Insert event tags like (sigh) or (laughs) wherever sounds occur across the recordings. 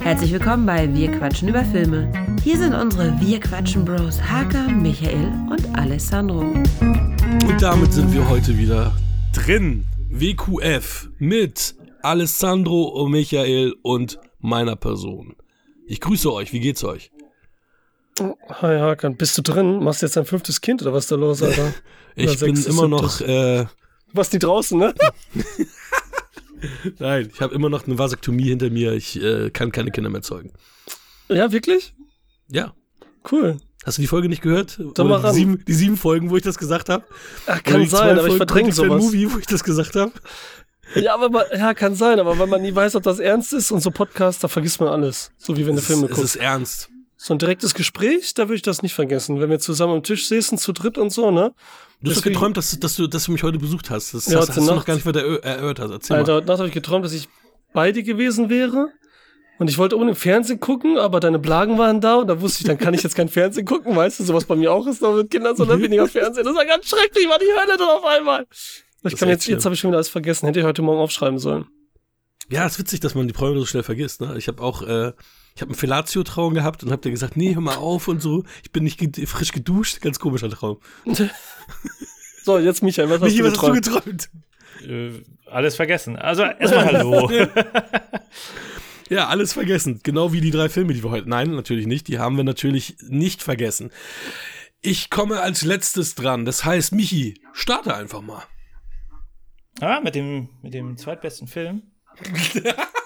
Herzlich willkommen bei Wir quatschen über Filme. Hier sind unsere Wir quatschen Bros Haka, Michael und Alessandro. Und damit sind wir heute wieder drin. WQF mit Alessandro und Michael und meiner Person. Ich grüße euch, wie geht's euch? Hi Hakan, bist du drin? Machst du jetzt dein fünftes Kind oder was ist da los, Alter? (laughs) ich bin immer noch. Äh, was die draußen, ne? (laughs) Nein, ich habe immer noch eine Vasektomie hinter mir. Ich äh, kann keine Kinder mehr zeugen. Ja, wirklich? Ja. Cool. Hast du die Folge nicht gehört? Die, sieben, die sieben Folgen, wo ich das gesagt habe? Ach, kann sein, aber ich verdränge sowas. Movie, wo ich das gesagt habe. Ja, aber man, ja, kann sein, aber wenn man nie weiß, ob das ernst ist und so Podcast, da vergisst man alles. So wie wenn du Filme guckst. Es ist ernst. So ein direktes Gespräch, da würde ich das nicht vergessen. Wenn wir zusammen am Tisch sitzen, zu dritt und so, ne? Du hast geträumt, dass, dass, du, dass du mich heute besucht hast. Das ja, hast, hast du noch gar nicht weiter erörtert. Erzähl Alter, heute Nacht habe ich geträumt, dass ich bei dir gewesen wäre. Und ich wollte unbedingt Fernsehen gucken, aber deine Blagen waren da und da wusste ich, dann kann ich jetzt kein Fernsehen gucken, weißt du, sowas bei mir auch ist noch mit Kindern, sondern weniger Fernsehen. Das war ganz schrecklich, war die Hölle dann auf einmal. Ich kann jetzt, jetzt habe ich schon wieder alles vergessen. Hätte ich heute Morgen aufschreiben sollen. Ja, ist witzig, dass man die Träume so schnell vergisst. Ne? Ich habe auch, äh, ich habe einen Fellatio-Traum gehabt und habe dir gesagt, nee, hör mal auf und so. Ich bin nicht ge frisch geduscht. Ganz komischer Traum. so, jetzt Michael, was hast Michi, du geträumt? Was hast du geträumt? Äh, alles vergessen. Also (laughs) erstmal Hallo. ja, alles vergessen. Genau wie die drei Filme, die wir heute. Nein, natürlich nicht. Die haben wir natürlich nicht vergessen. Ich komme als letztes dran. Das heißt, Michi, starte einfach mal. Ah, mit dem, mit dem zweitbesten Film. (laughs)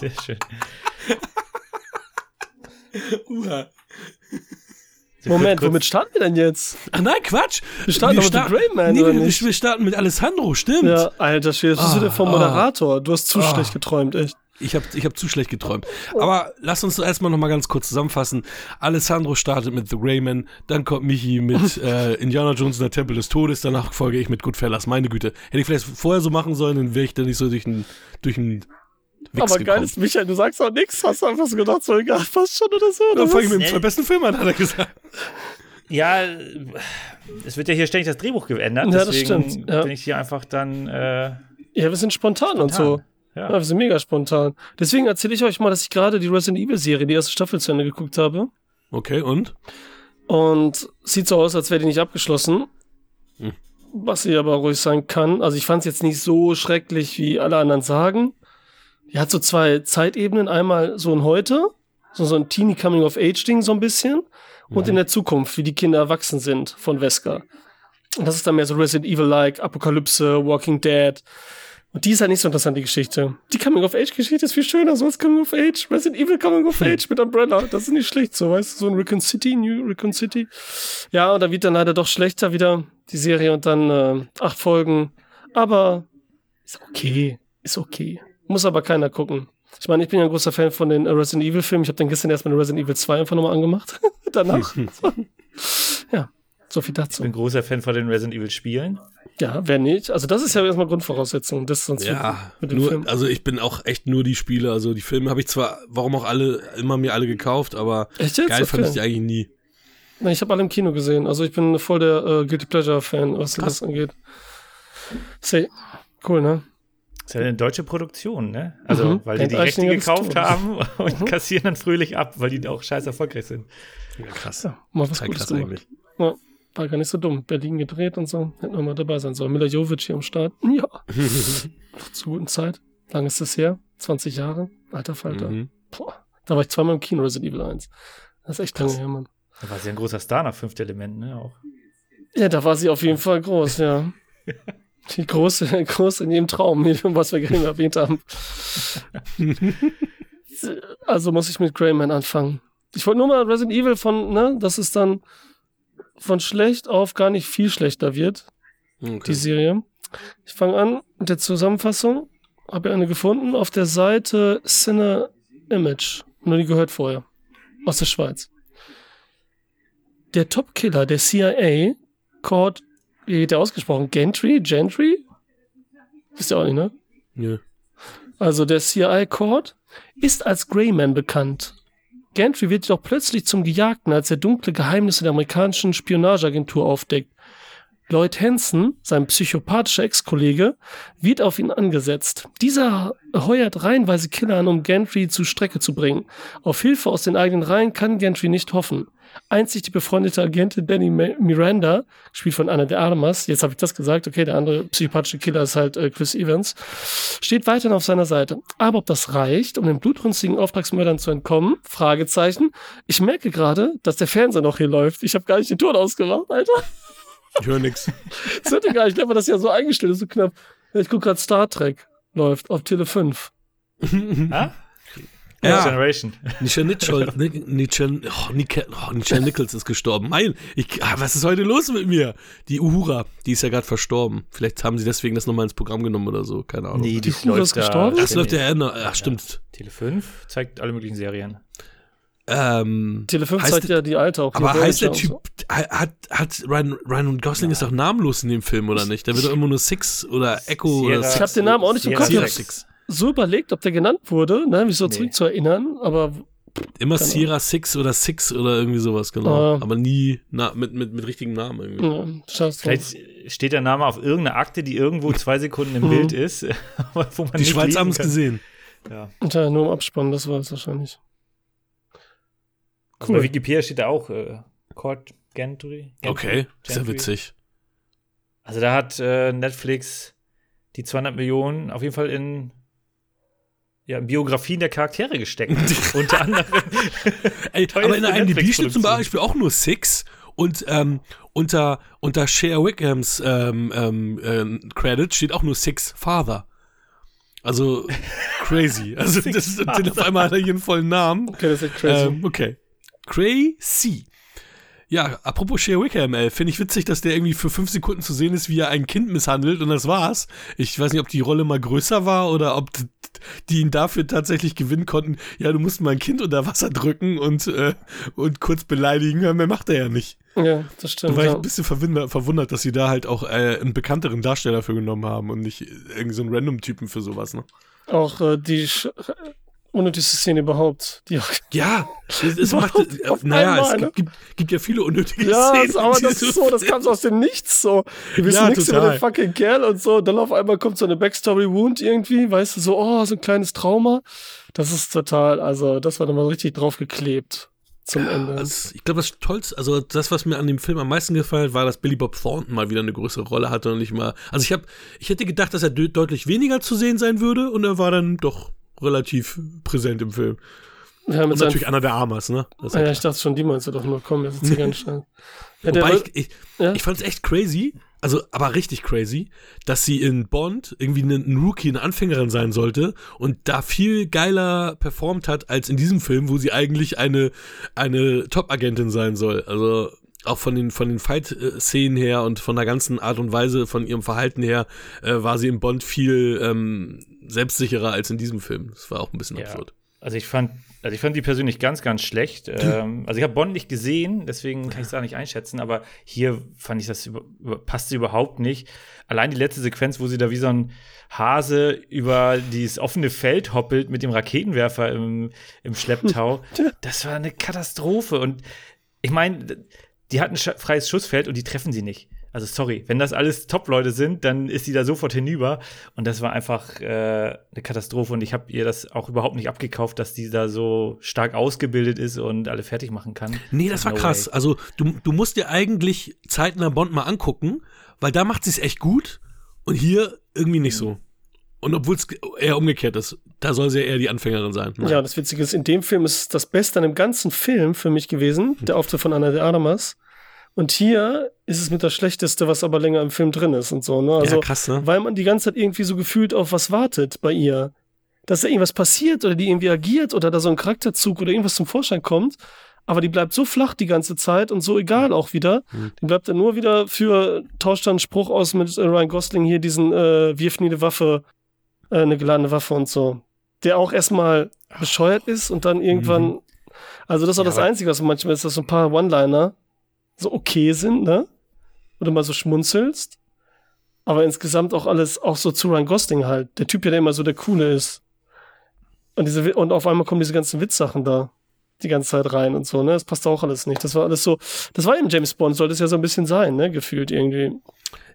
Sehr schön. Uha. Moment, womit starten wir denn jetzt? Ach nein, Quatsch. Wir starten wir mit starten, Rayman, nee, wir, wir, starten mit Alessandro, stimmt. Ja, Alter, das bist ah, du der vom Moderator. Du hast zu ah. schlecht geträumt, echt. Ich habe ich hab zu schlecht geträumt. Aber lass uns erstmal nochmal ganz kurz zusammenfassen. Alessandro startet mit The Rayman, dann kommt Michi mit (laughs) äh, Indiana Jones und der Tempel des Todes, danach folge ich mit Goodfellas. Meine Güte. Hätte ich vielleicht vorher so machen sollen, dann wäre ich dann nicht so durch ein, durch ein Wix Aber geil ist, Michael, du sagst auch nichts. Hast du einfach so gedacht, so egal, passt schon oder so? Oder dann fange ich mit dem zwei besten Film an, hat er gesagt. Ja, es wird ja hier ständig das Drehbuch geändert. Ja, das stimmt. Ja. bin ich hier einfach dann. Äh, ja, wir sind spontan, spontan. und so. Ja. ja. wir sind mega spontan. Deswegen erzähle ich euch mal, dass ich gerade die Resident Evil Serie, die erste Staffel zu Ende geguckt habe. Okay, und? Und sieht so aus, als wäre die nicht abgeschlossen. Hm. Was sie aber ruhig sein kann. Also ich fand es jetzt nicht so schrecklich, wie alle anderen sagen. Die hat so zwei Zeitebenen. Einmal so ein Heute, so, so ein Teenie Coming of Age Ding so ein bisschen. Und mhm. in der Zukunft, wie die Kinder erwachsen sind von Wesker. Und das ist dann mehr so Resident Evil-like, Apokalypse, Walking Dead. Und die ist halt nicht so interessant, die Geschichte. Die Coming-of-Age-Geschichte ist viel schöner, so als Coming-of-Age. Resident Evil Coming-of-Age mit Umbrella. Das ist nicht schlecht, so, weißt du, so ein Recon City, New Recon City. Ja, und da wird dann leider doch schlechter wieder, die Serie, und dann äh, acht Folgen. Aber ist okay, ist okay. Muss aber keiner gucken. Ich meine, ich bin ja ein großer Fan von den Resident Evil Filmen. Ich habe dann gestern erstmal Resident Evil 2 einfach nochmal angemacht. (laughs) Danach. (laughs) ja, so viel dazu. Ich bin großer Fan von den Resident Evil Spielen. Ja, wer nicht? Also das ist ja erstmal Grundvoraussetzung. Das sonst ja, mit dem nur, Film. also ich bin auch echt nur die Spiele. Also die Filme habe ich zwar, warum auch alle, immer mir alle gekauft, aber echt jetzt? geil okay. fand ich die eigentlich nie. Nein, ich habe alle im Kino gesehen. Also ich bin voll der äh, Guilty Pleasure Fan, was Krass. das angeht. Say, cool, ne? Das ist ja eine deutsche Produktion, ne? Also, mhm. weil die die Rechte gekauft haben (laughs) und mhm. kassieren dann fröhlich ab, weil die auch scheiß erfolgreich sind. Ja, krass. Ja, mal was Gutes gemacht. Ja, war gar nicht so dumm. Berlin gedreht und so. Hätten wir mal dabei sein sollen. Mila Jovic hier am Start. Ja. (laughs) Zur guten Zeit. Lang ist das her? 20 Jahre? Alter Falter. Mhm. Boah. Da war ich zweimal im Kino Resident Evil 1. Das ist echt lange her, Mann. Da war sie ein großer Star nach fünfte Element, ne? Auch. Ja, da war sie auf jeden Fall groß, ja. (laughs) Die große, (laughs) große in jedem Traum, (laughs) was wir gerade erwähnt haben. (laughs) also muss ich mit Greyman anfangen. Ich wollte nur mal Resident Evil von, ne, dass es dann von schlecht auf gar nicht viel schlechter wird. Okay. Die Serie. Ich fange an mit der Zusammenfassung. Habe ja eine gefunden auf der Seite Cine Image. Nur die gehört vorher. Aus der Schweiz. Der Top-Killer der CIA, Cord wie wird der ausgesprochen? Gentry? Gentry? Wisst ihr auch nicht, ne? Ja. Also der CIA-Court ist als Greyman bekannt. Gentry wird jedoch plötzlich zum Gejagten, als er dunkle Geheimnisse der amerikanischen Spionageagentur aufdeckt. Lloyd Hansen, sein psychopathischer Ex-Kollege, wird auf ihn angesetzt. Dieser heuert reihenweise Killer an, um Gentry zu Strecke zu bringen. Auf Hilfe aus den eigenen Reihen kann Gentry nicht hoffen. Einzig die befreundete Agentin Danny Miranda, gespielt von Anna de Armas, jetzt habe ich das gesagt, okay, der andere psychopathische Killer ist halt äh, Chris Evans, steht weiterhin auf seiner Seite. Aber ob das reicht, um den blutrünstigen Auftragsmördern zu entkommen? Fragezeichen. Ich merke gerade, dass der Fernseher noch hier läuft. Ich habe gar nicht den Ton ausgemacht, Alter. Ich höre nix. Das hört ihr gar nicht, aber das ja so eingestellt ist, so knapp. Ich gucke gerade Star Trek läuft auf Tele 5. ah? Ja. Generation. Nichelle Nichol, (laughs) Nichelle, oh, Nichelle, oh, Nichelle Nichols ist gestorben. Mein, ich, ah, was ist heute los mit mir? Die Uhura, die ist ja gerade verstorben. Vielleicht haben sie deswegen das nochmal ins Programm genommen oder so, keine Ahnung. Nee, die, die Uhura ist gestorben? Das läuft ja, ach stimmt. Tele 5 zeigt alle möglichen Serien. Ähm, Tele 5 zeigt ja die alte auch. Aber heißt der Typ, so. hat, hat Ryan, Ryan Gosling ja. ist doch namenlos in dem Film, oder nicht? Der wird doch immer nur Six oder Echo Sierra, oder Six. Ich hab den Namen auch nicht im Kopf. Six so überlegt, ob der genannt wurde, ne, mich so nee. zurückzuerinnern, aber. Immer Sierra Six oder Six oder irgendwie sowas, genau. Uh, aber nie na, mit, mit, mit richtigem Namen irgendwie. Ja, Vielleicht steht der Name auf irgendeiner Akte, die irgendwo zwei Sekunden im Bild ist, (laughs) wo man Die Schweiz haben es gesehen. Ja. ja, nur im Abspann, das war es wahrscheinlich. Cool. Also bei Wikipedia steht da auch äh, Court Gentry. Gentry. Okay, ja witzig. Also da hat äh, Netflix die 200 Millionen auf jeden Fall in ja, Biografien der Charaktere gesteckt. (laughs) Unter anderem. Ey, (laughs) aber in der IMDb steht zum Beispiel auch nur Six und ähm, unter, unter Share Wickhams ähm, ähm, äh, Credit steht auch nur Six Father. Also (laughs) crazy. Also das ist, auf einmal hat er hier einen vollen Namen. Okay, das ist crazy. Ähm, okay. Crazy. Ja, apropos Shea Wickham, ey, finde ich witzig, dass der irgendwie für fünf Sekunden zu sehen ist, wie er ein Kind misshandelt und das war's. Ich weiß nicht, ob die Rolle mal größer war oder ob die ihn dafür tatsächlich gewinnen konnten. Ja, du musst mal ein Kind unter Wasser drücken und, äh, und kurz beleidigen. Mehr macht er ja nicht. Ja, das stimmt. Da war ich ein bisschen verwundert, verwundert dass sie da halt auch äh, einen bekannteren Darsteller für genommen haben und nicht irgendeinen so Random-Typen für sowas, ne? Auch äh, die unnötigste Szene überhaupt. Die ja, es, macht, äh, naja, es gibt, gibt, gibt, ja viele unnötige ja, Szenen. Ja, aber das ist so, das kam so aus dem Nichts so. Wir wissen ja, nichts total. über den fucking Kerl und so. Dann auf einmal kommt so eine Backstory-Wound irgendwie, weißt du, so, oh, so ein kleines Trauma. Das ist total, also, das war dann mal richtig draufgeklebt zum Ende. Also ich glaube, das Tollste, also das, was mir an dem Film am meisten gefallen hat, war, dass Billy Bob Thornton mal wieder eine größere Rolle hatte und nicht mal. Also ich habe, ich hätte gedacht, dass er deutlich weniger zu sehen sein würde und er war dann doch relativ präsent im Film. Ja, und natürlich einer der Amas, ne? Ja, ja, ich dachte schon, die meinst du doch nur, komm, jetzt ist sie ganz schnell. Ja, Wobei ich, ich, ja? ich fand es echt crazy, also aber richtig crazy, dass sie in Bond irgendwie ein Rookie, eine Anfängerin sein sollte und da viel geiler performt hat als in diesem Film, wo sie eigentlich eine, eine Top-Agentin sein soll. Also auch von den, von den Fight-Szenen her und von der ganzen Art und Weise, von ihrem Verhalten her, äh, war sie in Bond viel ähm, selbstsicherer als in diesem Film. Das war auch ein bisschen ja. absurd. Also ich fand, also ich fand die persönlich ganz, ganz schlecht. (laughs) ähm, also ich habe Bond nicht gesehen, deswegen kann ich es auch nicht einschätzen, aber hier fand ich das über, über, passte überhaupt nicht. Allein die letzte Sequenz, wo sie da wie so ein Hase über dieses offene Feld hoppelt mit dem Raketenwerfer im, im Schlepptau, (laughs) das war eine Katastrophe. Und ich meine, die hatten ein freies Schussfeld und die treffen sie nicht. Also sorry, wenn das alles Top-Leute sind, dann ist sie da sofort hinüber. Und das war einfach äh, eine Katastrophe. Und ich habe ihr das auch überhaupt nicht abgekauft, dass die da so stark ausgebildet ist und alle fertig machen kann. Nee, das war no krass. Way. Also du, du musst dir eigentlich Zeitner Bond mal angucken, weil da macht sie es echt gut und hier irgendwie nicht so. Und obwohl es eher umgekehrt ist, da soll sie ja eher die Anfängerin sein. Ja, das Witzige ist, in dem Film ist das Beste an dem ganzen Film für mich gewesen, der Auftritt von Anna de Armas. Und hier ist es mit das Schlechteste, was aber länger im Film drin ist und so. Ne? Also, ja, krass, ne? Weil man die ganze Zeit irgendwie so gefühlt auf was wartet bei ihr. Dass da irgendwas passiert oder die irgendwie agiert oder da so ein Charakterzug oder irgendwas zum Vorschein kommt. Aber die bleibt so flach die ganze Zeit und so egal auch wieder. Mhm. Die bleibt dann nur wieder für, tauscht dann Spruch aus mit äh, Ryan Gosling hier diesen, äh, wirf nie eine Waffe, äh, eine geladene Waffe und so. Der auch erstmal bescheuert ist und dann irgendwann, mhm. also das ist auch ja, das Einzige, was manchmal ist, dass so ein paar One-Liner, so okay sind, ne? Oder mal so schmunzelst. Aber insgesamt auch alles, auch so zu Ryan Gosling halt. Der Typ, der immer so der Coole ist. Und, diese, und auf einmal kommen diese ganzen Witzsachen da. die ganze Zeit rein und so, ne? Das passt auch alles nicht. Das war alles so, das war eben James Bond, sollte es ja so ein bisschen sein, ne? Gefühlt irgendwie.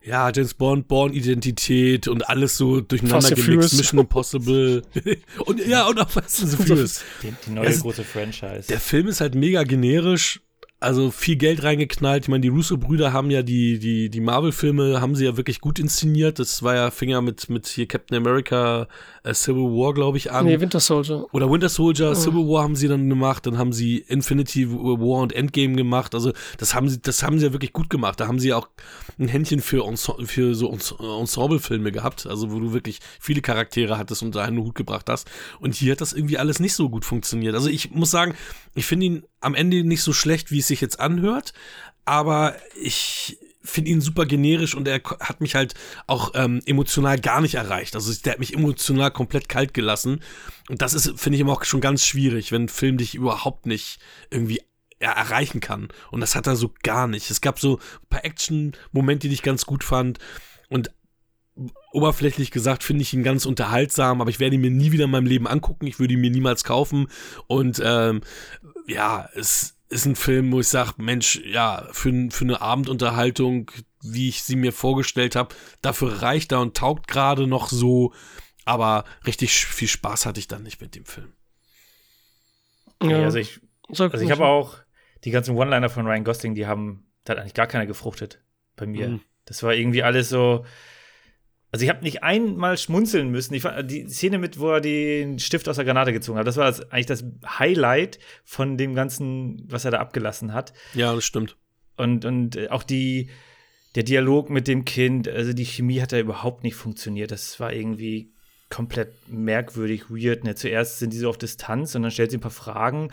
Ja, James Bond, Born-Identität und alles so durcheinander gemixt. Mission Impossible. (laughs) und ja, und auch Fast and the (laughs) Furious. Die, die neue Es- große Franchise. Der Film ist halt mega generisch. Also viel Geld reingeknallt. Ich meine, die Russo-Brüder haben ja die, die, die Marvel-Filme haben sie ja wirklich gut inszeniert. Das war ja Finger mit, mit hier Captain America äh, Civil War, glaube ich, an. Nee, Winter Soldier. Oder Winter Soldier, Civil War haben sie dann gemacht, dann haben sie Infinity War und Endgame gemacht. Also das haben sie, das haben sie ja wirklich gut gemacht. Da haben sie auch ein Händchen für, Ense- für so Ens- Ensemble-Filme gehabt, also wo du wirklich viele Charaktere hattest und da einen Hut gebracht hast. Und hier hat das irgendwie alles nicht so gut funktioniert. Also ich muss sagen, ich finde ihn am Ende nicht so schlecht, wie es sich jetzt anhört, aber ich finde ihn super generisch und er hat mich halt auch ähm, emotional gar nicht erreicht. Also der hat mich emotional komplett kalt gelassen. Und das ist, finde ich, immer auch schon ganz schwierig, wenn ein Film dich überhaupt nicht irgendwie ja, erreichen kann. Und das hat er so gar nicht. Es gab so ein paar Action-Momente, die ich ganz gut fand. Und oberflächlich gesagt finde ich ihn ganz unterhaltsam, aber ich werde ihn mir nie wieder in meinem Leben angucken. Ich würde ihn mir niemals kaufen. Und ähm, ja, es ist ein Film, wo ich sage, Mensch, ja, für, für eine Abendunterhaltung, wie ich sie mir vorgestellt habe, dafür reicht er und taugt gerade noch so. Aber richtig viel Spaß hatte ich dann nicht mit dem Film. Ja, also ich, also ich habe auch die ganzen One-Liner von Ryan Gosling, die haben, da hat eigentlich gar keiner gefruchtet bei mir. Mhm. Das war irgendwie alles so. Also ich habe nicht einmal schmunzeln müssen. Ich fand, die Szene mit, wo er den Stift aus der Granate gezogen hat, das war das, eigentlich das Highlight von dem ganzen, was er da abgelassen hat. Ja, das stimmt. Und, und äh, auch die, der Dialog mit dem Kind, also die Chemie hat da überhaupt nicht funktioniert. Das war irgendwie komplett merkwürdig, weird. Ne? Zuerst sind die so auf Distanz und dann stellt sie ein paar Fragen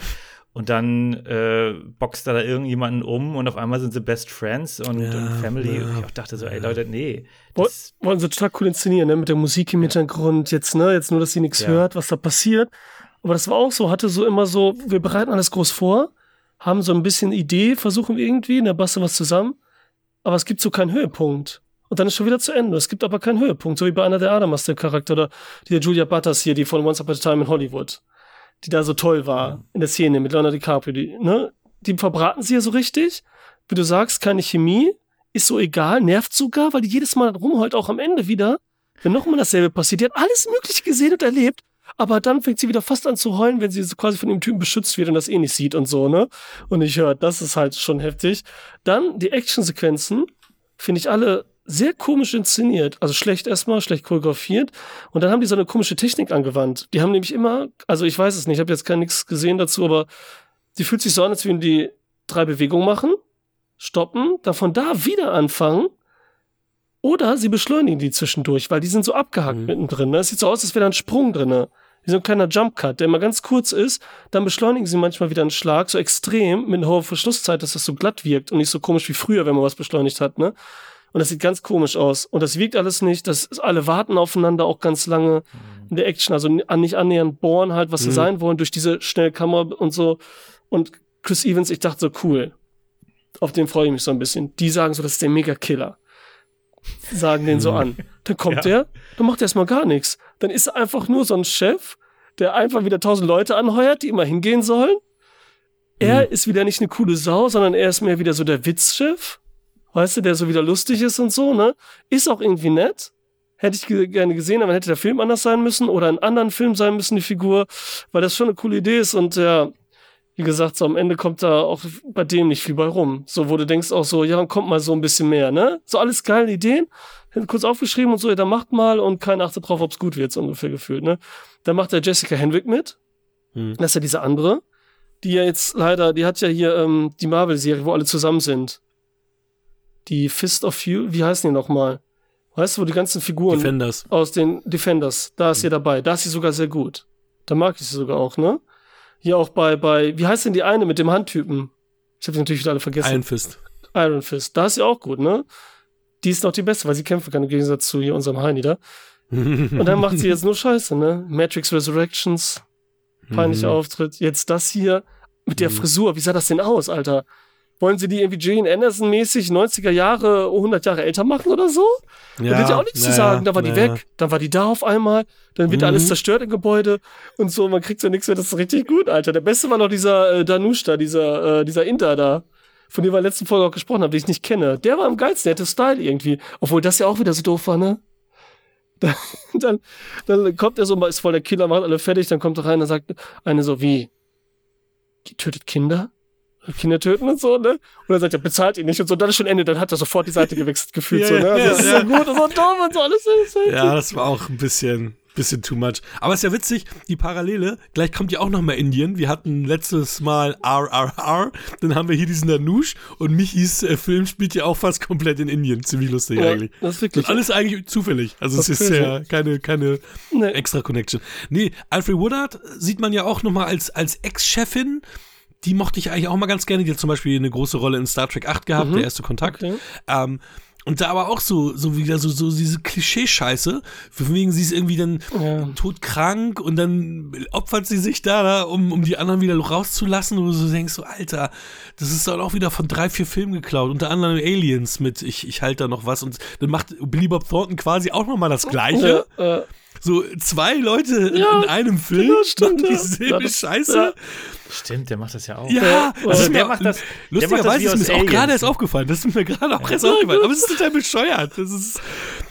und dann äh, boxt er da irgendjemanden um und auf einmal sind sie Best Friends und, Ja, und Family. ja, und ich auch dachte so, ey. Leute, nee. Das, wollen sie total cool inszenieren, ne? Mit der Musik im Hintergrund, jetzt, ne? Jetzt nur, dass sie nichts Ja. hört, was da passiert. Aber das war auch so, hatte so immer so, wir bereiten alles groß vor, haben so ein bisschen Idee, versuchen irgendwie, ne, basteln was zusammen, aber es gibt so keinen Höhepunkt. Und dann ist schon wieder zu Ende. Es gibt aber keinen Höhepunkt, so wie bei einer der Adamas, der Charakter, oder die der Julia Butters hier, die von Once Upon a Time in Hollywood, die da so toll war in der Szene mit Leonardo DiCaprio, die, ne? Die verbraten sie ja so richtig. Wie du sagst, keine Chemie, ist so egal, nervt sogar, weil die jedes Mal rumheult, auch am Ende wieder, wenn nochmal dasselbe passiert. Die hat alles Mögliche gesehen und erlebt, aber dann fängt sie wieder fast an zu heulen, wenn sie so quasi von dem Typen beschützt wird und das eh nicht sieht und so, ne? Und ich höre, das ist halt schon heftig. Dann die Actionsequenzen, finde ich alle sehr komisch inszeniert. Also schlecht erstmal, schlecht choreografiert. Und dann haben die so eine komische Technik angewandt. Die haben nämlich immer, also ich weiß es nicht, ich habe jetzt gar nichts gesehen dazu, aber die fühlt sich so an, als würden die drei Bewegungen machen, stoppen, dann von da wieder anfangen. Oder sie beschleunigen die zwischendurch, weil die sind so abgehackt Mhm. mittendrin. Ne? Es sieht so aus, als wäre da ein Sprung drinne. Wie so ein kleiner Jump-Cut, der immer ganz kurz ist. Dann beschleunigen sie manchmal wieder einen Schlag, so extrem, mit einer hohen Verschlusszeit, dass das so glatt wirkt und nicht so komisch wie früher, wenn man was beschleunigt hat. Ne? Und das sieht ganz komisch aus. Und das wirkt alles nicht. Das alle warten aufeinander auch ganz lange in der Action. Also an- nicht annähernd bohren halt, was sie Mhm. sein wollen, durch diese Schnellkammer und so. Und Chris Evans, ich dachte so, cool. Auf den freue ich mich so ein bisschen. Die sagen so, das ist der Mega-Killer. Sagen den so an. Dann kommt Ja. der, dann macht er erstmal gar nichts. Dann ist er einfach nur so ein Chef, der einfach wieder tausend Leute anheuert, die immer hingehen sollen. Er ist wieder nicht eine coole Sau, sondern er ist mehr wieder so der Witzchef. Weißt du, der so wieder lustig ist und so, ne? Ist auch irgendwie nett. Hätte ich ge gerne gesehen, aber hätte der Film anders sein müssen oder ein anderen Film sein müssen, die Figur, weil das schon eine coole Idee ist und ja, wie gesagt, so am Ende kommt da auch bei dem nicht viel bei rum. So, wo du denkst auch so, ja, dann kommt mal so ein bisschen mehr, ne? So alles geile Ideen. Hätte kurz aufgeschrieben und so, ja, dann macht mal und keiner achtet drauf, ob's gut wird, so ungefähr gefühlt, ne? Dann macht der Jessica Henwick mit. Hm. Das ist ja diese andere, die ja jetzt leider, die hat ja hier ähm, die Marvel-Serie, wo alle zusammen sind. Die Fist of Fury, wie heißen die nochmal? Weißt du, wo die ganzen Figuren Defenders. aus den Defenders, da ist sie dabei. Da ist sie sogar sehr gut. Da mag ich sie sogar auch, ne? Hier auch bei, bei, wie heißt denn die eine mit dem Handtypen? Ich habe die natürlich wieder alle vergessen. Iron Fist. Iron Fist. Da ist sie auch gut, ne? Die ist noch die beste, weil sie kämpfen kann im Gegensatz zu hier unserem Heini da. (laughs) Und dann macht sie jetzt nur Scheiße, ne? Matrix Resurrections, peinlicher Mhm. Auftritt. Jetzt das hier mit der Mhm. Frisur. Wie sah das denn aus, Alter? Wollen sie die irgendwie Gillian Anderson-mäßig 90er Jahre, 100 Jahre älter machen oder so? Ja, da wird ja auch nichts zu sagen. Da war die weg, dann war die da auf einmal, dann wird mhm. alles zerstört im Gebäude und so, man kriegt so nichts mehr. Das ist richtig gut, Alter. Der Beste war noch dieser äh, Danush da, dieser, äh, dieser Inter da, von dem wir in der letzten Folge auch gesprochen haben, den ich nicht kenne. Der war am geilsten, der hatte Style irgendwie. Obwohl das ja auch wieder so doof war, ne? (laughs) Dann, dann, dann kommt er so, ist voll der Killer, macht alle fertig, dann kommt er rein und sagt eine so, wie? Die tötet Kinder? Kinder töten und so, ne? Und dann sagt er, bezahlt ihn nicht und so, dann ist schon Ende, dann hat er sofort die Seite gewechselt gefühlt, ja, so, ne? Also, ja, das ist ja. so gut und so dumm und so, alles ist Ja, das war auch ein bisschen, bisschen too much. Aber es ist ja witzig, die Parallele, gleich kommt ja auch nochmal Indien. Wir hatten letztes Mal RRR, dann haben wir hier diesen Nanush und Michis äh, Film spielt ja auch fast komplett in Indien. Ziemlich lustig ja, eigentlich. Das ist wirklich. Und alles eigentlich zufällig. Also es ist ja keine, keine nee. extra Connection. Nee, Alfred Woodard sieht man ja auch nochmal als, als Ex-Chefin die mochte ich eigentlich auch mal ganz gerne. Die hat zum Beispiel eine große Rolle in Star Trek 8 gehabt, mhm. der erste Kontakt. Okay. Ähm, und da aber auch so, so wieder so, so diese Klischee-Scheiße. Wegen sie ist irgendwie dann ja. todkrank und dann opfert sie sich da, da um, um die anderen wieder rauszulassen, wo du so denkst, so, Alter, das ist dann auch wieder von drei, vier Filmen geklaut. Unter anderem Aliens mit Ich, ich halte da noch was. Und dann macht Billy Bob Thornton quasi auch nochmal das Gleiche. Ja, äh. So zwei Leute ja, in einem Film genau, stimmt, machen dieselbe ja. Scheiße. Ja. Stimmt, der macht das ja auch. Ja, also der macht das. Lustigerweise ist mir auch gerade erst aufgefallen. Das ist mir gerade auch erst aufgefallen. Aber es ist total bescheuert. Das ist,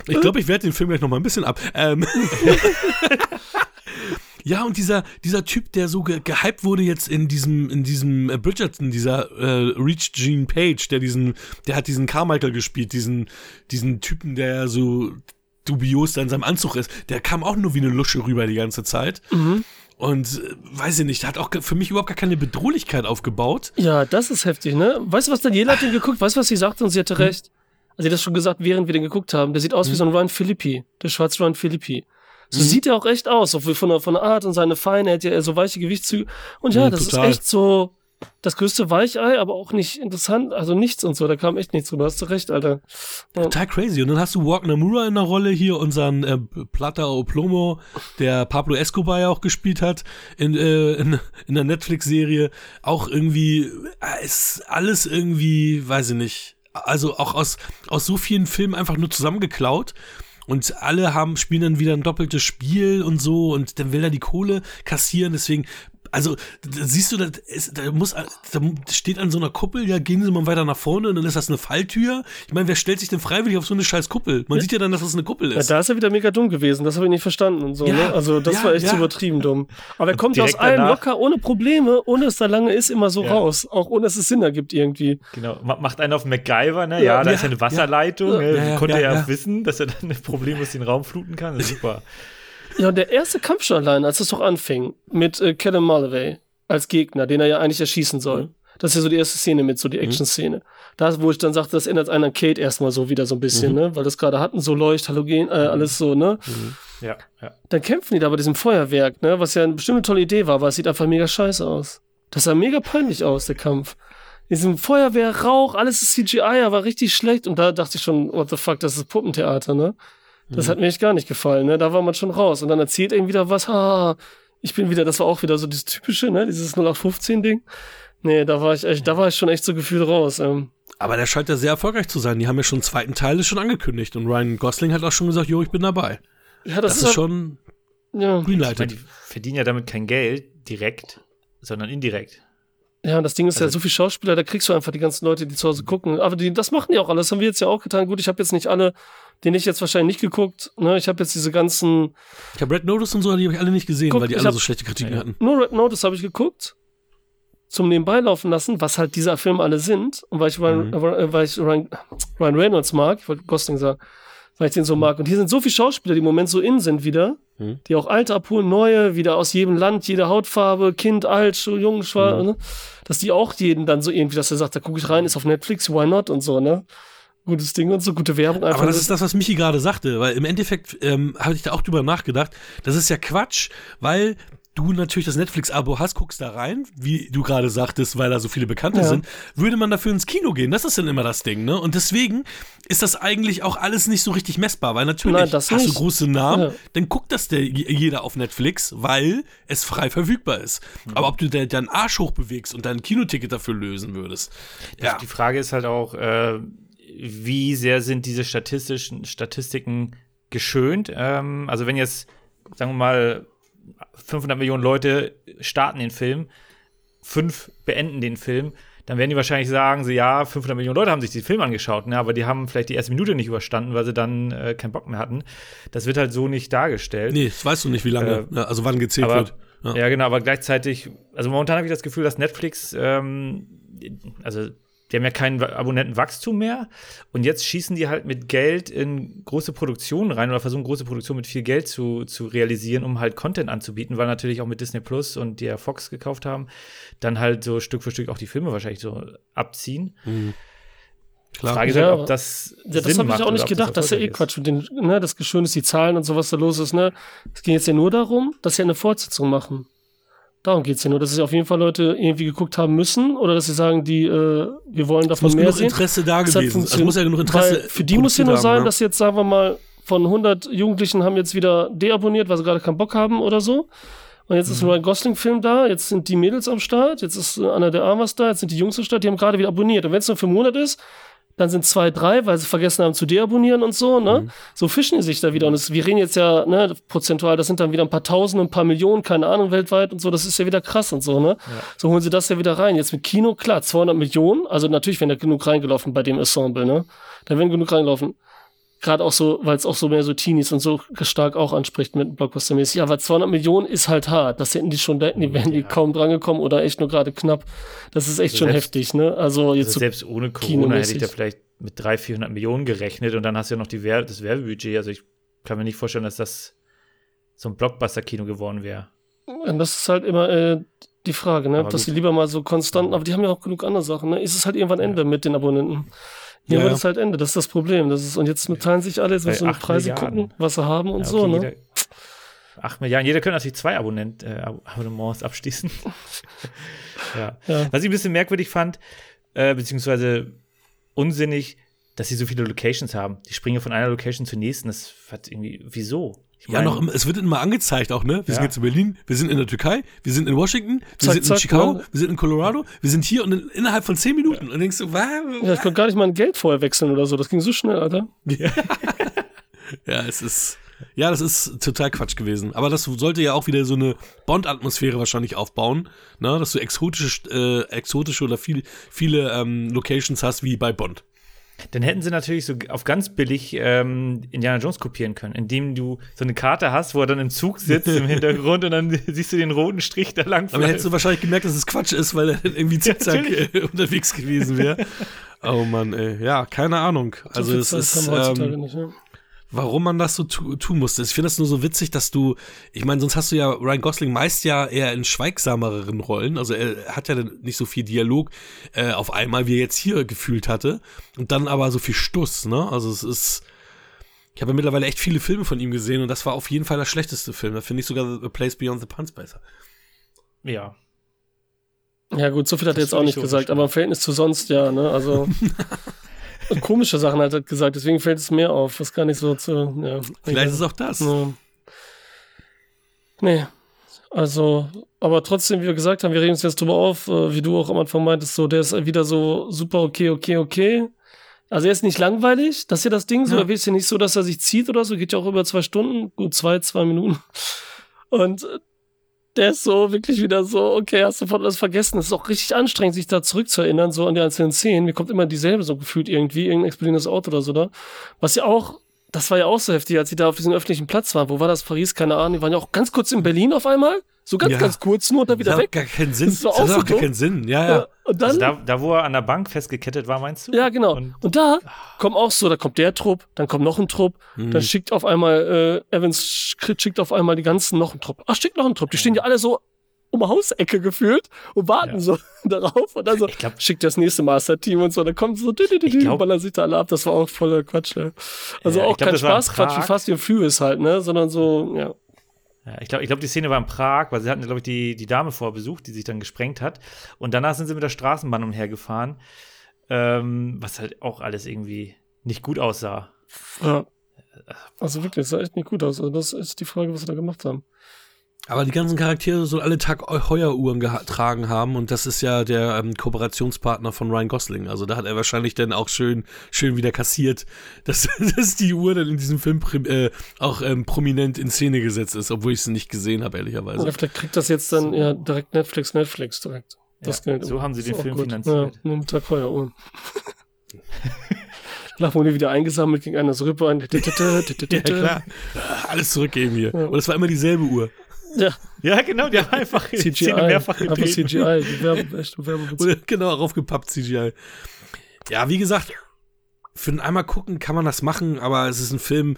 ich glaube, ich werde den Film gleich noch mal ein bisschen ab. Ähm. (laughs) Ja, und dieser, dieser Typ, der so ge gehypt wurde jetzt in diesem, in diesem äh, Bridgerton, dieser äh, Reach Gene Page, der diesen, der hat diesen Carmichael gespielt, diesen, diesen Typen, der so dubios da in seinem Anzug ist, der kam auch nur wie eine Lusche rüber die ganze Zeit. Mhm. Und äh, weiß ich nicht, hat auch für mich überhaupt gar keine Bedrohlichkeit aufgebaut. Ja, das ist heftig, ne? Weißt du, was Daniela hat den geguckt? Weißt du, was sie sagte? Und sie hatte hm. recht. Also, sie hat das schon gesagt, während wir den geguckt haben. Der sieht aus hm. wie so ein Ryan Philippi, der schwarze Ryan Philippi. So hm. sieht er auch echt aus, so von der, von der Art und seine Feine, er hat ja so weiche Gewichtszüge. Und ja, das total. ist echt so, das größte Weichei, aber auch nicht interessant, also nichts und so, da kam echt nichts drüber, hast du recht, Alter. Ja. Total crazy. Und dann hast du Walk Namura in der Rolle hier, unseren äh, Plata o Plomo, der Pablo Escobar ja auch gespielt hat in, äh, in, in der Netflix-Serie. Auch irgendwie, äh, ist alles irgendwie, weiß ich nicht, also auch aus, aus so vielen Filmen einfach nur zusammengeklaut. Und alle haben, spielen dann wieder ein doppeltes Spiel und so und dann will er die Kohle kassieren. Deswegen also siehst du, da, ist, da muss, da steht an so einer Kuppel, ja, gehen Sie mal weiter nach vorne und dann ist das eine Falltür. Ich meine, wer stellt sich denn freiwillig auf so eine scheiß Kuppel? Man ja. sieht ja dann, dass das eine Kuppel ist. Ja, da ist er wieder mega dumm gewesen, das habe ich nicht verstanden und so, ja, ne? Also das ja, war echt übertrieben dumm. Aber er kommt aus allem locker, ohne Probleme, ohne dass da lange ist, immer so raus. Auch ohne dass es Sinn ergibt irgendwie. Genau, macht einen auf MacGyver, ne? Ja, da ist ja eine Wasserleitung. Ne? Konnte er ja, wissen, dass er dann problemlos den Raum fluten kann. Ist super. (laughs) Ja, und der erste Kampf schon allein, als es doch anfing, mit äh, Callum Mulloway als Gegner, den er ja eigentlich erschießen soll. Mhm. Das ist ja so die erste Szene mit, so die mhm. Action-Szene. Da, wo ich dann sagte, das ändert einen an Kate erstmal so wieder so ein bisschen, mhm. ne? Weil das gerade hatten, so Leucht, Halogen, äh, alles so, ne? Mhm. Ja, ja. Dann kämpfen die da bei diesem Feuerwerk, ne? Was ja eine bestimmte tolle Idee war, weil es sieht einfach mega scheiße aus. Das sah mega peinlich aus, der Kampf. Diesem Feuerwehr, Rauch, alles ist CGI, aber richtig schlecht. Und da dachte ich schon, what the fuck, das ist Puppentheater, ne? Das mhm. hat mir echt gar nicht gefallen, ne? Da war man schon raus. Und dann erzählt er ihm wieder was, ha, ich bin wieder, das war auch wieder so dieses typische, ne? Dieses 0815-Ding. Nee, da war ich echt, da war ich schon echt so gefühlt raus. Ähm. Aber der scheint ja sehr erfolgreich zu sein. Die haben ja schon einen zweiten Teil schon angekündigt. Und Ryan Gosling hat auch schon gesagt, jo, ich bin dabei. Ja, das, das ist, ist schon ja. greenlighted. die verdienen ja damit kein Geld direkt, sondern indirekt. Ja, und das Ding ist also, ja, so viele Schauspieler, da kriegst du einfach die ganzen Leute, die zu Hause gucken. Aber die, das machen die auch alles. Das haben wir jetzt ja auch getan. Gut, ich habe jetzt nicht alle den ich jetzt wahrscheinlich nicht geguckt. Ne? Ich habe jetzt diese ganzen. Ich habe Red Notice und so, die habe ich alle nicht gesehen, guck, weil die alle so schlechte Kritiken ja. hatten. Nur Red Notice habe ich geguckt, zum Nebenbei laufen lassen, was halt diese Filme alle sind. Und weil ich Ryan, mhm. äh, weil ich Ryan, Ryan Reynolds mag, ich wollte Gosling sagen, weil ich den so mag. Und hier sind so viele Schauspieler, die im Moment so in sind wieder, mhm. die auch alte abholen, neue, wieder aus jedem Land, jede Hautfarbe, Kind, alt, jung, schwarz, mhm. ne? dass die auch jeden dann so irgendwie, dass er sagt, da gucke ich rein, ist auf Netflix, why not und so, ne? gutes Ding und so, gute Werbung. Einfach Aber das ist das, was Michi gerade sagte, weil im Endeffekt ähm, habe ich da auch drüber nachgedacht. Das ist ja Quatsch, weil du natürlich das Netflix-Abo hast, guckst da rein, wie du gerade sagtest, weil da so viele Bekannte Ja. sind, würde man dafür ins Kino gehen. Das ist dann immer das Ding, ne? Und deswegen ist das eigentlich auch alles nicht so richtig messbar, weil natürlich Nein, hast nicht. du große Namen, Ja. dann guckt das der, jeder auf Netflix, weil es frei verfügbar ist. Mhm. Aber ob du de- deinen Arsch hochbewegst und dein Kinoticket dafür lösen würdest, ja. Die Frage ist halt auch, äh, wie sehr sind diese statistischen Statistiken geschönt? Ähm, also wenn jetzt, sagen wir mal, 500 Millionen Leute starten den Film, fünf beenden den Film, dann werden die wahrscheinlich sagen, so ja, 500 Millionen Leute haben sich den Film angeschaut, ne, aber die haben vielleicht die erste Minute nicht überstanden, weil sie dann äh, keinen Bock mehr hatten. Das wird halt so nicht dargestellt. Nee, das weißt du nicht, wie lange, Äh, also wann gezählt aber, wird. Ja. Ja. genau, aber gleichzeitig, also momentan habe ich das Gefühl, dass Netflix, ähm, also die haben ja kein Abonnentenwachstum mehr und jetzt schießen die halt mit Geld in große Produktionen rein oder versuchen große Produktionen mit viel Geld zu, zu realisieren, um halt Content anzubieten, weil natürlich auch mit Disney Plus und die ja Fox gekauft haben, dann halt so Stück für Stück auch die Filme wahrscheinlich so abziehen. Klar. Frage ist Ja, halt, aber- ob das Ja, das habe ich auch nicht gedacht. Das ist ja eh Quatsch. Mit den, ne, das Geschön ist die Zahlen und so, was da los ist. Ne? Es ging jetzt ja nur darum, dass sie eine Fortsetzung machen. Darum geht es ja nur, dass sie auf jeden Fall Leute irgendwie geguckt haben müssen oder dass sie sagen, die, äh, wir wollen Es davon muss mehr genug sehen. Interesse da Das hat gewesen. Es muss ja genug Interesse Weil für die muss ja nur sein, ne? dass jetzt, sagen wir mal, von 100 Jugendlichen haben jetzt wieder deabonniert, weil sie gerade keinen Bock haben oder so. Und jetzt ist Mhm. nur ein Gosling-Film da, jetzt sind die Mädels am Start, jetzt ist äh, Anna der Armas da, jetzt sind die Jungs am Start, die haben gerade wieder abonniert. Und wenn es nur für einen Monat ist, dann sind zwei, drei, weil sie vergessen haben zu deabonnieren und so, ne? Mhm. So fischen die sich da wieder. Und es, wir reden jetzt ja, ne, prozentual, das sind dann wieder ein paar Tausend, ein paar Millionen, keine Ahnung, weltweit und so, das ist ja wieder krass und so, ne? So holen sie das ja wieder rein. Jetzt mit Kino, klar, 200 Millionen, also natürlich werden da genug reingelaufen bei dem Ensemble, ne? Da werden genug reingelaufen. Gerade auch so, weil es auch so mehr so Teenies und so stark auch anspricht mit Blockbuster-mäßig. Aber 200 Millionen ist halt hart. Das hätten die schon, da hätten die wären die kaum drangekommen oder echt nur gerade knapp. Das ist echt Also schon selbst- heftig, ne? Also jetzt Also so, selbst ohne Corona hätte ich da vielleicht mit 300, 400 Millionen gerechnet und dann hast du ja noch die Wer das Werbebudget. Also ich kann mir nicht vorstellen, dass das so ein Blockbuster-Kino geworden wäre. Und das ist halt immer äh, die Frage, ne? Aber Dass gut. sie lieber mal so konstant, aber die haben ja auch genug andere Sachen, ne? Ist es halt irgendwann Ende mit den Abonnenten. Ja, Irgendwann ja. ist halt Ende, das ist das Problem. Das ist, und jetzt teilen sich alle, jetzt müssen sie acht Preise Milliarden. gucken, was sie haben und Ja, so, okay, ne? Jeder, 8 Milliarden. Jeder könnte natürlich zwei Abonnent, äh, Ab- Abonnements abschließen. (laughs) ja. Ja. Was ich ein bisschen merkwürdig fand, äh, beziehungsweise unsinnig, dass sie so viele Locations haben. Die springen von einer Location zur nächsten. Das hat irgendwie, wieso? Ich Ja, meine, noch, es wird immer angezeigt auch, ne? Wir sind Ja. jetzt in Berlin, wir sind in der Türkei, wir sind in Washington, wir Zack, sind in zack, Chicago, ne? wir sind in Colorado, wir sind hier und in, innerhalb von zehn Minuten. Und denkst du, was? Ja, ich konnte gar nicht mal ein Geld vorher wechseln oder so. Das ging so schnell, Alter. (laughs) Ja, es ist. Ja, das ist total Quatsch gewesen. Aber das sollte ja auch wieder so eine Bond-Atmosphäre wahrscheinlich aufbauen, ne? dass du exotische, äh, exotische oder viel, viele ähm, Locations hast wie bei Bond. Dann hätten sie natürlich so auf ganz billig ähm, Indiana Jones kopieren können, indem du so eine Karte hast, wo er dann im Zug sitzt im (laughs) Hintergrund und dann siehst du den roten Strich da lang. Aber dann hättest du wahrscheinlich gemerkt, dass es Quatsch ist, weil er dann irgendwie (laughs) zickzack natürlich. äh, unterwegs gewesen wäre. (laughs) Oh Mann, ey. Ja, keine Ahnung. Also viel es ist. Ähm, nicht, ne? Warum man das so tu tun musste. Ich finde das nur so witzig, dass du, ich meine, sonst hast du ja Ryan Gosling meist ja eher in schweigsameren Rollen, also er hat ja nicht so viel Dialog äh, auf einmal, wie er jetzt hier gefühlt hatte und dann aber so viel Stuss, ne? Also es ist, ich habe ja mittlerweile echt viele Filme von ihm gesehen und das war auf jeden Fall der schlechteste Film. Da finde ich sogar The Place Beyond the Pines besser. Ja. Ja, gut, so viel hat er Das jetzt auch nicht ich so gesagt, aber im Verhältnis zu sonst, ja, ne? Also. (laughs) komische Sachen hat er gesagt, deswegen fällt es mir auf, was gar nicht so zu. Ja, Vielleicht ist es auch das. Ja. Nee. Also, aber trotzdem, wie wir gesagt haben, wir regen uns jetzt drüber auf, äh, wie du auch am Anfang meintest, so, der ist wieder so super okay, okay, okay. Also er ist nicht langweilig, das ist ja das Ding so, Ja. er ist ja nicht so, dass er sich zieht oder so, geht ja auch über zwei Stunden, gut zwei, zwei Minuten. Und äh, der ist so wirklich wieder so, okay, hast du von alles vergessen. Es ist auch richtig anstrengend, sich da zurückzuerinnern, so an die einzelnen Szenen. Mir kommt immer dieselbe so gefühlt irgendwie, irgendein explodierendes Auto oder so da. Was ja auch, das war ja auch so heftig, als sie da auf diesem öffentlichen Platz waren. Wo war das? Paris? Keine Ahnung. Die waren ja auch ganz kurz in Berlin auf einmal. So ganz, Ja. ganz kurz nur dann wieder das hat weg. gar keinen Sinn. Das war Das, auch hat so auch gar keinen Sinn. Ja, Ja. ja. Und dann, Also da, da, wo er an der Bank festgekettet war, meinst du? ja, genau. Und- Und, da kommt auch so, da kommt der Trupp, dann kommt noch ein Trupp, Hm. dann schickt auf einmal, äh, Evans sch- schickt auf einmal die ganzen noch einen Trupp. Ach, schickt noch einen Trupp. Die stehen ja alle so um Hausecke gefühlt und warten Ja. so (laughs) darauf und dann so, Ich glaub- schickt das nächste Master-Team und so, dann kommt so, dü, dü, dü, glaub- ballern sich da alle ab. Das war auch voller Quatsch, ne? Also Ja, auch glaub, kein in Spaßquatsch wie. Fast and Furious halt, ne? Sondern so, ja. Ja, ich glaube, ich glaub, die Szene war in Prag, weil sie hatten, glaube ich, die, die Dame vorher besucht, die sich dann gesprengt hat. Und danach sind sie mit der Straßenbahn umhergefahren, ähm, was halt auch alles irgendwie nicht gut aussah. Ja. Also wirklich, es sah echt nicht gut aus. Also das ist die Frage, was sie da gemacht haben. Aber die ganzen Charaktere sollen alle Tag Heueruhren getragen haben und das ist ja der ähm, Kooperationspartner von Ryan Gosling. Also da hat er wahrscheinlich dann auch schön, schön wieder kassiert, (laughs) dass, dass die Uhr dann in diesem Film äh, auch ähm, prominent in Szene gesetzt ist, obwohl ich sie nicht gesehen habe, ehrlicherweise. Ja, vielleicht kriegt das jetzt dann ja direkt Netflix, Netflix direkt. Das ja, Geld. so haben sie den Film gut. finanziert. Ja, nur mit Tag Heueruhren. (laughs) Lachmoni wieder eingesammelt gegen einer Rippe an. Ja, klar. (laughs) Alles zurückgeben hier. Ja. Und es war immer dieselbe Uhr. Ja, Ja, genau, die haben (laughs) einfach die CGI. Szene mehrfach Einfach gedreht. CGI. Die Werbe, echte Werbe Oder genau, raufgepappt CGI. Ja, wie gesagt, für ein einmal gucken kann man das machen, aber es ist ein Film,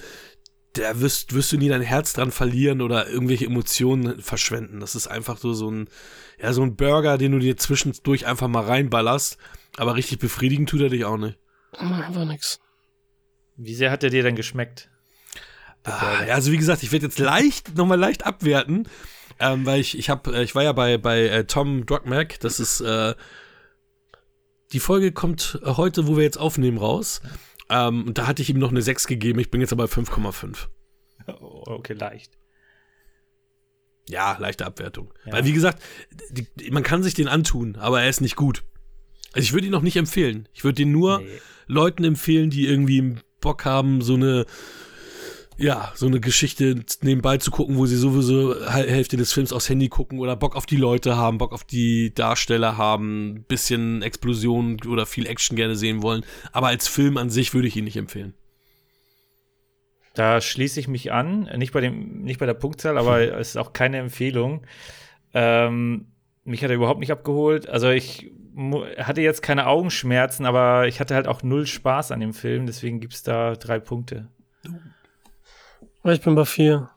da wirst, wirst du nie dein Herz dran verlieren oder irgendwelche Emotionen verschwenden. Das ist einfach so, so ein, ja, so ein Burger, den du dir zwischendurch einfach mal reinballerst, aber richtig befriedigen tut er dich auch nicht. War nix. Wie sehr hat der dir denn geschmeckt? Ah, ja, also wie gesagt, ich werde jetzt leicht, nochmal leicht abwerten, ähm, weil ich, ich habe, ich war ja bei, bei äh, Tom Druckmack, das ist, äh, die Folge kommt äh, heute, wo wir jetzt aufnehmen, raus. Ähm, und da hatte ich ihm noch eine 6 gegeben, ich bin jetzt aber bei 5,5. Oh, okay, leicht. Ja, leichte Abwertung. Ja. Weil wie gesagt, die, man kann sich den antun, aber er ist nicht gut. Also ich würde ihn noch nicht empfehlen. Ich würde ihn nur Nee. Leuten empfehlen, die irgendwie Bock haben, so eine, ja, so eine Geschichte nebenbei zu gucken, wo sie sowieso Hälfte des Films aufs Handy gucken oder Bock auf die Leute haben, Bock auf die Darsteller haben, bisschen Explosion oder viel Action gerne sehen wollen. Aber als Film an sich würde ich ihn nicht empfehlen. Da schließe ich mich an, nicht bei, dem, nicht bei der Punktzahl, aber (laughs) es ist auch keine Empfehlung. Ähm, mich hat er überhaupt nicht abgeholt. Also ich hatte jetzt keine Augenschmerzen, aber ich hatte halt auch null Spaß an dem Film, deswegen gibt es da drei Punkte. Ich bin bei vier.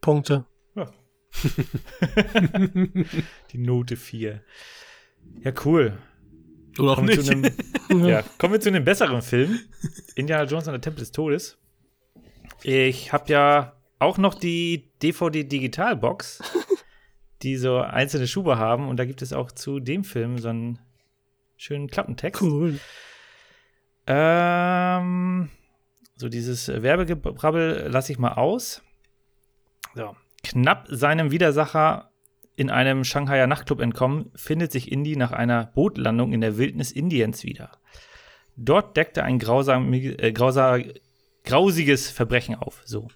Punkte. (laughs) Die Note 4. Ja, cool. Oder auch Kommen wir nicht. zu einem, (laughs) ja, kommen wir zu einem besseren Film. Indiana Jones und der Tempel des Todes. Ich habe ja auch noch die DVD-Digitalbox, die so einzelne Schuhe haben. Und da gibt es auch zu dem Film so einen schönen Klappentext. Cool. Ähm, so dieses Werbegebrabbel lasse ich mal aus. So. Knapp seinem Widersacher in einem Shanghaier Nachtclub entkommen, findet sich Indy nach einer Bootlandung in der Wildnis Indiens wieder. Dort deckt er ein grausam, äh, grausa, grausiges Verbrechen auf. So.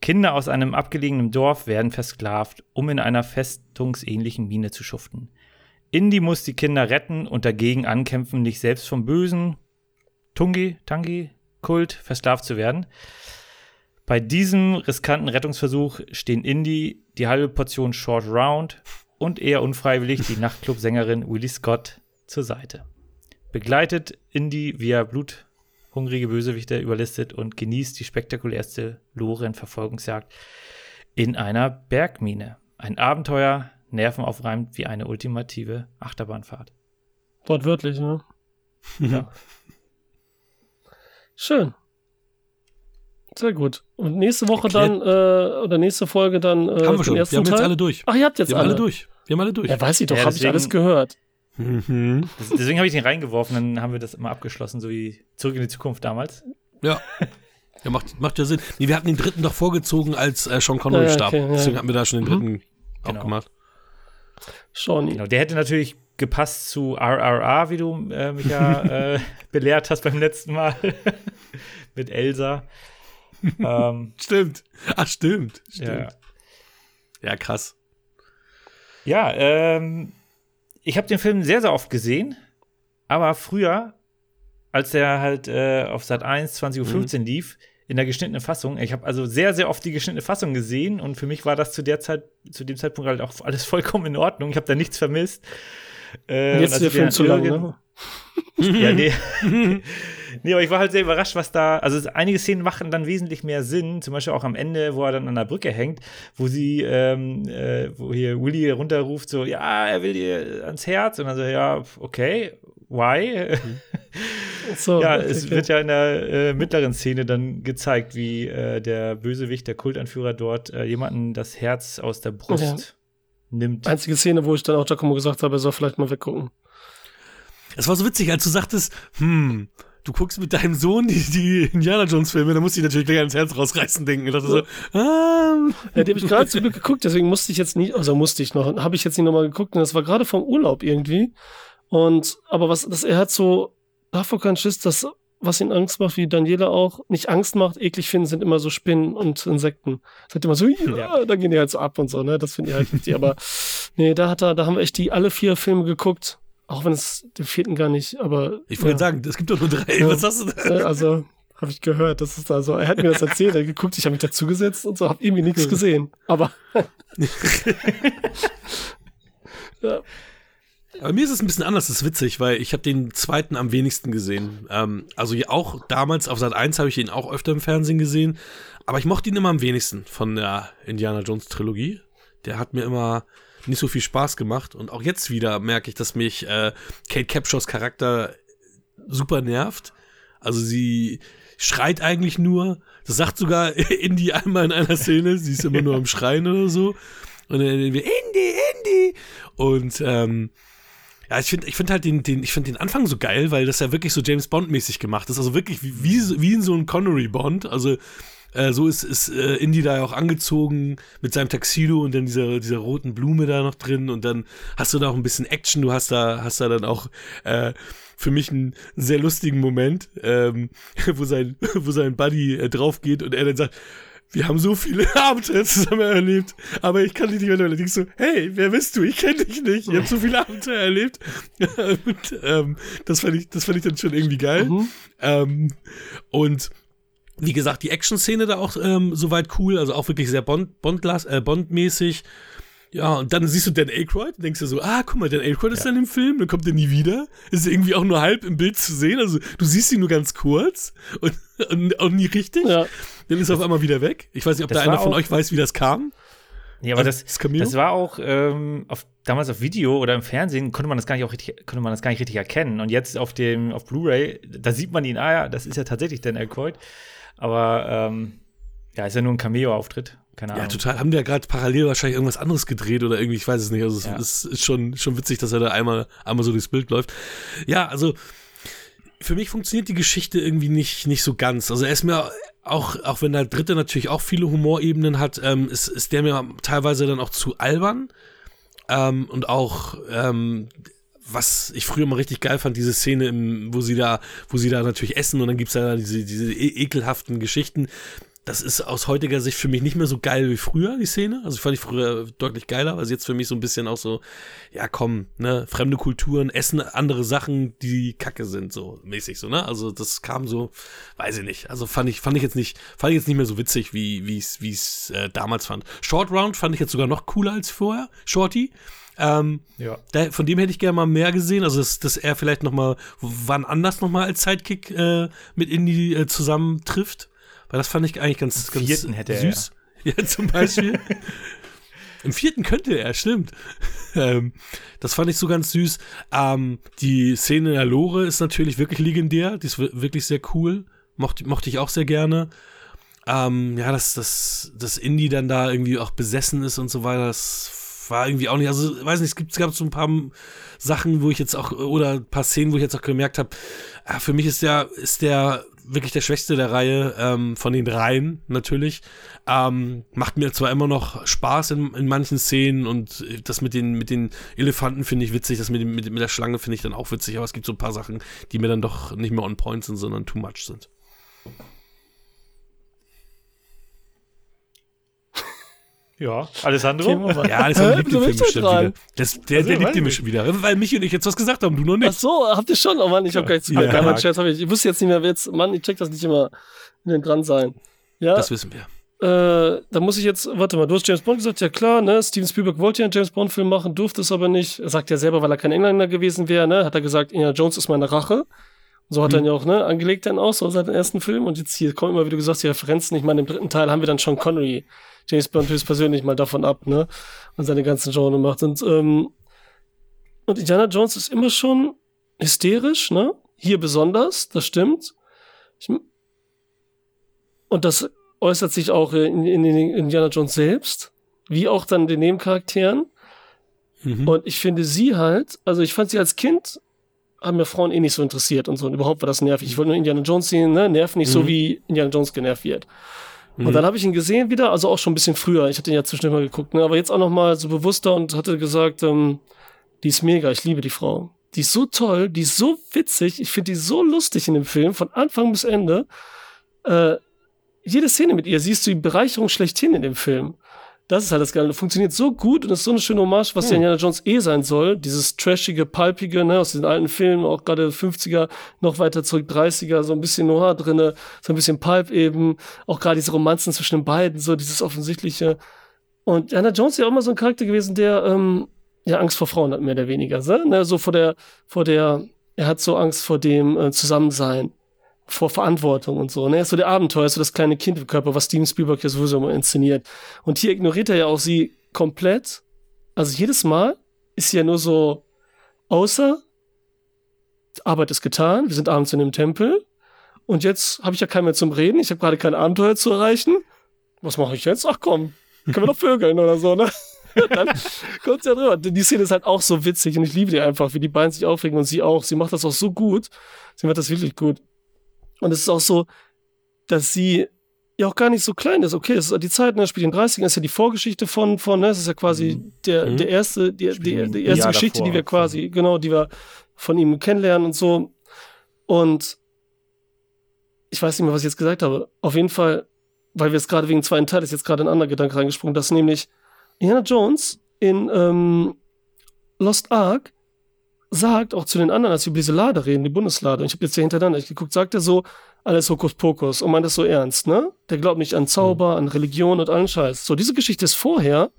Kinder aus einem abgelegenen Dorf werden versklavt, um in einer festungsähnlichen Mine zu schuften. Indy muss die Kinder retten und dagegen ankämpfen, nicht selbst vom bösen Tungi, Tangi, Kult versklavt zu werden. Bei diesem riskanten Rettungsversuch stehen Indy, die halbe Portion Short Round und eher unfreiwillig die (laughs) Nachtclub-Sängerin Willie Scott zur Seite. Begleitet Indy via bluthungrige Bösewichte überlistet und genießt die spektakulärste Loren-Verfolgungsjagd in einer Bergmine. Ein Abenteuer, nervenaufreibend wie eine ultimative Achterbahnfahrt. Wortwörtlich, ne? Ja. (laughs) Schön. Sehr gut. Und nächste Woche dann, äh, oder nächste Folge dann äh, haben wir den schon. Wir haben jetzt Teil. alle durch. Ach, ihr habt jetzt Wir haben alle. alle durch. Wir haben alle durch. Ja, weiß ich doch, Ja, habe ich alles gehört. Mhm. (laughs) Das- Deswegen habe ich den reingeworfen, dann haben wir das immer abgeschlossen, so wie Zurück in die Zukunft damals. Ja. Ja, macht, macht ja Sinn. Nee, wir hatten den dritten doch vorgezogen, als äh, Sean Connery Ja, starb. okay, ja, Deswegen hatten wir da schon den dritten auch Genau. gemacht. Shawnee. Genau, der hätte natürlich gepasst zu RRR, wie du äh, mich ja (laughs) äh, belehrt hast beim letzten Mal (laughs) mit Elsa. ähm, Stimmt. Ach, stimmt. ja, Stimmt. Ja, krass. ja ähm, ich habe den Film sehr, sehr oft gesehen, aber früher, als der halt äh, auf Sat 1 20.15 Uhr lief, in der geschnittenen Fassung. Ich habe also sehr, sehr oft die geschnittene Fassung gesehen und für mich war das zu der Zeit, zu dem Zeitpunkt halt auch alles (laughs) vollkommen in Ordnung. Ich habe da nichts vermisst. Äh, Jetzt ist der Film zu lang, ne? Ja, nee. (laughs) nee, aber ich war halt sehr überrascht, was da. Also, einige Szenen machen dann wesentlich mehr Sinn. Zum Beispiel auch am Ende, wo er dann an der Brücke hängt, wo sie, ähm, äh, wo hier Willy runterruft, so, ja, er will dir ans Herz. Und dann so, ja, okay, why? (laughs) So, Ja, okay, es wird ja in der äh, mittleren Szene dann gezeigt, wie äh, der Bösewicht, der Kultanführer dort äh, jemanden das Herz aus der Brust Ja. Nimmt. Einzige Szene, wo ich dann auch Giacomo gesagt habe, er soll vielleicht mal weggucken. Es war so witzig, als du sagtest, hm, du guckst mit deinem Sohn die, die Indiana Jones Filme, da musst du dich natürlich gleich ans Herz rausreißen denken. Ich dachte so, ah, Ja, die habe ich gerade zum Glück geguckt, deswegen musste ich jetzt nicht, also musste ich noch, habe ich jetzt nicht nochmal geguckt und das war gerade vom Urlaub irgendwie. Und, aber was, das, er hat so, davor keinen Schiss, dass, was ihn Angst macht, wie Daniela auch, nicht Angst macht, eklig finden, sind immer so Spinnen und Insekten. Sagt immer so, ja, Ja. da gehen die halt so ab und so, ne, das finde ich halt wichtig, aber, nee, da hat er, da haben wir echt die, alle vier Filme geguckt, auch wenn es den vierten gar nicht, aber. ich wollte ja. sagen, es gibt doch nur drei. Ja. Was hast du da? Äh, Also, habe ich gehört, das ist da so. Er hat mir das erzählt, er hat geguckt, ich habe mich dazugesetzt und so, habe irgendwie nichts gesehen. Aber (laughs) (laughs) ja, Aber mir ist es ein bisschen anders, das ist witzig, weil ich habe den zweiten am wenigsten gesehen. Ähm, also auch damals auf Sat 1 habe ich ihn auch öfter im Fernsehen gesehen, aber ich mochte ihn immer am wenigsten von der Indiana Jones Trilogie. Der hat mir immer nicht so viel Spaß gemacht und auch jetzt wieder merke ich, dass mich äh, Kate Capshaws Charakter super nervt. Also sie schreit eigentlich nur. Das sagt sogar (laughs) Indy einmal in einer Szene. Sie ist immer nur am (laughs) Schreien oder so. Und dann wir Indy, Indy. Und ähm, ja, ich finde ich find halt den, den, ich finde den Anfang so geil, weil das ja wirklich so James Bond-mäßig gemacht ist. Also wirklich wie, wie, wie in so einem Connery-Bond. Also äh, so ist, ist äh, Indy da ja auch angezogen mit seinem Taxido und dann dieser, dieser roten Blume da noch drin und dann hast du da auch ein bisschen Action. Du hast da, hast da dann auch äh, für mich einen sehr lustigen Moment, ähm, (laughs) wo sein, (laughs) wo sein Buddy äh, drauf geht und er dann sagt, wir haben so viele (laughs) Abenteuer zusammen erlebt, aber ich kann dich nicht mehr erleben. Ich so, hey, wer bist du? Ich kenne dich nicht. Ich habe so viele Abenteuer erlebt. (laughs) und, ähm, das fand ich, das fand ich dann schon irgendwie geil. Mhm. Ähm, und wie gesagt, die Action-Szene da auch ähm, soweit cool, also auch wirklich sehr Bond, Bond, äh, Bond-mäßig. Ja, und dann siehst du Dan Aykroyd und denkst dir so, ah, guck mal, Dan Aykroyd ist dann im Film, dann kommt er nie wieder. Ist irgendwie auch nur halb im Bild zu sehen. Also du siehst ihn nur ganz kurz und, und auch nie richtig. ja. Dann ist er auf einmal wieder weg. Ich weiß nicht, ob Das da einer von euch weiß, wie das kam. Ja, aber Also, das, das das war auch ähm, auf, damals auf Video oder im Fernsehen konnte man das gar nicht auch richtig, konnte man das gar nicht richtig erkennen. Und jetzt auf dem auf Blu-ray, da sieht man ihn, ah ja, das ist ja tatsächlich Dan Aykroyd. Aber ähm, ja, ist ja nur ein Cameo-Auftritt. Keine Ja, Ahnung. total. Haben die ja gerade parallel wahrscheinlich irgendwas anderes gedreht oder irgendwie, ich weiß es nicht. Also es Ja. ist, ist schon, schon witzig, dass er da einmal, einmal so durchs Bild läuft. Ja, also für mich funktioniert die Geschichte irgendwie nicht, nicht so ganz. Also er ist mir auch, auch wenn der dritte natürlich auch viele Humorebenen hat, ähm, ist, ist der mir teilweise dann auch zu albern. Ähm, und auch, ähm, was ich früher mal richtig geil fand, diese Szene, im, wo sie da, wo sie da natürlich essen und dann gibt's da diese, diese e ekelhaften Geschichten. Das ist aus heutiger Sicht für mich nicht mehr so geil wie früher, die Szene. Also fand ich früher deutlich geiler. Also jetzt für mich so ein bisschen auch so, ja komm, ne, fremde Kulturen, essen andere Sachen, die kacke sind, so mäßig so, ne? Also das kam so, weiß ich nicht. Also fand ich, fand ich jetzt nicht, fand ich jetzt nicht mehr so witzig, wie, wie es, wie es äh, damals fand. Short Round fand ich jetzt sogar noch cooler als vorher. Shorty. Ähm, Ja. da, von dem hätte ich gerne mal mehr gesehen. Also, dass, dass er vielleicht noch mal wann anders noch mal als Sidekick äh, mit Indy äh, zusammen trifft. Weil das fand ich eigentlich ganz, ganz vierten hätte er süß. Ja, (laughs) zum Beispiel. (laughs) Im vierten könnte er, stimmt. (laughs) ähm, das fand ich so ganz süß. Ähm, die Szene in der Lore ist natürlich wirklich legendär. Die ist wi- wirklich sehr cool. Mochte, mochte ich auch sehr gerne. Ähm, ja, dass, dass, dass Indy dann da irgendwie auch besessen ist und so weiter, das war irgendwie auch nicht, also weiß nicht, es, gibt, es gab so ein paar Sachen, wo ich jetzt auch, oder ein paar Szenen, wo ich jetzt auch gemerkt habe, ah, für mich ist der, ist der wirklich der Schwächste der Reihe, ähm, von den dreien natürlich. Ähm, macht mir zwar immer noch Spaß in, in manchen Szenen und das mit den, mit den Elefanten finde ich witzig, das mit, mit, mit der Schlange finde ich dann auch witzig, aber es gibt so ein paar Sachen, die mir dann doch nicht mehr on point sind, sondern too much sind. Ja, Alessandro? Ja, Alessandro liebt den Film bestimmt dran? wieder. Das, der Also, der liebt den bestimmt wieder. Weil Michi und ich jetzt was gesagt haben, du noch Ach nicht. so, habt ihr schon? Oh Mann, ich hab gar nicht zugehört. Ja. Ja. Chat, hab ich, ich wusste jetzt nicht mehr, wer jetzt, Mann, ich check das nicht immer in den dran sein. Ja, Das wissen wir. äh, da muss ich jetzt, warte mal, du hast James Bond gesagt, ja klar, ne, Steven Spielberg wollte ja einen James Bond Film machen, durfte es aber nicht. Er sagt ja selber, weil er kein Engländer gewesen wäre, ne, hat er gesagt, Indiana Jones ist meine Rache. So hat er ihn ja auch, ne, angelegt dann aus, so seit dem ersten Film. Und jetzt hier kommen immer, wie du gesagt hast, die Referenzen. Ich meine, im dritten Teil haben wir dann schon Connery, James Bond höchstpersönlich mal davon ab, ne, und seine ganzen Genre macht. Und, ähm, und Indiana Jones ist immer schon hysterisch, ne? Hier besonders, das stimmt. Ich, und das äußert sich auch in, in, in Indiana Jones selbst, wie auch dann den Nebencharakteren. Mhm. Und ich finde sie halt, also ich fand sie als Kind, haben mir Frauen eh nicht so interessiert und so. Und überhaupt war das nervig. Ich wollte nur Indiana Jones sehen, ne? Nerv nicht mhm. so, wie Indiana Jones genervt wird. Mhm. Und dann habe ich ihn gesehen wieder, also auch schon ein bisschen früher. Ich hatte ihn ja zwischendurch mal geguckt, ne? aber jetzt auch noch mal so bewusster und hatte gesagt, ähm, die ist mega, ich liebe die Frau. Die ist so toll, die ist so witzig, ich finde die so lustig in dem Film, von Anfang bis Ende. Äh, jede Szene mit ihr siehst du die Bereicherung schlechthin in dem Film. Das ist halt das Geile. Funktioniert so gut und ist so eine schöne Hommage, was hm. ja Indiana Jones eh sein soll. Dieses trashige, palpige, ne, aus den alten Filmen, auch gerade 50er, noch weiter zurück 30er, so ein bisschen Noir drinne, so ein bisschen Pulp eben. Auch gerade diese Romanzen zwischen den beiden, so dieses offensichtliche. Und Indiana Jones ist ja auch immer so ein Charakter gewesen, der, ähm, ja, Angst vor Frauen hat, mehr oder weniger, so, ne, so vor der, vor der, er hat so Angst vor dem äh, Zusammensein vor Verantwortung und so. Ne? So der Abenteuer, so das kleine Kind im Körper, was Steven Spielberg ja sowieso immer inszeniert. Und hier ignoriert er ja auch sie komplett. Also jedes Mal ist sie ja nur so, außer Arbeit ist getan, wir sind abends in dem Tempel und jetzt habe ich ja keinen mehr zum Reden, ich habe gerade kein Abenteuer zu erreichen. Was mache ich jetzt? Ach komm, können wir doch vögeln oder so, ne? (laughs) dann kommt ja drüber. Die Szene ist halt auch so witzig und ich liebe die einfach, wie die beiden sich aufregen und sie auch. Sie macht das auch so gut. Sie macht das wirklich gut. Und es ist auch so, dass sie ja auch gar nicht so klein ist. Okay, das ist die Zeit, ne, spielt in den 30ern, ist ja die Vorgeschichte von, von, ne, das ist ja quasi mhm. der, mhm. der erste, die, die, die erste Geschichte, davor. die wir quasi, genau, die wir von ihm kennenlernen und so. Und ich weiß nicht mehr, was ich jetzt gesagt habe. Auf jeden Fall, weil wir es gerade wegen zweiten Teil ist jetzt gerade ein anderer Gedanke reingesprungen, dass nämlich Indiana Jones in ähm, Lost Ark sagt, auch zu den anderen, als sie über diese Lade reden, die Bundeslade, und ich habe jetzt hier hintereinander geguckt, sagt er so, alles Hokuspokus und meint das so ernst, ne? Der glaubt nicht an Zauber, mhm. an Religion und allen Scheiß. So, diese Geschichte ist vorher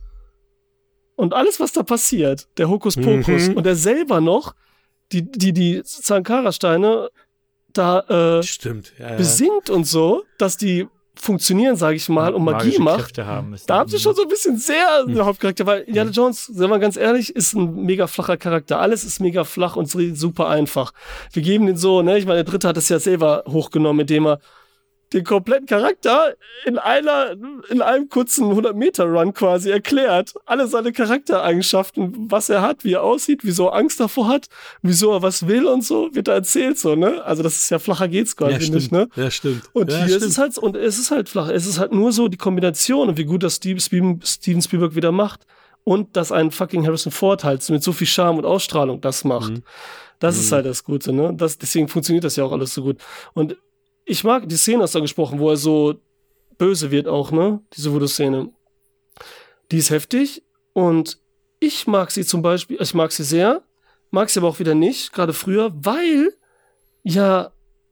und alles, was da passiert, der Hokuspokus mhm. und er selber noch, die, die, die Sankara-Steine da äh, Stimmt, ja, ja. besingt und so, dass die funktionieren, sage ich mal, und Magie macht, haben da haben sie schon so ein bisschen sehr hm. Hauptcharakter, weil Indiana Jones, sagen wir ganz ehrlich, ist ein mega flacher Charakter. Alles ist mega flach und super einfach. Wir geben den so, ne, ich meine, der Dritte hat es ja selber hochgenommen, indem er den kompletten Charakter in einer, in einem kurzen 100-Meter-Run quasi erklärt. Alle seine Charaktereigenschaften, was er hat, wie er aussieht, wieso er Angst davor hat, wieso er was will und so, wird da erzählt so, ne? Also das ist ja flacher geht's quasi ja, nicht, ne? Ja, stimmt. Und ja, hier stimmt. ist es halt, und es ist halt flach. Es ist halt nur so die Kombination und wie gut das Steve, Steven Spielberg wieder macht. Und dass ein fucking Harrison Ford halt mit so viel Charme und Ausstrahlung das macht. Mhm. Das mhm. ist halt das Gute, ne? Das, deswegen funktioniert das ja auch alles so gut. Und ich mag die Szene, hast du gesprochen, wo er so böse wird auch, ne? Diese Voodoo-Szene. Die ist heftig und ich mag sie zum Beispiel, ich mag sie sehr, mag sie aber auch wieder nicht, gerade früher, weil ja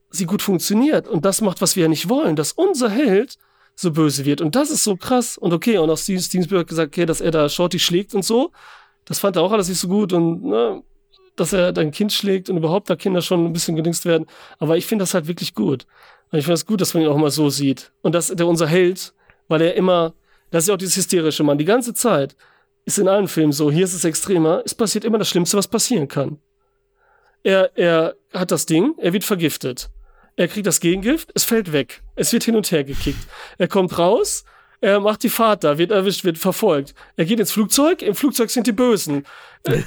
sie gut funktioniert und das macht, was wir ja nicht wollen, dass unser Held so böse wird und das ist so krass und okay und auch Steven Spielberg hat gesagt, okay, dass er da Shorty schlägt und so, das fand er auch alles nicht so gut und ne, dass er dein Kind schlägt und überhaupt da Kinder schon ein bisschen gedingst werden. Aber ich finde das halt wirklich gut. Und ich finde es das gut, dass man ihn auch mal so sieht. Und dass der unser Held, weil er immer, das ist ja auch dieses hysterische Mann, die ganze Zeit ist in allen Filmen so, hier ist es extremer, es passiert immer das Schlimmste, was passieren kann. Er, er hat das Ding, er wird vergiftet. Er kriegt das Gegengift, es fällt weg. Es wird hin und her gekickt. Er kommt raus, er macht die Fahrt da, wird erwischt, wird verfolgt. Er geht ins Flugzeug, im Flugzeug sind die Bösen.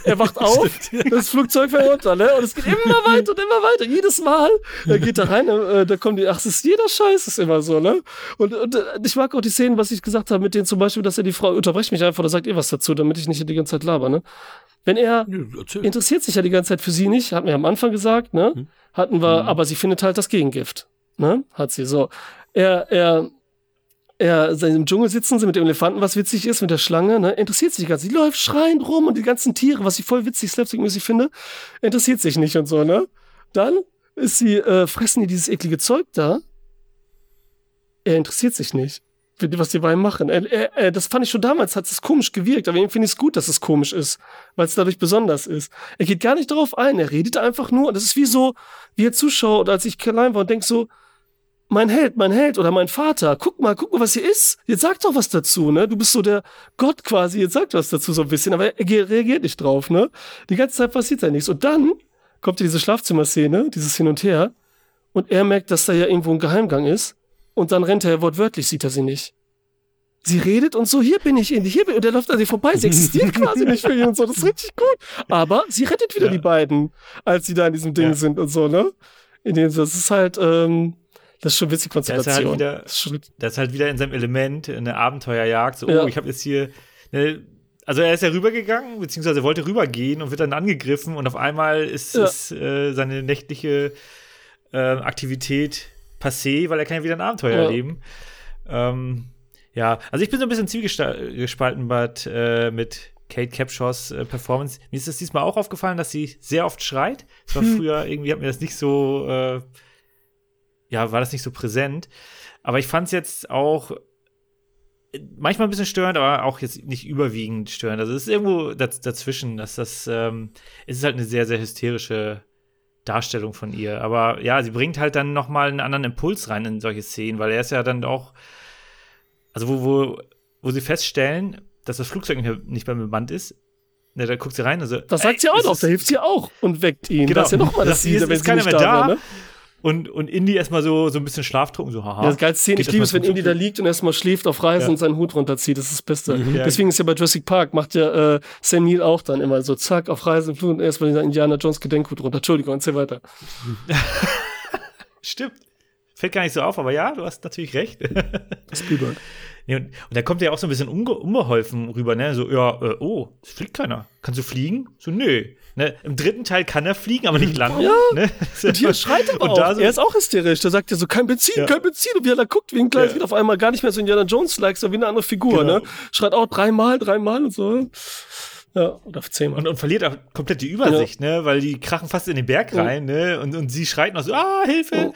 Er wacht (laughs) auf, das Flugzeug fährt runter, ne? Und es geht immer (laughs) weiter und immer weiter. Jedes Mal. Er geht da rein, äh, da kommen die, ach, es ist jeder Scheiß, ist immer so, ne? Und, und äh, ich mag auch die Szenen, was ich gesagt habe, mit denen zum Beispiel, dass er die Frau, unterbrecht mich einfach oder sagt ihr was dazu, damit ich nicht die ganze Zeit laber, ne? Wenn er ja, interessiert sich ja die ganze Zeit für sie nicht, hatten wir am Anfang gesagt, ne? Hm. Hatten wir, hm. aber sie findet halt das Gegengift, ne? Hat sie so. Er, er, er im Dschungel sitzen sie mit dem Elefanten, was witzig ist, mit der Schlange, ne? Interessiert sich ganz. Sie läuft schreiend rum und die ganzen Tiere, was ich voll witzig, slapstick-mäßig finde, interessiert sich nicht und so, ne? Dann ist sie, äh, fressen die dieses eklige Zeug da. Er interessiert sich nicht, was die beiden machen. Er, er, das fand ich schon damals, hat es komisch gewirkt, aber irgendwie finde ich es gut, dass es komisch ist, weil es dadurch besonders ist. Er geht gar nicht darauf ein, er redet einfach nur, und das ist wie so, wie er Zuschauer, oder als ich klein war und denk so, mein Held, mein Held oder mein Vater, guck mal, guck mal, was hier ist. Jetzt sag doch was dazu, ne? Du bist so der Gott quasi, jetzt sag was dazu so ein bisschen, aber er reagiert nicht drauf, ne? Die ganze Zeit passiert da nichts. Und dann kommt ja diese Schlafzimmerszene, dieses Hin und Her. Und er merkt, dass da ja irgendwo ein Geheimgang ist. Und dann rennt er wortwörtlich, sieht er sie nicht. Sie redet und so, hier bin ich, hier bin ich. Und der läuft an sie vorbei. Sie existiert quasi nicht für ihn und so. Das ist richtig gut. Aber sie rettet wieder Ja. die beiden, als sie da in diesem Ding Ja. sind und so, ne? In dem, das ist halt, ähm, das ist schon witzig ist er halt Konstellation. wieder, das ist schon, der ist halt wieder in seinem Element, eine Abenteuerjagd. So, Ja. oh, ich habe jetzt hier. Ne, also er ist ja rübergegangen, beziehungsweise wollte rübergehen und wird dann angegriffen und auf einmal ist, Ja. ist äh, seine nächtliche äh, Aktivität passé, weil er kann ja wieder ein Abenteuer Ja. erleben. Ähm, ja, also ich bin so ein bisschen zielgespalten mit, äh, mit Kate Capshaws äh, Performance. Mir ist es diesmal auch aufgefallen, dass sie sehr oft schreit. Das war (laughs) früher irgendwie, hat mir das nicht so, äh, ja, war das nicht so präsent. Aber ich fand es jetzt auch äh, manchmal ein bisschen störend, aber auch jetzt nicht überwiegend störend. Also es ist irgendwo daz dazwischen, dass das, ähm, es ist halt eine sehr, sehr hysterische Darstellung von ihr. Aber ja, sie bringt halt dann noch mal einen anderen Impuls rein in solche Szenen, weil er ist ja dann auch, also wo, wo, wo sie feststellen, dass das Flugzeug nicht mehr, nicht mehr bemannt ist, ne, da guckt sie rein und so. das sagt ey, sie auch noch, da hilft sie auch und weckt ihn. Genau. Das ist ja nochmal (laughs) das Das Ziel, ist- wenn ist keiner mehr da. wäre, ne? Und, und Indy erstmal so, so ein bisschen schlaftrunken, so, haha. Ja, das geilste Szene, ich liebe es, wenn Indy da liegt und erstmal schläft auf Reisen Ja. und seinen Hut runterzieht. Das ist das Beste. Ja. Deswegen ist ja bei Jurassic Park, macht ja äh, Sam Neill auch dann immer so, zack, auf Reisen, Flug und erstmal dieser Indiana Jones Gedenkhut runter. Entschuldigung, erzähl weiter. (laughs) Stimmt. Fällt gar nicht so auf, aber ja, du hast natürlich recht. Spielberg. Nee, und, und da kommt er auch so ein bisschen unge unbeholfen rüber, ne? So, ja, äh, oh, es fliegt keiner. Kannst du fliegen? So, nö. Ne? Im dritten Teil kann er fliegen, aber nicht landen. Ja. Ne? (laughs) Und hier schreit er Und auch. da so- er ist auch hysterisch. Der sagt ja so, kein Benzin, Ja. kein Benzin. Und wie er da guckt, wie ein kleines Ja. Kind auf einmal gar nicht mehr so Indiana Jones-like, so wie eine andere Figur, Genau. ne? Schreit auch dreimal, dreimal und so. Ja, oder zehnmal. Und, und verliert auch komplett die Übersicht, ne? Weil die krachen fast in den Berg rein, ne? Und, und sie schreit noch so, ah, Hilfe!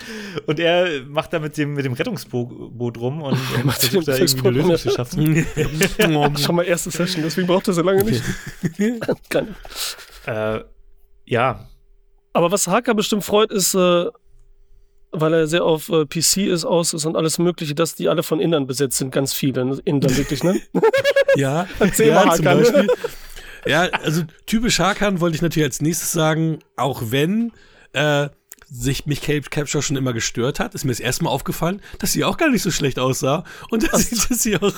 Und er macht da mit dem, mit dem Rettungsboot rum und, (laughs) und macht versucht da irgendwie eine Lösung ja. zu schaffen. (laughs) Schon mal erste Session, deswegen braucht er so lange nicht. (laughs) Kein- äh, ja, Aber was Hacker bestimmt freut, ist, äh, weil er sehr auf äh, PC ist, aus ist und alles Mögliche, dass die alle von Innern besetzt sind, ganz viele ne? Indern wirklich, ne? Ja, Erzähl ja mal, zum Hakan. Beispiel. Ja, also typisch Hakan wollte ich natürlich als nächstes sagen, auch wenn äh, sich mich Cape Capture schon immer gestört hat, ist mir das erste Mal aufgefallen, dass sie auch gar nicht so schlecht aussah und dass, sie, dass, sie, auch,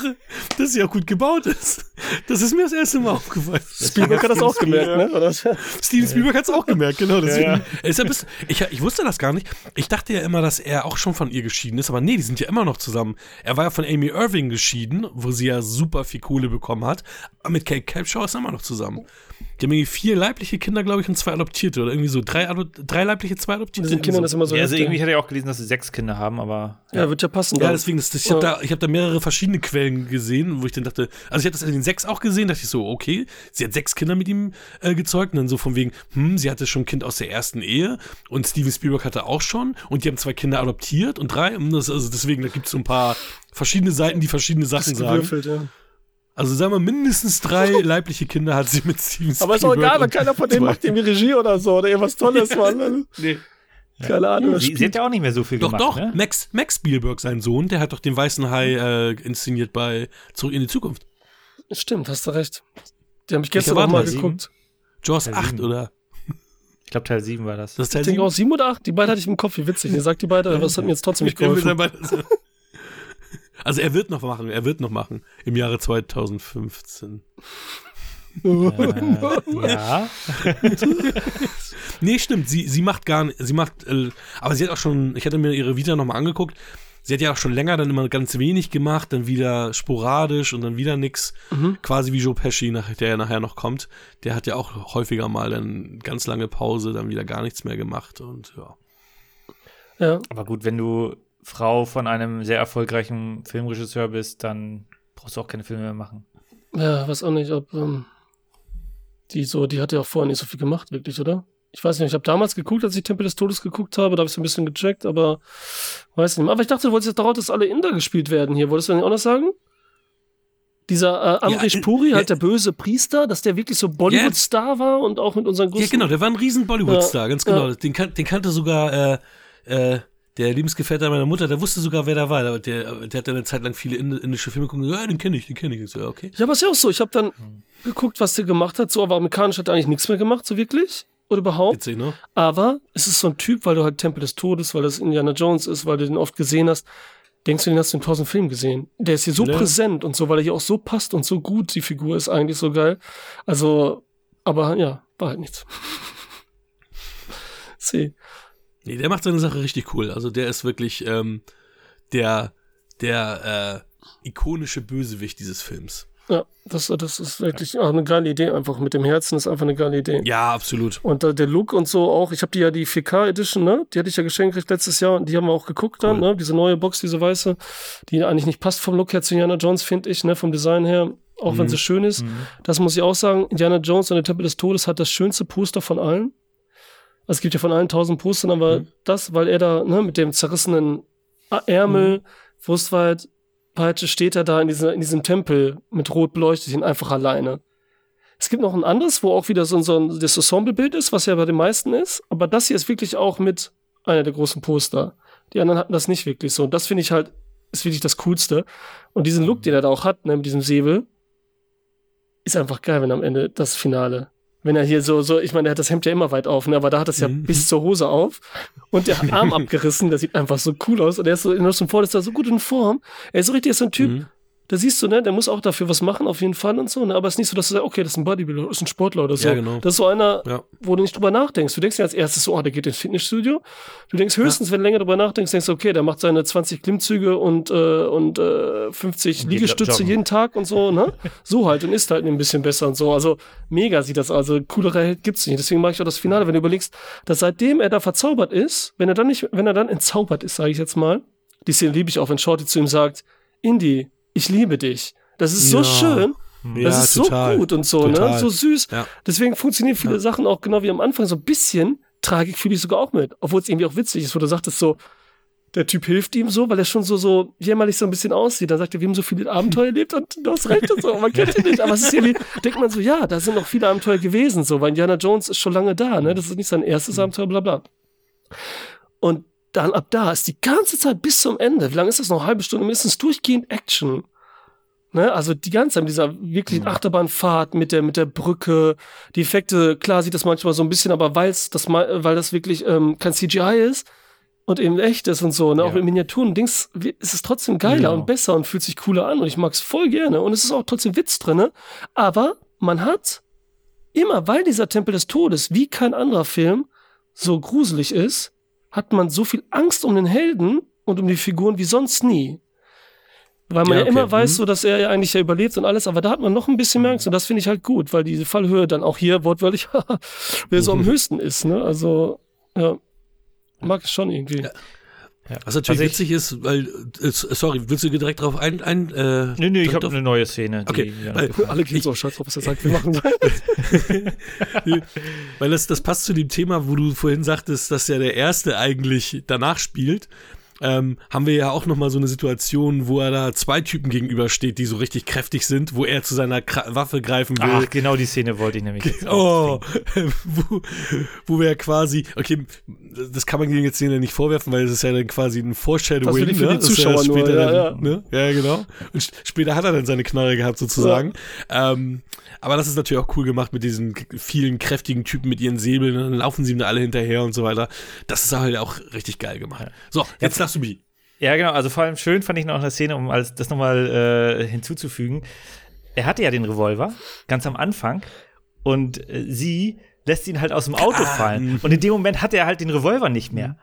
dass sie auch gut gebaut ist. Das ist mir das erste Mal aufgefallen. (laughs) Spielberg hat das auch gemerkt, ne? Oder? Steven Spielberg hat es auch gemerkt, genau. Deswegen, Ja, bis, ich, ich wusste das gar nicht. Ich dachte ja immer, dass er auch schon von ihr geschieden ist, aber nee, die sind ja immer noch zusammen. Er war ja von Amy Irving geschieden, wo sie ja super viel Kohle bekommen hat. Aber mit Kate Capshaw ist er immer noch zusammen. Die haben irgendwie vier leibliche Kinder, glaube ich, und zwei adoptierte. Oder irgendwie so drei, drei leibliche, zwei adoptierte. Mit den Kindern ist immer so ja also irgendwie hatte ich auch gelesen, dass sie sechs Kinder haben, aber Ja, wird ja passen. Ja, deswegen, ist das, ich habe da, ich hab da mehrere verschiedene Quellen gesehen, wo ich dann dachte, also ich habe das in den sechs auch gesehen, dachte ich so, okay, sie hat sechs Kinder mit ihm äh, gezeugt und dann so von wegen, hm, sie hatte schon ein Kind aus der ersten Ehe und Steven Spielberg hatte auch schon und die haben zwei Kinder adoptiert und drei, und das, also deswegen, da gibt es so ein paar verschiedene Seiten, die verschiedene das Sachen ist sagen. gewürfelt, ja. Also sagen wir, mindestens drei (laughs) leibliche Kinder hat sie mit Steven Spielberg. Aber ist auch egal, weil keiner von denen zwei- macht irgendwie Regie oder so oder irgendwas Tolles, Mann. Nee. Keine Ahnung. das sie, sie spielt- hat ja auch nicht mehr so viel Doch, gemacht. doch, Ne? Max, Max Spielberg, sein Sohn, der hat doch den Weißen Hai äh, inszeniert bei Zurück in die Zukunft. Stimmt, hast du recht. Die habe ich gestern war mal das? geguckt. Jaws Teil 8, sieben. oder? Ich glaube, Teil 7 war das. Das ist Ich Teil denke sieben? auch sieben oder acht. Die beiden hatte ich im Kopf. Wie witzig. Ihr sagt die beide, aber das hat mir jetzt trotzdem (laughs) nicht Ja, geholfen. Also er wird noch machen, er wird noch machen. Im Jahre 2015. äh, (laughs) ja. (laughs) Nee, stimmt, sie, sie macht gar nicht, sie macht, äh, aber sie hat auch schon, ich hatte mir ihre Vita nochmal angeguckt, sie hat ja auch schon länger dann immer ganz wenig gemacht, dann wieder sporadisch und dann wieder nix. Mhm. Quasi wie Joe Pesci, nach, der ja nachher noch kommt. Der hat ja auch häufiger mal dann ganz lange Pause, dann wieder gar nichts mehr gemacht und ja. Ja. Aber gut, wenn du Frau von einem sehr erfolgreichen Filmregisseur bist, dann brauchst du auch keine Filme mehr machen. Ja, weiß auch nicht, ob ähm, die so, die hat ja auch vorher nicht so viel gemacht, wirklich, oder? Ich weiß nicht, ich habe damals geguckt, als ich Tempel des Todes geguckt habe, da habe ich so ein bisschen gecheckt, aber weiß nicht mehr. Aber ich dachte, du wolltest jetzt darauf, dass alle Inder gespielt werden hier. Wolltest du denn auch noch sagen? Dieser äh, Amrish Ja, äh, Puri, halt ja. der böse Priester, dass der wirklich so Bollywood-Star war und auch mit unseren Ja, großen... genau, der war ein riesen Bollywood-Star, Ja, ganz genau. ja. Den, kan den kannte sogar äh, äh, der Lebensgefährte meiner Mutter, der wusste sogar, wer da war. Der, der, hat dann eine Zeit lang viele ind- indische Filme geguckt. Ja, den kenne ich, den kenne ich. Ich so, ja, okay. Ja, aber ist ja auch so. Ich habe dann geguckt, was der gemacht hat. So, aber amerikanisch hat er eigentlich nichts mehr gemacht, so wirklich. oder überhaupt. Witzig, ne? Aber es ist so ein Typ, weil du halt Tempel des Todes, weil das Indiana Jones ist, weil du den oft gesehen hast. Denkst du, den hast du in tausend Filmen gesehen? Der ist hier so Ja. präsent und so, weil er hier auch so passt und so gut, die Figur ist eigentlich so geil. Also, aber ja, war halt nichts. (laughs) See. Nee, der macht seine Sache richtig cool. Also der ist wirklich ähm, der, der äh, ikonische Bösewicht dieses Films. Ja, das, das ist wirklich auch eine geile Idee. Einfach mit dem Herzen ist einfach eine geile Idee. Ja, absolut. Und äh, der Look und so auch. Ich habe die ja die 4K Edition, ne? Die hatte ich ja geschenkt gekriegt letztes Jahr und die haben wir auch geguckt dann, Cool. ne? Diese neue Box, diese weiße, die eigentlich nicht passt vom Look her zu Indiana Jones, finde ich, ne? Vom Design her, auch wenn Mhm. sie schön ist. Das muss ich auch sagen. Indiana Jones und der Tempel des Todes hat das schönste Poster von allen. Also es gibt ja von allen tausend Postern, aber Mhm. das, weil er da, ne, mit dem zerrissenen Ärmel, Brustweit, Peitsche steht er da in, dieser, in diesem Tempel mit rot beleuchtet ihn einfach alleine. Es gibt noch ein anderes, wo auch wieder so, ein- so ein das Ensemble-Bild ist, was ja bei den meisten ist, aber das hier ist wirklich auch mit einer der großen Poster. Die anderen hatten das nicht wirklich so. Und das finde ich halt, ist wirklich das Coolste. Und diesen Look, den er da auch hat, ne, mit diesem Säbel, ist einfach geil, wenn am Ende das Finale. Wenn er hier so, so, ich meine, er hat das Hemd ja immer weit auf, ne, aber da hat es ja Mhm. bis zur Hose auf und der Arm (laughs) abgerissen, der sieht einfach so cool aus und er ist so, in zum Vor, ist da so gut in Form. Er ist so richtig, ist so ein Typ, Mhm. Da siehst du, ne, der muss auch dafür was machen, auf jeden Fall und so, ne, aber es ist nicht so, dass du sagst, okay, das ist ein Bodybuilder, das ist ein Sportler oder so. Ja, genau. Das ist so einer, Ja. wo du nicht drüber nachdenkst. Du denkst ja als erstes so, oh, der geht ins Fitnessstudio. Du denkst höchstens, wenn du länger drüber nachdenkst, denkst du, okay, der macht seine 20 Klimmzüge und, äh, und äh, 50 Und Liegestütze jeden Tag und so, ne? (laughs) So halt und isst halt ein bisschen besser und so. Also mega sieht das, also coolere Held gibt's nicht. Deswegen mag ich auch das Finale, wenn du überlegst, dass seitdem er da verzaubert ist, wenn er dann nicht, wenn er dann entzaubert ist, sage ich jetzt mal, die Szene liebe ich auch, wenn Shorty zu ihm sagt, Indy, ich liebe dich. Das ist so Ja. schön. Ja, Das ist total. so gut und so, ne? Total. So süß. Ja. Deswegen funktionieren viele Sachen auch genau wie am Anfang. So ein bisschen Tragik fühle ich sogar auch mit. Obwohl es irgendwie auch witzig ist, wo du sagtest so, der Typ hilft ihm so, weil er schon so, so jämmerlich so ein bisschen aussieht. Dann sagt er, wir haben so viele Abenteuer erlebt und du hast recht und so. Man kennt ihn nicht. Aber es ist irgendwie, denkt man so, ja, da sind noch viele Abenteuer gewesen, so, weil Indiana Jones ist schon lange da, ne? Das ist nicht sein erstes Abenteuer, bla, bla. Und dann ab da ist die ganze Zeit bis zum Ende. Wie lange ist das noch? Eine halbe Stunde mindestens durchgehend Action. Ne, also die ganze Zeit mit dieser wirklichen Achterbahnfahrt mit der mit der Brücke, die Effekte, klar sieht das manchmal so ein bisschen, aber weil's das weil das wirklich ähm, kein CGI ist und eben echt ist und so, ne, auch Ja. mit Miniaturen und Dings, ist es trotzdem geiler Genau. und besser und fühlt sich cooler an und ich mag's voll gerne und es ist auch trotzdem Witz drinne, aber man hat immer, weil dieser Tempel des Todes wie kein anderer Film so gruselig ist, hat man so viel Angst um den Helden und um die Figuren wie sonst nie. Weil man Ja, ja, okay. immer weiß, Mhm. so dass er ja eigentlich ja überlebt und alles, aber da hat man noch ein bisschen mehr Angst und das finde ich halt gut, weil diese Fallhöhe dann auch hier wortwörtlich (laughs) wer so am höchsten ist, ne? Also, ja, mag es schon irgendwie. Ja. Was natürlich Also ich- witzig ist, weil, äh, sorry, willst du direkt drauf ein, ein äh, Nö, nö, ich habe eine neue Szene. Die, Okay, ja, weil- Alle gehen so, scheiß drauf, was er sagt, wir machen (laughs) Weil das, das passt zu dem Thema, wo du vorhin sagtest, dass ja der erste eigentlich danach spielt. Ähm, haben wir ja auch noch mal so eine Situation, wo er da zwei Typen gegenübersteht, die so richtig kräftig sind, wo er zu seiner Kra Waffe greifen will. Ach, genau die Szene wollte ich nämlich jetzt Oh, auch (laughs) wo, wo wir ja quasi, okay, das kann man gegen jetzt Szene nicht vorwerfen, weil es ist ja dann quasi ein Foreshadowing. Für die- die ne? Ist Zuschauer nur, später ja, ja. dann, Ne? ja, genau. Und später hat er dann seine Knarre gehabt sozusagen. Ähm, aber das ist natürlich auch cool gemacht mit diesen vielen kräftigen Typen mit ihren Säbeln, dann laufen sie ihm da alle hinterher und so weiter. Das ist halt auch richtig geil gemacht. So, jetzt darfst du Bi. Ja, genau. Also vor allem schön fand ich noch eine Szene, um das nochmal äh, hinzuzufügen. Er hatte ja den Revolver ganz am Anfang und äh, sie lässt ihn halt aus dem Auto Ah, fallen. Und in dem Moment hat er halt den Revolver nicht mehr.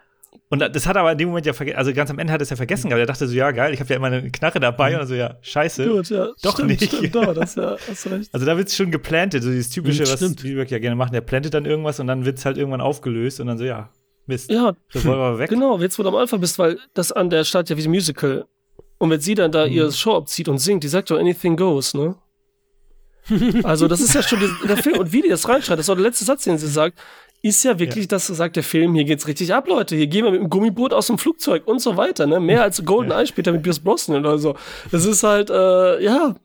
Und das hat er aber in dem Moment ja vergessen, also ganz am Ende hat er es ja vergessen gehabt. Er dachte so, ja geil, ich habe ja immer eine Knarre dabei und so, ja, scheiße. Gut, ja. Doch stimmt, nicht. Stimmt, da, das ja, hast recht. Also da wird's schon geplantet, so dieses typische, Mhm, was stimmt. Spielberg ja gerne machen. Der plantet dann irgendwas und dann wird's halt irgendwann aufgelöst und dann so, ja, Mist. Ja, Revolver weg. Genau, jetzt wo du am Anfang bist, weil das an der Stadt ja wie ein Musical. Und wenn sie dann da ihr Show abzieht und singt, die sagt doch anything goes, ne? (laughs) Also das ist ja schon der Film. Und wie die das reinschreibt, das auch der letzte Satz, den sie sagt, ist ja wirklich, dass sagt der Film, hier geht's richtig ab, Leute. Hier gehen wir mit dem Gummiboot aus dem Flugzeug und so weiter, ne? Mehr als Golden Eye später mit Pierce Brosnan oder so. Das ist halt, äh, ja,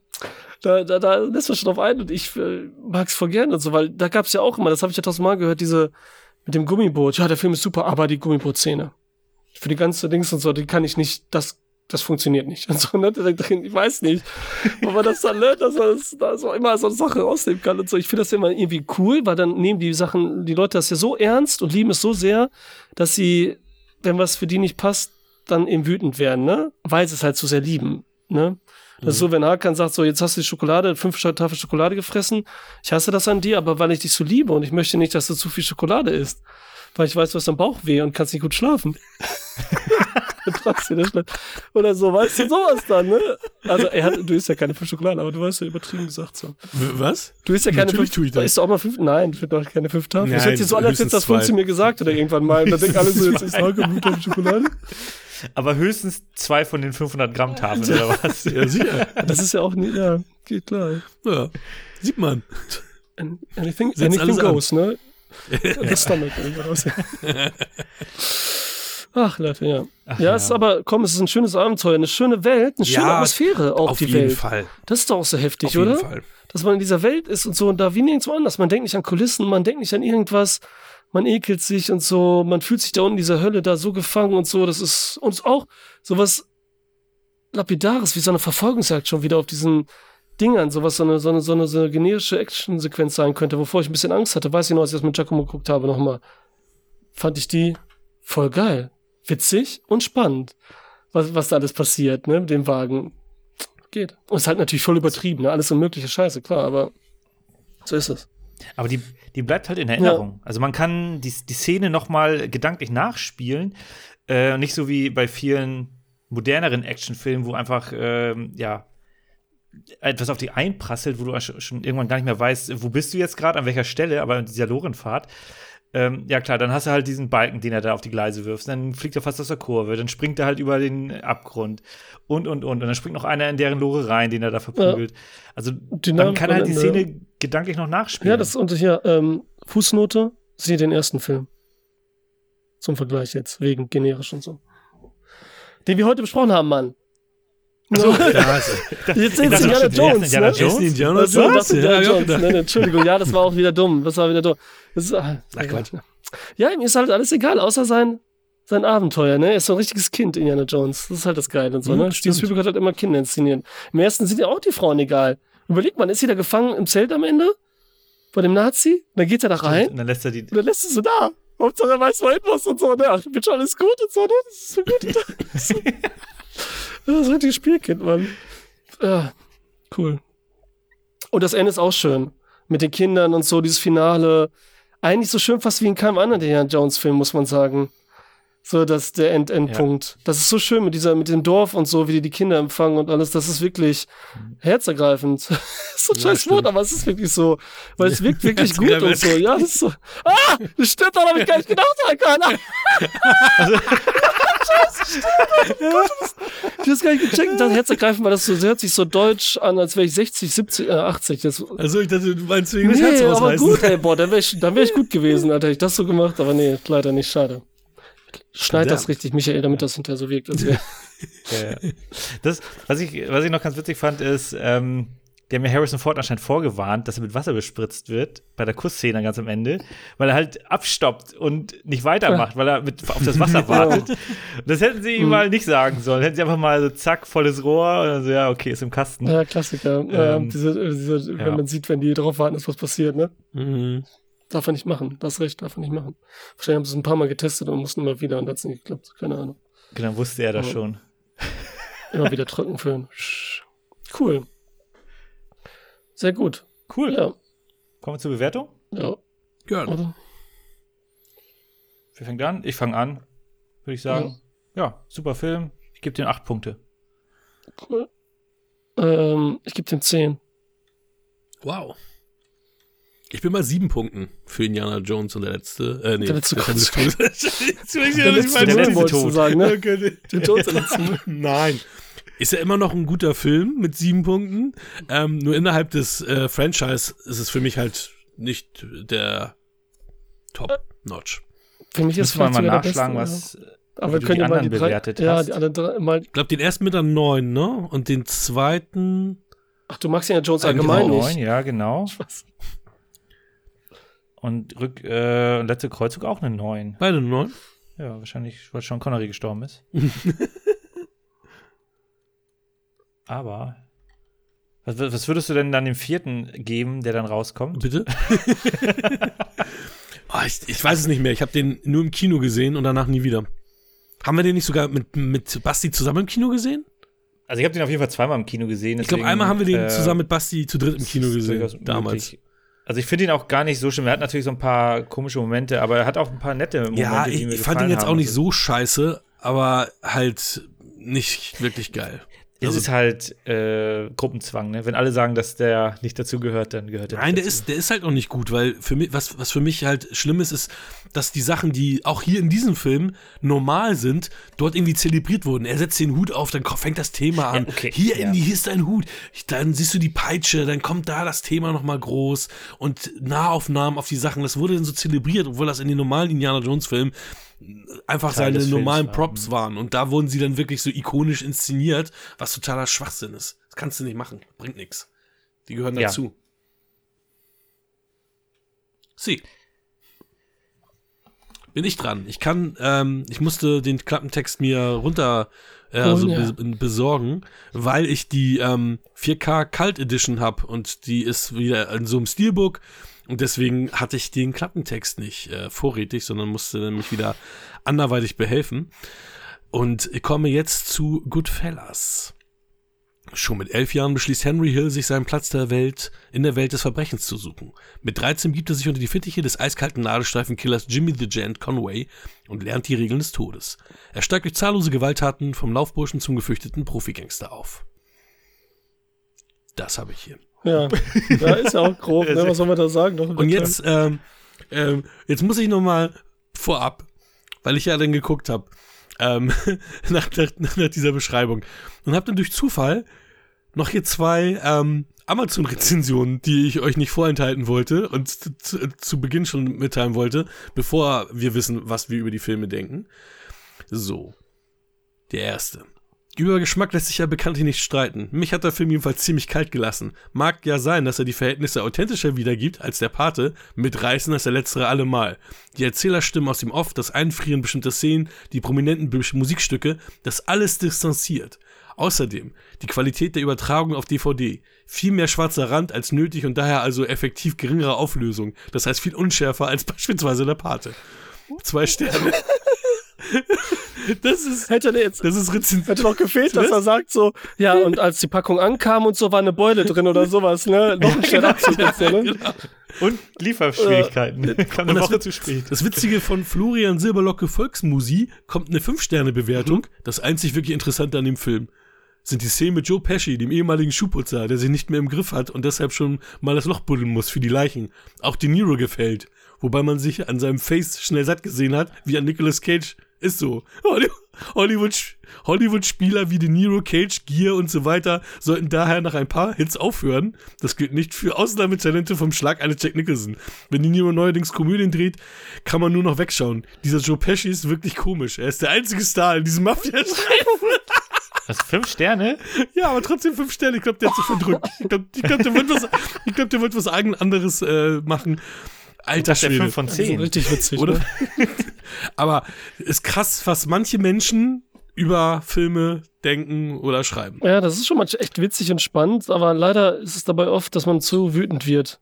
da, da, da lässt man schon drauf ein und ich äh, mag's voll gern und so, weil da gab's ja auch immer, das habe ich ja tausendmal gehört, diese mit dem Gummiboot. Ja, der Film ist super, aber die Gummiboot-Szene. Für die ganze Dings und so, die kann ich nicht, das das funktioniert nicht. (laughs) Und so, ne? Ich weiß nicht, ob man das dann, ne, dass man das, da so immer so eine Sache rausnehmen kann und so. Ich finde das immer irgendwie cool, weil dann nehmen die Sachen, die Leute das ja so ernst und lieben es so sehr, dass sie, wenn was für die nicht passt, dann eben wütend werden, ne? Weil sie es halt so sehr lieben, ne? Das ist so, wenn Hakan sagt, so, jetzt hast du die Schokolade, fünf Tafel Schokolade gefressen. Ich hasse das an dir, aber weil ich dich so liebe und ich möchte nicht, dass du zu viel Schokolade isst. Weil ich weiß, du hast am Bauch weh und kannst nicht gut schlafen. (laughs) (laughs) Oder so, weißt du, sowas dann, ne? Also, er hat, du isst ja keine fünf Schokolade, aber du weißt ja übertrieben gesagt so. Was? Du isst ja keine Natürlich fünf, tue ich das. Isst du auch mal fünf, nein, ich doch keine fünf Tafeln. Das Nein, hört sich so an, als hätte höchstens das zwei. zu mir gesagt oder irgendwann mal. Und da denken (laughs) alle so, jetzt ist Hakan gut auf Schokolade. Aber höchstens zwei von den 500 Gramm Tafeln oder (laughs) was? Ja, sicher. Das ist ja auch nicht, ja, geht klar. Ja. Sieht man. An- Anything, anything alles an. goes, ne? (laughs) Das Stomach. irgendwas. Ach, Leute, ja. Ach, ja, es ist aber, komm, es ist ein schönes Abenteuer, eine schöne Welt, eine schöne Ja, Atmosphäre auf, Auf die jeden Welt. Fall. Das ist doch auch so heftig, Auf jeden oder? Fall. Dass man in dieser Welt ist und so und da wie nirgendwo anders. Man denkt nicht an Kulissen, man denkt nicht an irgendwas, man ekelt sich und so, man fühlt sich da unten in dieser Hölle da so gefangen und so. Das ist uns auch sowas Lapidares, wie so eine Verfolgungsjagd schon wieder auf diesen Dingern, sowas, so eine, so eine, so eine, so eine generische Actionsequenz sein könnte, wovor ich ein bisschen Angst hatte. Weiß ich noch, als ich das mit Giacomo geguckt habe, nochmal. Fand ich die voll geil. Witzig und spannend, was, was da alles passiert, ne, mit dem Wagen. Geht. Und es ist halt natürlich voll übertrieben, ne? Alles so mögliche Scheiße, klar, aber so ist es. Aber die, die bleibt halt in Erinnerung. Also man kann die, die Szene noch mal gedanklich nachspielen. Äh, nicht so wie bei vielen moderneren Actionfilmen, wo einfach, ähm, ja, etwas auf die einprasselt, wo du sch- schon irgendwann gar nicht mehr weißt, wo bist du jetzt gerade, an welcher Stelle, aber in dieser Lorenfahrt. Ähm, ja klar, dann hast du halt diesen Balken, den er da auf die Gleise wirft. Dann fliegt er fast aus der Kurve, dann springt er halt über den Abgrund und, und, und. Und dann springt noch einer in deren Lore rein, den er da verprügelt. Also man Dynamik kann halt die. Szene gedanklich noch nachspielen. Ja, das und hier, ähm, Fußnote, sieh den ersten Film. Zum Vergleich jetzt, wegen generisch und so. Den wir heute besprochen haben, Mann. So, (laughs) da ist er. Jetzt sind dachte, Indiana stimmt, Jones, Indiana ne? Jones? Ist Indiana Was? Jones? Das Ja, Indiana Jones. Nein, Entschuldigung, ja, das war auch wieder dumm. Das war wieder dumm. Das ist, ah, Ach, Quatsch. Ja, ihm ist halt alles egal, außer sein, sein Abenteuer, ne? Er ist so ein richtiges Kind, Indiana Jones. Das ist halt das Geile und so, Mhm, ne? Steven stimmt. Spielberg hat halt immer Kinder inszeniert. Im ersten sind ja auch die Frauen egal. Überleg mal, ist sie da gefangen im Zelt am Ende? Bei dem Nazi? Dann geht er da rein Und dann lässt er die. und dann lässt du so da. Hauptsache er weiß, wohin muss und so, ne? Ach, wird schon alles gut und so, ne? Das ist so gut. Das (laughs) ist das ist ein richtiges Spielkind, Mann. Ja, cool. Und das Ende ist auch schön. Mit den Kindern und so, dieses Finale. Eigentlich so schön fast wie in keinem anderen Indiana Jones-Film, muss man sagen. So, das der End Endpunkt. Das ist so schön mit dieser, mit dem Dorf und so, wie die die Kinder empfangen und alles. Das ist wirklich herzergreifend. (laughs) das ist so ein Ja, scheiß. Wort, aber es ist wirklich so. Weil es wirkt (laughs) wirklich gut und so. Ja, das ist so. Ah! Das stimmt, daran habe ich gar nicht gedacht, keiner. (laughs) Scheiße, stimmt. Ich hab's gar nicht gecheckt. Das herzergreifend, weil das so, das hört sich so deutsch an, als wäre ich 60, 70, äh, 80. Das, Also, ich dachte, du meinst wegen des nee, Herz aber gut, ey, boah, dann wäre ich, dann wär ich gut gewesen, Alter. Hätte ich das so gemacht, aber nee, leider nicht, schade. Schneid das richtig, Michael, damit das hinterher so wirkt, als. (laughs) Ja, ja. Das, was ich, was ich noch ganz witzig fand, ist, ähm, der mir Harrison Ford anscheinend vorgewarnt, dass er mit Wasser bespritzt wird, bei der Kussszene ganz am Ende, weil er halt abstoppt und nicht weitermacht, weil er mit, auf das Wasser (laughs) wartet. Und das hätten sie ihm Mhm. mal nicht sagen sollen. Hätten sie einfach mal so zack, volles Rohr und dann so, ja, okay, ist im Kasten. Ja, Klassiker. Ähm, ähm, diese, diese, ja. Wenn man sieht, wenn die drauf warten, dass was passiert, ne? Mhm. Darf er nicht machen. Das recht, darf er nicht machen. Wahrscheinlich haben sie es ein paar Mal getestet und mussten immer wieder und hat es nicht geklappt. Keine Ahnung. Genau, wusste er das Ja. schon. Immer wieder trocken füllen. Cool. Sehr gut. Cool. Ja. Kommen wir zur Bewertung. Ja. Gerne. Oder? Wer fängt an? Ich fange an, würde ich sagen. Ja. super Film. Ich gebe den acht Punkte. Cool. Ähm, ich gebe dem 10. Wow. Ich bin bei sieben Punkten für Indiana Jones und der letzte. Äh, nee, Der letzte (laughs) ich Der letzte der letzte Tod. sagen, ne? Okay. (laughs) Der Jones der letzte (laughs) Nein. Ist ja immer noch ein guter Film mit sieben Punkten. Ähm, nur innerhalb des äh, Franchise ist es für mich halt nicht der Top-Notch. Für mich ist vielleicht mal nachschlagen, Beste, was. ja. Aber wir können die ja mal die anderen drei, bewertet ja, die alle drei mal. Ich glaube, den ersten mit einer neun, ne? Und den zweiten. Ach, du magst ja Jones allgemein auch nicht. Ja, genau. Und rück, äh, letzte Kreuzzug auch eine 9. Beide neun. Ja, wahrscheinlich, weil Sean Connery gestorben ist. (laughs) aber. Was, was würdest du denn dann dem vierten geben, der dann rauskommt? Bitte? (laughs) oh, ich, ich weiß es nicht mehr. Ich habe den nur im Kino gesehen und danach nie wieder. Haben wir den nicht sogar mit, mit Basti zusammen im Kino gesehen? Also ich habe den auf jeden Fall zweimal im Kino gesehen. Ich glaube, einmal haben wir den äh, zusammen mit Basti zu dritt im Kino gesehen. Damals. Möglich. Also ich finde ihn auch gar nicht so schlimm. Er hat natürlich so ein paar komische Momente, aber er hat auch ein paar nette Momente. Ja, ich, ich fand ihn jetzt auch nicht so scheiße, aber halt nicht wirklich geil. Es also, ist halt äh, Gruppenzwang, ne? Wenn alle sagen, dass der nicht dazu gehört, dann gehört er Nein, der dazu. ist, der ist halt auch nicht gut, weil für mich, was, was für mich halt schlimm ist, ist, dass die Sachen, die auch hier in diesem Film normal sind, dort irgendwie zelebriert wurden. Er setzt den Hut auf, dann fängt das Thema an. Ja, okay, hier, ja. Hier ist dein Hut. Dann siehst du die Peitsche, dann kommt da das Thema nochmal groß und Nahaufnahmen auf die Sachen. Das wurde dann so zelebriert, obwohl das in den normalen Indiana Jones Filmen einfach Teil seine normalen Films Props waren. Und da wurden sie dann wirklich so ikonisch inszeniert, was totaler Schwachsinn ist. Das kannst du nicht machen. Bringt nichts. Die gehören dazu. Ja. Sie. Bin ich dran. Ich kann, ähm, ich musste den Klappentext mir runter äh, oh, also ja. besorgen, weil ich die ähm, 4K Cult Edition habe und die ist wieder in so einem Steelbook und deswegen hatte ich den Klappentext nicht äh, vorrätig, sondern musste nämlich wieder anderweitig behelfen. Und ich komme jetzt zu Goodfellas. Schon mit elf Jahren beschließt Henry Hill, sich seinen Platz der Welt in der Welt des Verbrechens zu suchen. Mit 13 gibt er sich unter die Fittiche des eiskalten Nadelstreifenkillers Jimmy the Gent Conway und lernt die Regeln des Todes. Er steigt durch zahllose Gewalttaten vom Laufburschen zum gefürchteten Profigangster auf. Das habe ich hier. Ja, (laughs) da ist ja auch grob, ne? was soll man da sagen? Doch und jetzt, ähm, ähm, jetzt muss ich noch mal vorab, weil ich ja dann geguckt habe, ähm, (laughs) nach, nach, nach, dieser Beschreibung und habe dann durch Zufall noch hier zwei ähm, Amazon-Rezensionen, die ich euch nicht vorenthalten wollte und zu, zu Beginn schon mitteilen wollte, bevor wir wissen, was wir über die Filme denken. So. Der erste. Über Geschmack lässt sich ja bekanntlich nicht streiten. Mich hat der Film jedenfalls ziemlich kalt gelassen. Mag ja sein, dass er die Verhältnisse authentischer wiedergibt als der Pate, mitreißen als der letztere allemal. Die Erzählerstimmen aus dem Off, das Einfrieren bestimmter Szenen, die prominenten Musikstücke, das alles distanziert. Außerdem die Qualität der Übertragung auf DVD. Viel mehr schwarzer Rand als nötig und daher also effektiv geringere Auflösung. Das heißt viel unschärfer als (laughs) beispielsweise der Pate. Zwei Sterne. Das ist, hätte jetzt, das ist hätte noch gefehlt, dass er sagt so, ja, und als die Packung ankam und so war eine Beule drin oder sowas, ne? Noch ein jetzt, ne? Genau. Und Lieferschwierigkeiten. Äh, Kam eine Woche zu spät. Das Witzige von Florian Silberlocke Volksmusik kommt eine 5-Sterne-Bewertung. Mhm. Das einzig wirklich Interessante an dem Film sind die Szenen mit Joe Pesci, dem ehemaligen Schuhputzer, der sich nicht mehr im Griff hat und deshalb schon mal das Loch buddeln muss für die Leichen. Auch De Niro gefällt. Wobei man sich an seinem Face schnell satt gesehen hat, wie an Nicolas Cage ist so. Hollywood, Hollywood-Spieler wie De Niro, Cage, Gear und so weiter sollten daher nach ein paar Hits aufhören. Das gilt nicht für Ausnahmetalente vom Schlag eines Jack Nicholson. Wenn De Niro neuerdings Komödien dreht, kann man nur noch wegschauen. Dieser Joe Pesci ist wirklich komisch. Er ist der einzige Star in diesem Mafia-Streifen. Was, fünf Sterne? Ja, aber trotzdem fünf Sterne. Ich glaube, der hat sich verdrückt. Ich glaube, glaub, der, wird was, ich glaub, der wird was eigen anderes äh, machen. Alter Schwede. Der 5 von 10. richtig witzig, oder? (laughs) Aber ist krass, was manche Menschen über Filme denken oder schreiben. Ja, das ist schon manchmal echt witzig und spannend, aber leider ist es dabei oft, dass man zu wütend wird.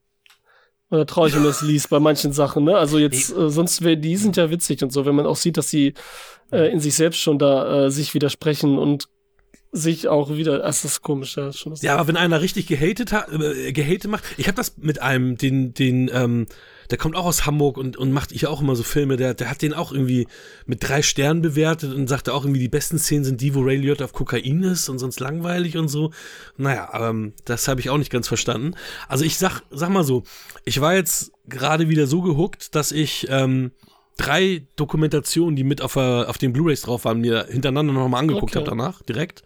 Oder traurig, wenn man das (laughs) liest bei manchen Sachen, ne? Also jetzt, äh, sonst wäre, die sind ja witzig und so, wenn man auch sieht, dass sie äh, in sich selbst schon da äh, sich widersprechen und sich auch wieder, das ist komisch, ja. Schon ja, aber wenn einer richtig gehatet, hat, äh, gehatet macht, ich habe das mit einem, den, den, ähm, der kommt auch aus Hamburg und, und macht hier auch immer so Filme, der, der hat den auch irgendwie mit drei Sternen bewertet und sagte auch irgendwie, die besten Szenen sind die, wo Ray Liotta auf Kokain ist und sonst langweilig und so. Naja, ähm, das habe ich auch nicht ganz verstanden. Also ich sag, sag mal so, ich war jetzt gerade wieder so gehuckt, dass ich ähm, drei Dokumentationen, die mit auf, auf den Blu-Rays drauf waren, mir hintereinander nochmal angeguckt okay. habe danach, direkt.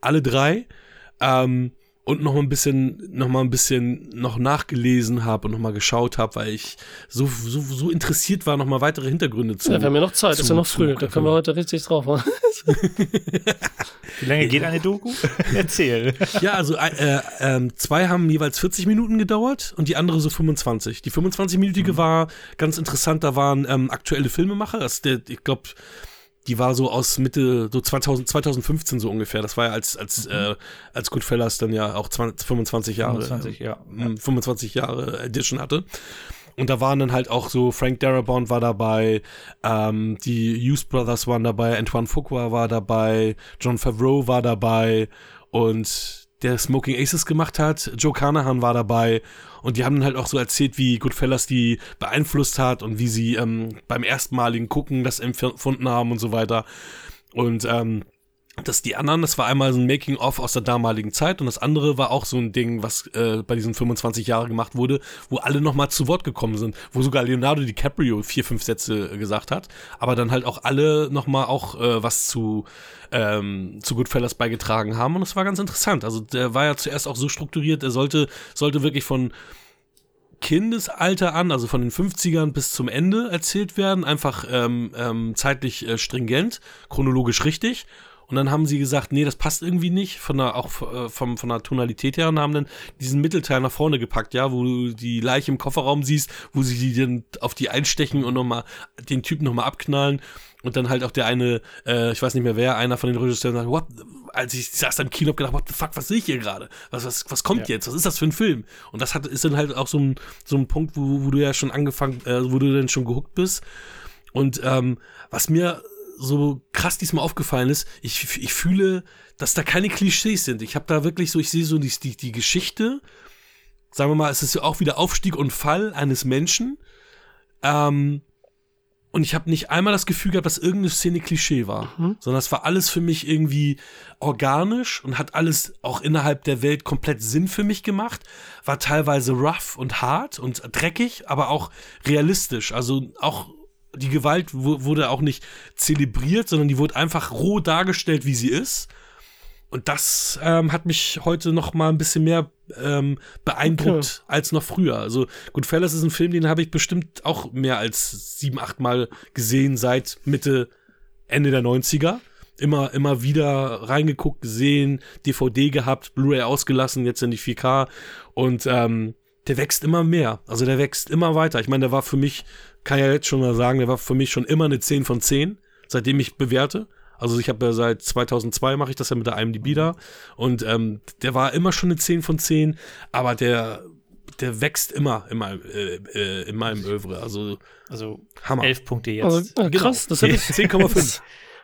Alle drei. Ähm, und noch ein bisschen, noch mal ein bisschen noch nachgelesen habe und noch mal geschaut habe, weil ich so, so, so interessiert war, noch mal weitere Hintergründe zu. Ja, wir haben ja noch Zeit, zu, ist ja noch früh, da können wir heute richtig drauf machen. (laughs) Wie lange geht eine Doku? (laughs) Erzähl. Ja, also äh, äh, zwei haben jeweils 40 Minuten gedauert und die andere so 25. Die 25-minütige mhm. war ganz interessant, da waren ähm, aktuelle Filmemacher, das der, ich glaube, die war so aus Mitte, so 2000, 2015 so ungefähr. Das war ja als, als, mhm. äh, als Goodfellas dann ja auch 20, 25 Jahre, 25, ja. äh, 25 Jahre Edition hatte. Und da waren dann halt auch so, Frank Darabont war dabei, ähm, die Hughes Brothers waren dabei, Antoine Fuqua war dabei, John Favreau war dabei und der Smoking Aces gemacht hat, Joe Carnahan war dabei und die haben dann halt auch so erzählt, wie Goodfellas die beeinflusst hat und wie sie ähm, beim erstmaligen Gucken das empfunden haben und so weiter. Und ähm, dass die anderen, das war einmal so ein Making-of aus der damaligen Zeit und das andere war auch so ein Ding, was äh, bei diesen 25 Jahren gemacht wurde, wo alle nochmal zu Wort gekommen sind, wo sogar Leonardo DiCaprio vier, fünf Sätze äh, gesagt hat, aber dann halt auch alle nochmal auch äh, was zu, ähm, zu Goodfellas beigetragen haben und das war ganz interessant. Also der war ja zuerst auch so strukturiert, er sollte, sollte wirklich von Kindesalter an, also von den 50ern bis zum Ende erzählt werden, einfach ähm, ähm, zeitlich äh, stringent, chronologisch richtig und dann haben sie gesagt, nee, das passt irgendwie nicht, von der, auch äh, vom, von der Tonalität her, und haben dann diesen Mittelteil nach vorne gepackt, ja, wo du die Leiche im Kofferraum siehst, wo sie die dann auf die einstechen und nochmal den Typen nochmal abknallen. Und dann halt auch der eine, äh, ich weiß nicht mehr wer, einer von den Regisseuren sagt, what? Als ich saß da im Kino, hab gedacht, what the fuck, was sehe ich hier gerade? Was, was, was kommt ja. jetzt? Was ist das für ein Film? Und das hat, ist dann halt auch so ein, so ein Punkt, wo, wo du ja schon angefangen, äh, wo du dann schon gehuckt bist. Und ähm, was mir so krass diesmal aufgefallen ist, ich, ich fühle, dass da keine Klischees sind. Ich habe da wirklich so, ich sehe so die, die, die Geschichte, sagen wir mal, es ist ja auch wieder Aufstieg und Fall eines Menschen. Ähm, und ich habe nicht einmal das Gefühl gehabt, dass irgendeine Szene Klischee war, mhm. sondern es war alles für mich irgendwie organisch und hat alles auch innerhalb der Welt komplett Sinn für mich gemacht. War teilweise rough und hart und dreckig, aber auch realistisch. Also auch die Gewalt wurde auch nicht zelebriert, sondern die wurde einfach roh dargestellt, wie sie ist. Und das ähm, hat mich heute noch mal ein bisschen mehr ähm, beeindruckt okay. als noch früher. Also Goodfellas ist ein Film, den habe ich bestimmt auch mehr als sieben, acht Mal gesehen seit Mitte, Ende der 90er. Immer, immer wieder reingeguckt, gesehen, DVD gehabt, Blu-ray ausgelassen, jetzt in die 4K. Und ähm, der wächst immer mehr. Also der wächst immer weiter. Ich meine, der war für mich kann ja jetzt schon mal sagen, der war für mich schon immer eine 10 von 10, seitdem ich bewerte. Also ich habe ja seit 2002 mache ich das ja mit der IMDb da und ähm, der war immer schon eine 10 von 10, aber der der wächst immer in meinem, äh, äh, in meinem Övre. Also, also Hammer. 11 Punkte jetzt. Also, äh, krass, genau. das hätte ich (laughs) 10,5.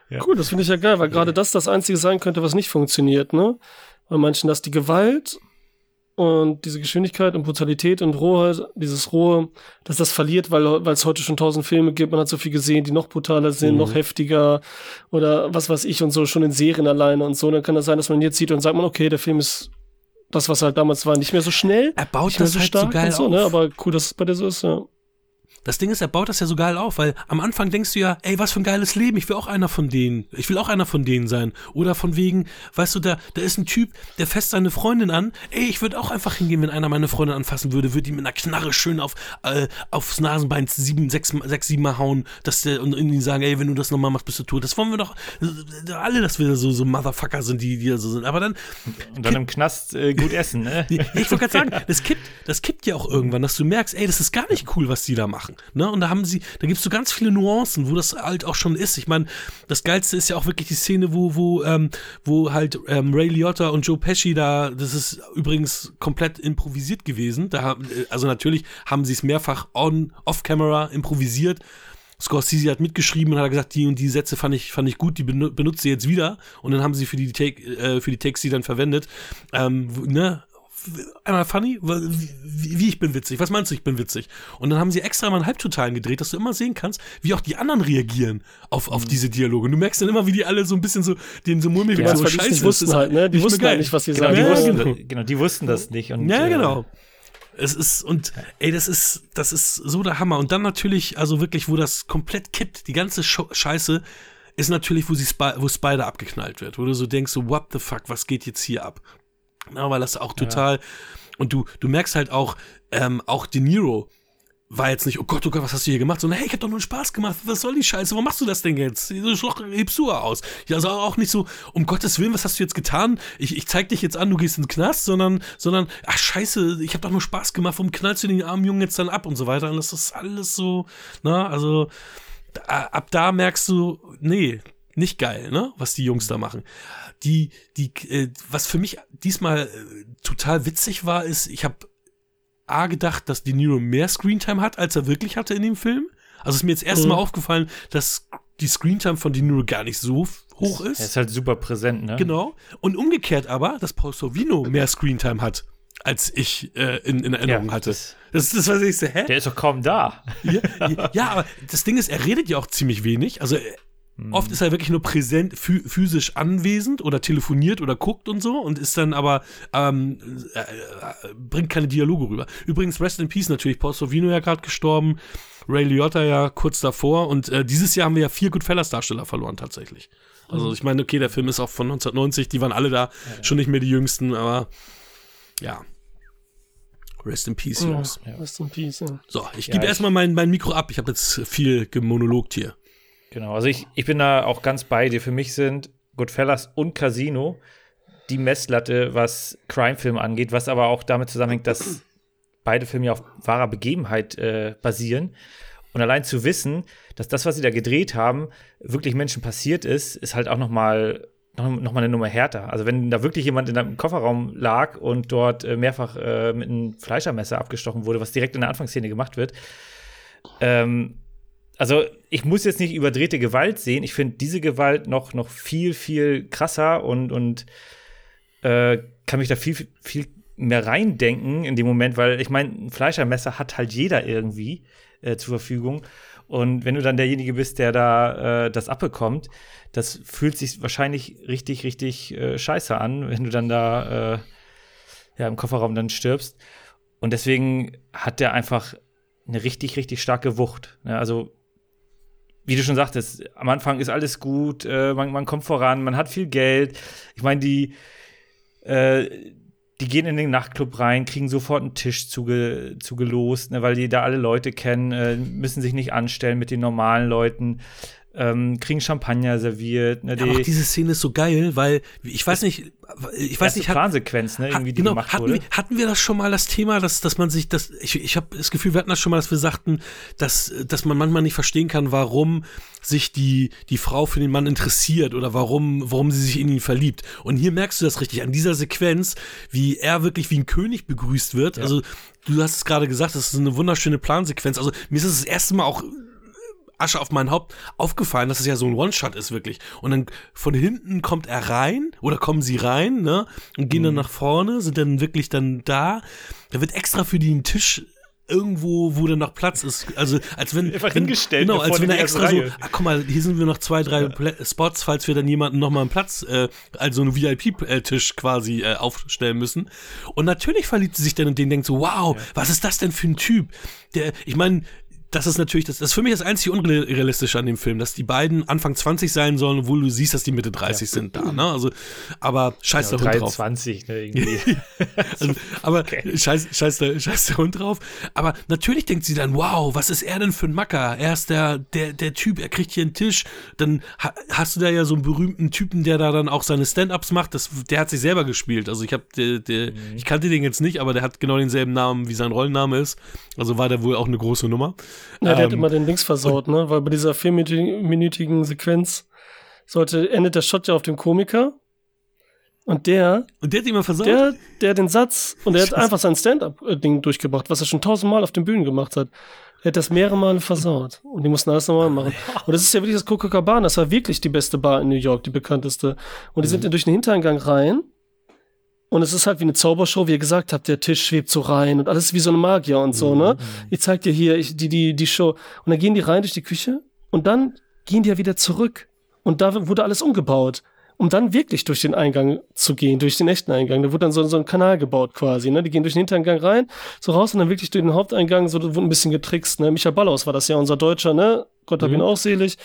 ja. Cool, das finde ich ja geil, weil gerade das das Einzige sein könnte, was nicht funktioniert, ne? Bei manchen, dass die Gewalt und diese Geschwindigkeit und Brutalität und Rohheit, dieses Rohe, dass das verliert, weil es heute schon tausend Filme gibt, man hat so viel gesehen, die noch brutaler sind, mhm. noch heftiger oder was weiß ich und so, schon in Serien alleine und so. dann kann das sein, dass man jetzt sieht und sagt man, okay, der Film ist das, was halt damals war, nicht mehr so schnell. Er baut das so halt so geil so, ne? Aber cool, dass es bei dir so ist, ja. Das Ding ist, er baut das ja so geil auf, weil am Anfang denkst du ja, ey, was für ein geiles Leben, ich will auch einer von denen. Ich will auch einer von denen sein. Oder von wegen, weißt du, da, da ist ein Typ, der fässt seine Freundin an. Ey, ich würde auch einfach hingehen, wenn einer meine Freundin anfassen würde, würde ihm mit einer Knarre schön auf, äh, aufs Nasenbein sieben, sechs, sechs, sieben Mal hauen, dass der und ihnen sagen, ey, wenn du das nochmal machst, bist du tot. Das wollen wir doch alle, dass wir so, so Motherfucker sind, die, die so sind. Aber dann. Und dann im Knast äh, gut essen, ne? (laughs) ich wollte gerade sagen, das kippt, das kippt ja auch irgendwann, dass du merkst, ey, das ist gar nicht cool, was die da machen machen. Ne? Und da haben sie, da gibt es so ganz viele Nuancen, wo das halt auch schon ist. Ich meine, das Geilste ist ja auch wirklich die Szene, wo, wo, ähm, wo halt ähm, Ray Liotta und Joe Pesci da, das ist übrigens komplett improvisiert gewesen. Da äh, also natürlich haben sie es mehrfach on, off-camera improvisiert. Scorsese hat mitgeschrieben und hat gesagt, die und die Sätze fand ich, fand ich gut, die benutze ich jetzt wieder. Und dann haben sie für die, Take, äh, für die Takes die dann verwendet. Ähm, ne? Einmal funny, wie, wie, ich bin witzig, was meinst du, ich bin witzig? Und dann haben sie extra mal einen Halbtotalen gedreht, dass du immer sehen kannst, wie auch die anderen reagieren auf, auf mhm. diese Dialoge. Und du merkst dann immer, wie die alle so ein bisschen so, den so mulmig ja, so scheiße. Die wussten halt, ne? Die wussten halt nicht, was sie genau, sagen. Die ja, wussten, genau. (laughs) genau, die wussten das nicht. Und, ja, genau. Es ist, und ey, das ist, das ist so der Hammer. Und dann natürlich, also wirklich, wo das komplett kippt, die ganze Scheiße, ist natürlich, wo, sie Sp wo Spider abgeknallt wird, wo du so denkst, so, what the fuck, was geht jetzt hier ab? Ja, weil das auch total. Ja. Und du, du merkst halt auch, ähm, auch De Niro war jetzt nicht, oh Gott, oh Gott, was hast du hier gemacht? Sondern, hey, ich hab doch nur Spaß gemacht. Was soll die Scheiße? Warum machst du das denn jetzt? So schloch, hebst du aus. Ja, also auch nicht so, um Gottes Willen, was hast du jetzt getan? Ich, ich zeig dich jetzt an, du gehst ins Knast, sondern, sondern, ach Scheiße, ich hab doch nur Spaß gemacht. Warum knallst du den armen Jungen jetzt dann ab und so weiter? Und das ist alles so, na, also, da, ab da merkst du, nee, nicht geil, ne? Was die Jungs da machen. Die, die, äh, was für mich diesmal äh, total witzig war, ist, ich habe A gedacht, dass De Niro mehr Screentime hat, als er wirklich hatte in dem Film. Also ist mir jetzt erstmal mhm. aufgefallen, dass die Screentime von De Niro gar nicht so hoch ist. Er ist halt super präsent, ne? Genau. Und umgekehrt aber, dass Paul Sorvino mehr Screentime hat, als ich äh, in, in Erinnerung ja, hatte. Das, das ist das, was ich so, hä? Der ist doch kaum da. Ja, ja, ja, aber das Ding ist, er redet ja auch ziemlich wenig. Also hm. Oft ist er wirklich nur präsent, physisch anwesend oder telefoniert oder guckt und so und ist dann aber, ähm, äh, äh, bringt keine Dialoge rüber. Übrigens, Rest in Peace natürlich, Paul Sorvino ja gerade gestorben, Ray Liotta ja kurz davor und äh, dieses Jahr haben wir ja vier Goodfellas-Darsteller verloren tatsächlich. Also mhm. ich meine, okay, der Film ist auch von 1990, die waren alle da, ja, schon nicht mehr die Jüngsten, aber ja. Rest in Peace, Jungs. Ja, Rest in Peace, ja. So, ich gebe erstmal mein, mein Mikro ab. Ich habe jetzt viel gemonologt hier. Genau, also ich, ich bin da auch ganz bei dir. Für mich sind Goodfellas und Casino die Messlatte, was Crime-Film angeht, was aber auch damit zusammenhängt, dass beide Filme ja auf wahrer Begebenheit äh, basieren. Und allein zu wissen, dass das, was sie da gedreht haben, wirklich Menschen passiert ist, ist halt auch noch mal, noch, noch mal eine Nummer härter. Also wenn da wirklich jemand in einem Kofferraum lag und dort äh, mehrfach äh, mit einem Fleischermesser abgestochen wurde, was direkt in der Anfangsszene gemacht wird, ähm, also ich muss jetzt nicht überdrehte Gewalt sehen. Ich finde diese Gewalt noch, noch viel, viel krasser und, und äh, kann mich da viel, viel mehr reindenken in dem Moment, weil ich meine, ein Fleischermesser hat halt jeder irgendwie äh, zur Verfügung. Und wenn du dann derjenige bist, der da äh, das abbekommt, das fühlt sich wahrscheinlich richtig, richtig äh, scheiße an, (laughs) wenn du dann da äh, ja, im Kofferraum dann stirbst. Und deswegen hat der einfach eine richtig, richtig starke Wucht. Ja, also wie du schon sagtest, am Anfang ist alles gut, äh, man, man, kommt voran, man hat viel Geld. Ich meine, die, äh, die gehen in den Nachtclub rein, kriegen sofort einen Tisch zuge, zugelost, ne, weil die da alle Leute kennen, äh, müssen sich nicht anstellen mit den normalen Leuten ähm, kriegen Champagner serviert. Ne, ja, die, auch diese Szene ist so geil, weil ich weiß nicht, ich weiß nicht, hat, Plansequenz, ne, irgendwie hat, genau, gemacht hatten wurde. Wir, hatten wir das schon mal das Thema, dass dass man sich das ich ich habe das Gefühl, wir hatten das schon mal, dass wir sagten, dass dass man manchmal nicht verstehen kann, warum sich die die Frau für den Mann interessiert oder warum warum sie sich in ihn verliebt. Und hier merkst du das richtig an dieser Sequenz, wie er wirklich wie ein König begrüßt wird. Ja. Also du hast es gerade gesagt, das ist eine wunderschöne Plansequenz. Also mir ist es das erste Mal auch Asche auf mein Haupt aufgefallen, dass es ja so ein One-Shot ist, wirklich. Und dann von hinten kommt er rein oder kommen sie rein, ne? Und gehen mhm. dann nach vorne, sind dann wirklich dann da. Da wird extra für die ein Tisch irgendwo, wo dann noch Platz ist. Also als wenn einfach wenn, hingestellt. Genau, als wenn er extra Reihe. so, ach guck mal, hier sind wir noch zwei, drei ja. Spots, falls wir dann jemanden noch mal einen Platz, äh, also einen VIP-Tisch quasi äh, aufstellen müssen. Und natürlich verliebt sie sich dann in den denkt so, wow, ja. was ist das denn für ein Typ? Der, ich meine, das ist natürlich, das, das ist für mich das einzige Unrealistische an dem Film, dass die beiden Anfang 20 sein sollen, obwohl du siehst, dass die Mitte 30 ja. sind da, ne? Also, aber scheiß ja, der Hund drauf. 23, ne, irgendwie. (laughs) also, aber okay. scheiß, scheiß, der, scheiß der Hund drauf. Aber natürlich denkt sie dann, wow, was ist er denn für ein Macker? Er ist der, der, der Typ, er kriegt hier einen Tisch. Dann ha, hast du da ja so einen berühmten Typen, der da dann auch seine Stand-Ups macht. Das, der hat sich selber gespielt. Also ich habe, der, der, mhm. ich kannte den jetzt nicht, aber der hat genau denselben Namen, wie sein Rollenname ist. Also war der wohl auch eine große Nummer. Ja, der ähm, hat immer den Links versaut, ne? Weil bei dieser vierminütigen Sequenz sollte, endet der Shot ja auf dem Komiker. Und der. Und der hat immer versaut? Der, der den Satz, und der hat einfach sein Stand-up-Ding durchgebracht, was er schon tausendmal auf den Bühnen gemacht hat. Er hat das mehrere Male versaut. Und die mussten alles nochmal machen. Und das ist ja wirklich das Coca-Cola Das war wirklich die beste Bar in New York, die bekannteste. Und die sind mhm. durch den Hintereingang rein und es ist halt wie eine Zaubershow, wie ihr gesagt habt, der Tisch schwebt so rein und alles wie so eine Magier und so, ne? Mhm. Ich zeig dir hier ich, die, die, die Show. Und dann gehen die rein durch die Küche und dann gehen die ja wieder zurück. Und da wurde alles umgebaut, um dann wirklich durch den Eingang zu gehen, durch den echten Eingang. Da wurde dann so, so ein Kanal gebaut quasi, ne? Die gehen durch den Hintereingang rein, so raus und dann wirklich durch den Haupteingang, so wurde ein bisschen getrickst, ne? Michael Ballaus war das ja, unser Deutscher, ne? Gott hab mhm. ihn auch selig.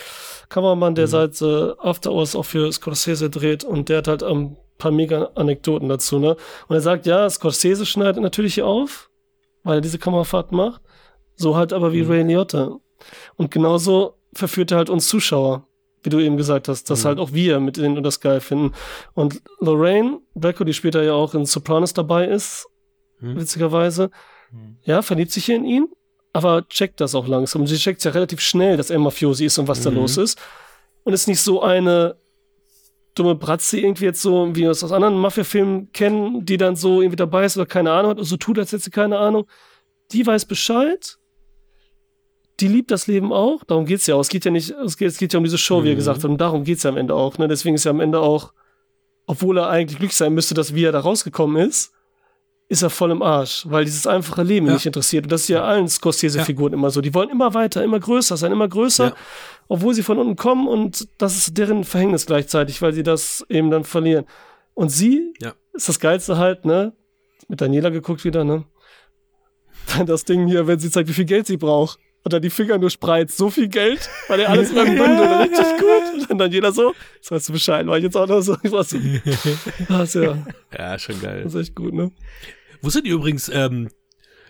Kameramann, der mhm. seit äh, After Hours auch für Scorsese dreht und der hat halt am ähm, paar mega Anekdoten dazu, ne? Und er sagt, ja, Scorsese schneidet natürlich hier auf, weil er diese Kamerafahrt macht. So halt aber wie mhm. Ray Liotta. Und genauso verführt er halt uns Zuschauer, wie du eben gesagt hast, dass mhm. halt auch wir mit denen das geil finden. Und Lorraine Bracco, die später ja auch in Sopranos dabei ist, mhm. witzigerweise, mhm. ja, verliebt sich hier in ihn, aber checkt das auch langsam. Sie checkt ja relativ schnell, dass er Mafiosi ist und was da los ist. Und ist nicht so eine dumme Bratze irgendwie jetzt so, wie wir es aus anderen Mafia-Filmen kennen, die dann so irgendwie dabei ist oder keine Ahnung hat und so tut, als hätte sie keine Ahnung. Die weiß Bescheid. Die liebt das Leben auch. Darum geht's ja auch. Es geht ja nicht, es geht, es geht ja um diese Show, wie er gesagt hat. Und darum geht's ja am Ende auch. Ne? Deswegen ist ja am Ende auch, obwohl er eigentlich glücklich sein müsste, dass wie er da rausgekommen ist, ist er voll im Arsch, weil dieses einfache Leben ihn Ja. nicht interessiert. Und das ist ja allen Scorsese-Figuren immer so. Die wollen immer weiter, immer größer sein, immer größer, Ja. obwohl sie von unten kommen und das ist deren Verhängnis gleichzeitig, weil sie das eben dann verlieren. Und sie Ja. ist das Geilste halt, ne? Mit Daniela geguckt wieder, ne? Dann (laughs) das Ding hier, wenn sie zeigt, wie viel Geld sie braucht. Und dann die Finger nur spreizt, so viel Geld, weil er alles (laughs) beim Bündel, richtig gut. Und dann jeder so, das weißt du Bescheid, war ich jetzt auch noch so, (laughs) ich war so, das ja, Ja, schon geil. das ist echt gut, ne? Wusstet ihr übrigens, ähm,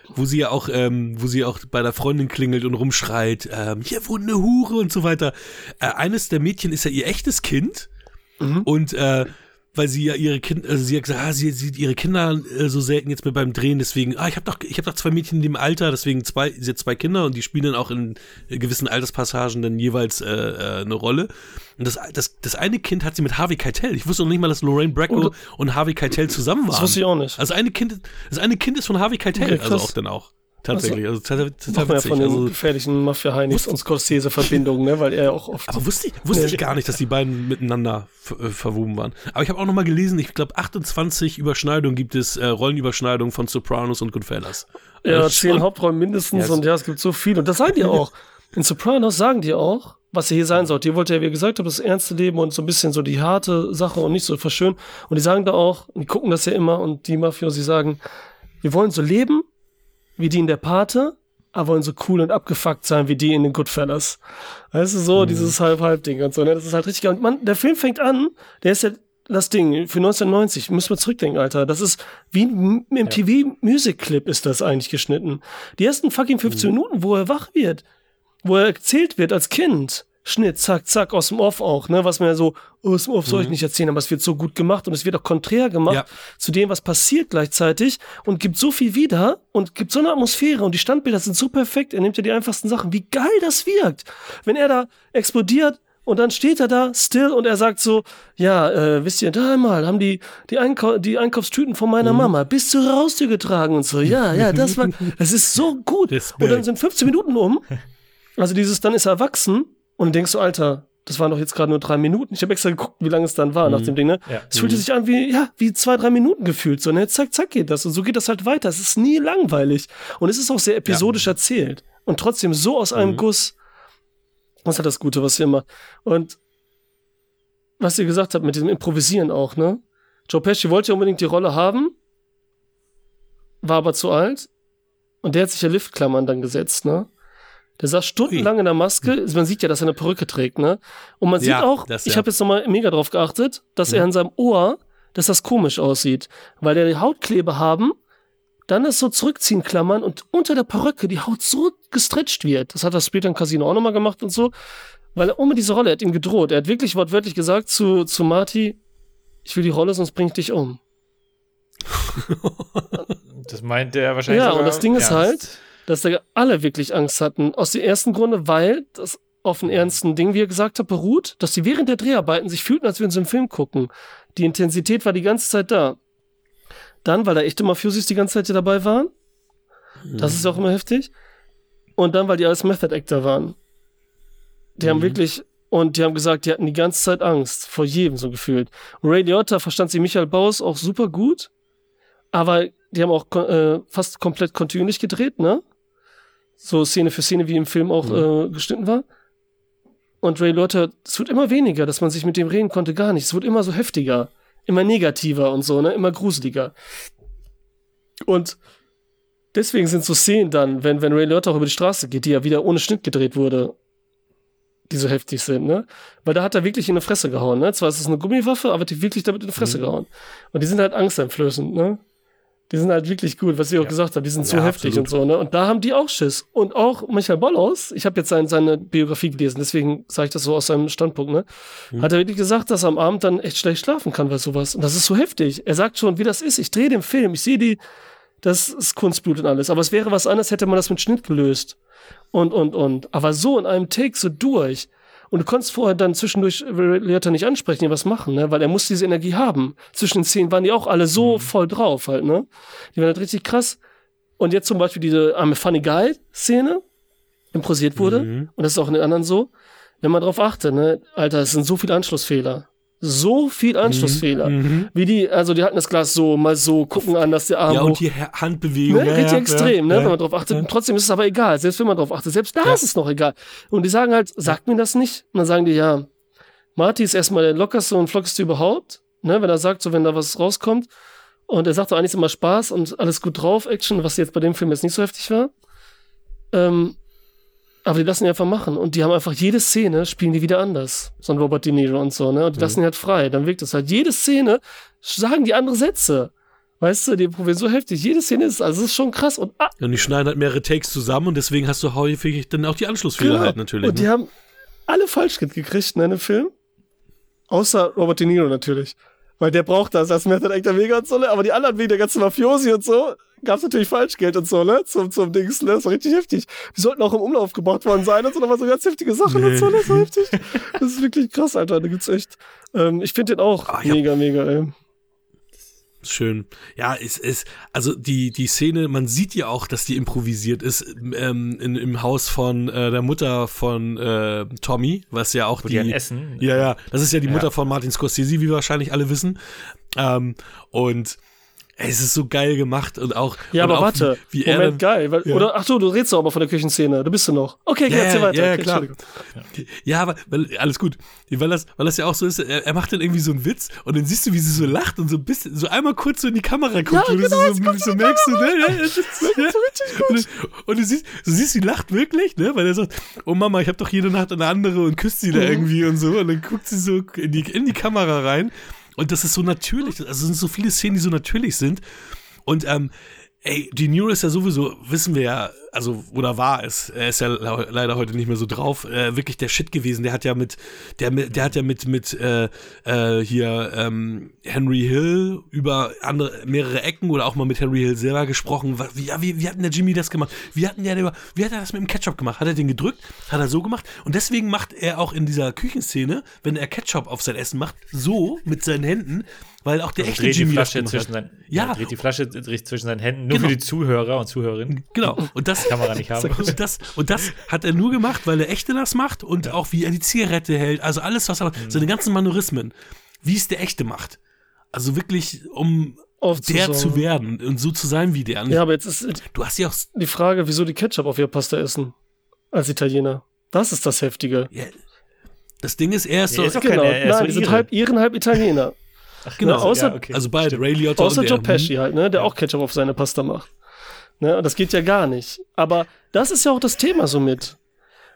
wo sie ja auch, ähm, wo sie auch bei der Freundin klingelt und rumschreit, ähm, hier wohnt eine Hure und so weiter. Äh, eines der Mädchen ist ja ihr echtes Kind und äh, weil sie ja ihre Kinder, also sie hat gesagt, ah, sie sieht ihre Kinder äh, so selten jetzt mehr beim Drehen, deswegen, ah, ich habe doch, ich habe doch zwei Mädchen in dem Alter, deswegen zwei, sie hat zwei Kinder und die spielen dann auch in äh, gewissen Alterspassagen dann jeweils äh, äh, eine Rolle. Und das, das, das eine Kind hat sie mit Harvey Keitel. Ich wusste noch nicht mal, dass Lorraine Bracco Oh, und Harvey Keitel zusammen waren. Das wusste ich auch nicht. Also eine Kind, das eine Kind ist von Harvey Keitel, Okay, also auch dann auch. Tatsächlich, also total, total wir ja witzig. von den Also, gefährlichen Mafia-Heinis und Scorsese-Verbindungen, ne? Weil er auch oft. aber wusste ich, wusste ich gar nicht, dass die beiden miteinander äh, verwoben waren. Aber ich habe auch noch mal gelesen, ich glaube 28 Überschneidungen gibt es, äh, Rollenüberschneidungen von Sopranos und Goodfellas. Ja, ist zehn Hauptrollen mindestens Ja, und ja, es gibt so viel. Und das sagen die auch. In Sopranos sagen die auch, was hier sein sollte. Ihr wollt ja, wie ihr gesagt habt, das ernste Leben und so ein bisschen so die harte Sache und nicht so verschön. Und die sagen da auch, und die gucken das ja immer und die Mafiosi sagen, wir wollen so leben wie die in der Pate, aber wollen so cool und abgefuckt sein wie die in den Goodfellas. Weißt du, so dieses Halb-Halb-Ding und so, ne? Das ist halt richtig geil. Und man, der Film fängt an, der ist ja das Ding für 1990, müssen wir zurückdenken, Alter. Das ist wie ein MTV-Music-Clip ist das eigentlich geschnitten. Die ersten fucking 15 Minuten, wo er wach wird, wo er erzählt wird als Kind. Schnitt, zack, zack, aus dem Off auch, ne, was man ja so, oh, aus dem Off soll ich nicht erzählen, aber es wird so gut gemacht und es wird auch konträr gemacht Ja. zu dem, was passiert gleichzeitig und gibt so viel wieder und gibt so eine Atmosphäre und die Standbilder sind so perfekt. Er nimmt ja die einfachsten Sachen. Wie geil das wirkt. Wenn er da explodiert und dann steht er da still und er sagt so, ja, äh, wisst ihr, da einmal haben die, die, Einkau die Einkaufstüten von meiner Mhm. Mama bis zur Haustür getragen und so. Ja, ja, das war, (laughs) das ist so gut. Respekt. Und dann sind 15 Minuten um. Also dieses, dann ist er erwachsen und denkst du, Alter, das waren doch jetzt gerade nur drei Minuten. Ich habe extra geguckt, wie lange es dann war nach dem Ding, ne? Ja. Es fühlte sich an wie, ja, wie zwei, drei Minuten gefühlt. So, ne? Zack, zack geht das. Und so geht das halt weiter. Es ist nie langweilig. Und es ist auch sehr episodisch erzählt. Und trotzdem so aus einem Guss. Das ist halt das Gute, was wir immer. Und was ihr gesagt habt mit dem Improvisieren auch, ne? Joe Pesci wollte ja unbedingt die Rolle haben, war aber zu alt. Und der hat sich ja Liftklammern dann gesetzt, ne? Der saß stundenlang in der Maske. Man sieht ja, dass er eine Perücke trägt, ne? Und man sieht Ja, auch, das ich ja. habe jetzt nochmal mega drauf geachtet, dass er an seinem Ohr, dass das komisch aussieht. Weil der die Hautkleber haben, dann das so zurückziehen, Klammern und unter der Perücke die Haut so gestretcht wird. Das hat er später im Casino auch nochmal gemacht und so. Weil er um diese Rolle, er hat ihm gedroht. Er hat wirklich wortwörtlich gesagt zu, zu Marty, ich will die Rolle, sonst bring ich dich um. (laughs) Das meint er wahrscheinlich. Ja, sogar und das Ding ist ernst. halt, dass da alle wirklich Angst hatten. Aus dem ersten Grunde, weil das auf einem ernsten Ding, wie er gesagt hat, beruht, dass sie während der Dreharbeiten sich fühlten, als würden sie einen Film gucken. Die Intensität war die ganze Zeit da. Dann, weil da echte Mafiosis die ganze Zeit dabei waren. Das ist auch immer heftig. Und dann, weil die alles Method Actor waren. Die haben wirklich, und die haben gesagt, die hatten die ganze Zeit Angst. Vor jedem so gefühlt. Ray Liotta verstand sich Michael Baus auch super gut. Aber die haben auch äh, fast komplett kontinuierlich gedreht, ne? So Szene für Szene, wie im Film auch äh, geschnitten war. Und Ray Liotta, es wird immer weniger, dass man sich mit dem reden konnte, gar nicht. Es wird immer so heftiger, immer negativer und so, ne? Immer gruseliger. Und deswegen sind so Szenen dann, wenn, wenn Ray Liotta auch über die Straße geht, die ja wieder ohne Schnitt gedreht wurde, die so heftig sind, ne? Weil da hat er wirklich in die Fresse gehauen, ne? Zwar ist es eine Gummiwaffe, aber die wirklich damit in die Fresse gehauen. Und die sind halt angsteinflößend, ne? Die sind halt wirklich gut, was ich auch gesagt habe, die sind so Ja, heftig absolut. und so, ne? Und da haben die auch Schiss. Und auch Michael Bollos, ich habe jetzt sein, seine Biografie gelesen, deswegen sage ich das so aus seinem Standpunkt, ne? Hat er wirklich gesagt, dass er am Abend dann echt schlecht schlafen kann bei sowas. Und das ist so heftig. Er sagt schon, wie das ist. Ich drehe den Film, ich sehe die, das ist Kunstblut und alles. Aber es wäre was anderes, hätte man das mit Schnitt gelöst. Und, und, und. Aber so in einem Take so durch. Und du konntest vorher dann zwischendurch Leota nicht ansprechen, die was machen, ne? Weil er muss diese Energie haben. Zwischen den Szenen waren die auch alle so mhm. voll drauf halt, ne? Die waren halt richtig krass. Und jetzt zum Beispiel diese I'm a Funny Guy-Szene improvisiert wurde. Mhm. Und das ist auch in den anderen so. Wenn man drauf achtet, ne? Alter, es sind so viele Anschlussfehler so viel Anschlussfehler. Mhm, mhm. Wie die, also die halten das Glas so, mal so, gucken an, dass der Arm. Ja, und die Handbewegung. Ne? Ja, richtig ja, extrem, ja, ne? wenn man drauf achtet. Und trotzdem ist es aber egal, selbst wenn man drauf achtet. Selbst da ist es noch egal. Und die sagen halt, sagt mir das nicht. Und dann sagen die, ja, Marty ist erstmal der lockerste und flockeste überhaupt. Ne? Wenn er sagt, so, wenn da was rauskommt. Und er sagt doch eigentlich immer Spaß und alles gut drauf, Action, was jetzt bei dem Film jetzt nicht so heftig war. Ähm, aber die lassen ihn einfach machen. Und die haben einfach jede Szene, spielen die wieder anders. So ein Robert De Niro und so, ne? Und die mhm. lassen ihn halt frei. Dann wirkt es halt. Jede Szene sagen die andere Sätze. Weißt du, die probieren so heftig. Jede Szene ist, also es ist schon krass. Und, ah, und die schneiden halt mehrere Takes zusammen und deswegen hast du häufig dann auch die Anschlussfehler genau. halt natürlich. Und ne? die haben alle falsch gekriegt ne, in dem Film. Außer Robert De Niro natürlich. Weil der braucht das als Method Actor mega und so, ne? Aber die anderen wegen der ganzen Mafiosi und so, gab es natürlich Falschgeld und so, ne? Zum, zum Dings, ne? Das war richtig heftig. Die sollten auch im Umlauf gebracht worden sein und so, da waren so ganz heftige Sachen nee. und so, ne? Das war heftig. Das ist wirklich krass, Alter. Da gibt's echt. Ähm, ich finde den auch oh, mega, hab... mega, ey. Schön. Ja, es ist, also die, die Szene, man sieht ja auch, dass die improvisiert ist ähm, in, im Haus von äh, der Mutter von äh, Tommy, was ja auch Wo die. die essen. Ja, ja, das ist ja die ja. Mutter von Martin Scorsese, wie wir wahrscheinlich alle wissen. Ähm, und es ist so geil gemacht und auch. Ja, und aber auch warte. Wie, wie Moment, geil. Weil, ja. Oder, ach du, du redest doch aber von der Küchenszene. Da bist du noch. Okay, ja, erzähl weiter. Ja, okay, klar. Ja, aber weil, alles gut. Weil das, weil das ja auch so ist, er, er, macht dann irgendwie so einen Witz und dann siehst du, wie sie so lacht und so ein bisschen, so einmal kurz so in die Kamera guckt ja, und genau, du so, so merkst du, ne? Ja, das ist. So richtig gut. Und, und, du siehst, du siehst, sie lacht wirklich, ne? Weil er sagt, oh Mama, ich habe doch jede Nacht eine andere und küsst sie da mhm. irgendwie und so. Und dann guckt sie so in die, in die Kamera rein. Und das ist so natürlich, also es sind so viele Szenen, die so natürlich sind. Und ähm, ey, De Niro ist ja sowieso, wissen wir ja, also, oder war es, er ist ja leider heute nicht mehr so drauf, äh, wirklich der Shit gewesen. Der hat ja mit, der, der hat ja mit, mit äh, äh, hier ähm, Henry Hill über andere, mehrere Ecken oder auch mal mit Henry Hill selber gesprochen. Wie, ja, wie, wie hat denn der Jimmy das gemacht? Wie hat, denn der, wie hat er das mit dem Ketchup gemacht? Hat er den gedrückt? Hat er so gemacht? Und deswegen macht er auch in dieser Küchenszene, wenn er Ketchup auf sein Essen macht, so mit seinen Händen, weil auch der also echte Jimmy die Flasche zwischen seinen, ja, ja, dreht die Flasche zwischen seinen Händen, nur genau. für die Zuhörer und Zuhörerinnen. Genau. Und das kann man nicht haben. (laughs) Und das, und das hat er nur gemacht, weil der echte das macht und ja. auch wie er die Zigarette hält. Also alles, was er, mhm. seine ganzen Manorismen, wie es der echte macht. Also wirklich, um der zu werden und so zu sein wie der. Ja, aber jetzt ist du hast ja auch die Frage, wieso die Ketchup auf ihr Pasta essen als Italiener. Das ist das Heftige. Ja. Das Ding ist, er ist so. Ist genau, keine, nein, die sind halb Iren, halb Italiener. Ach, genau. Ne, außer, ja, okay. Also beide, Ray Liotta Außer Joe Pesci halt, ne, der ja. auch Ketchup auf seine Pasta macht. Ne, das geht ja gar nicht. Aber das ist ja auch das Thema so mit.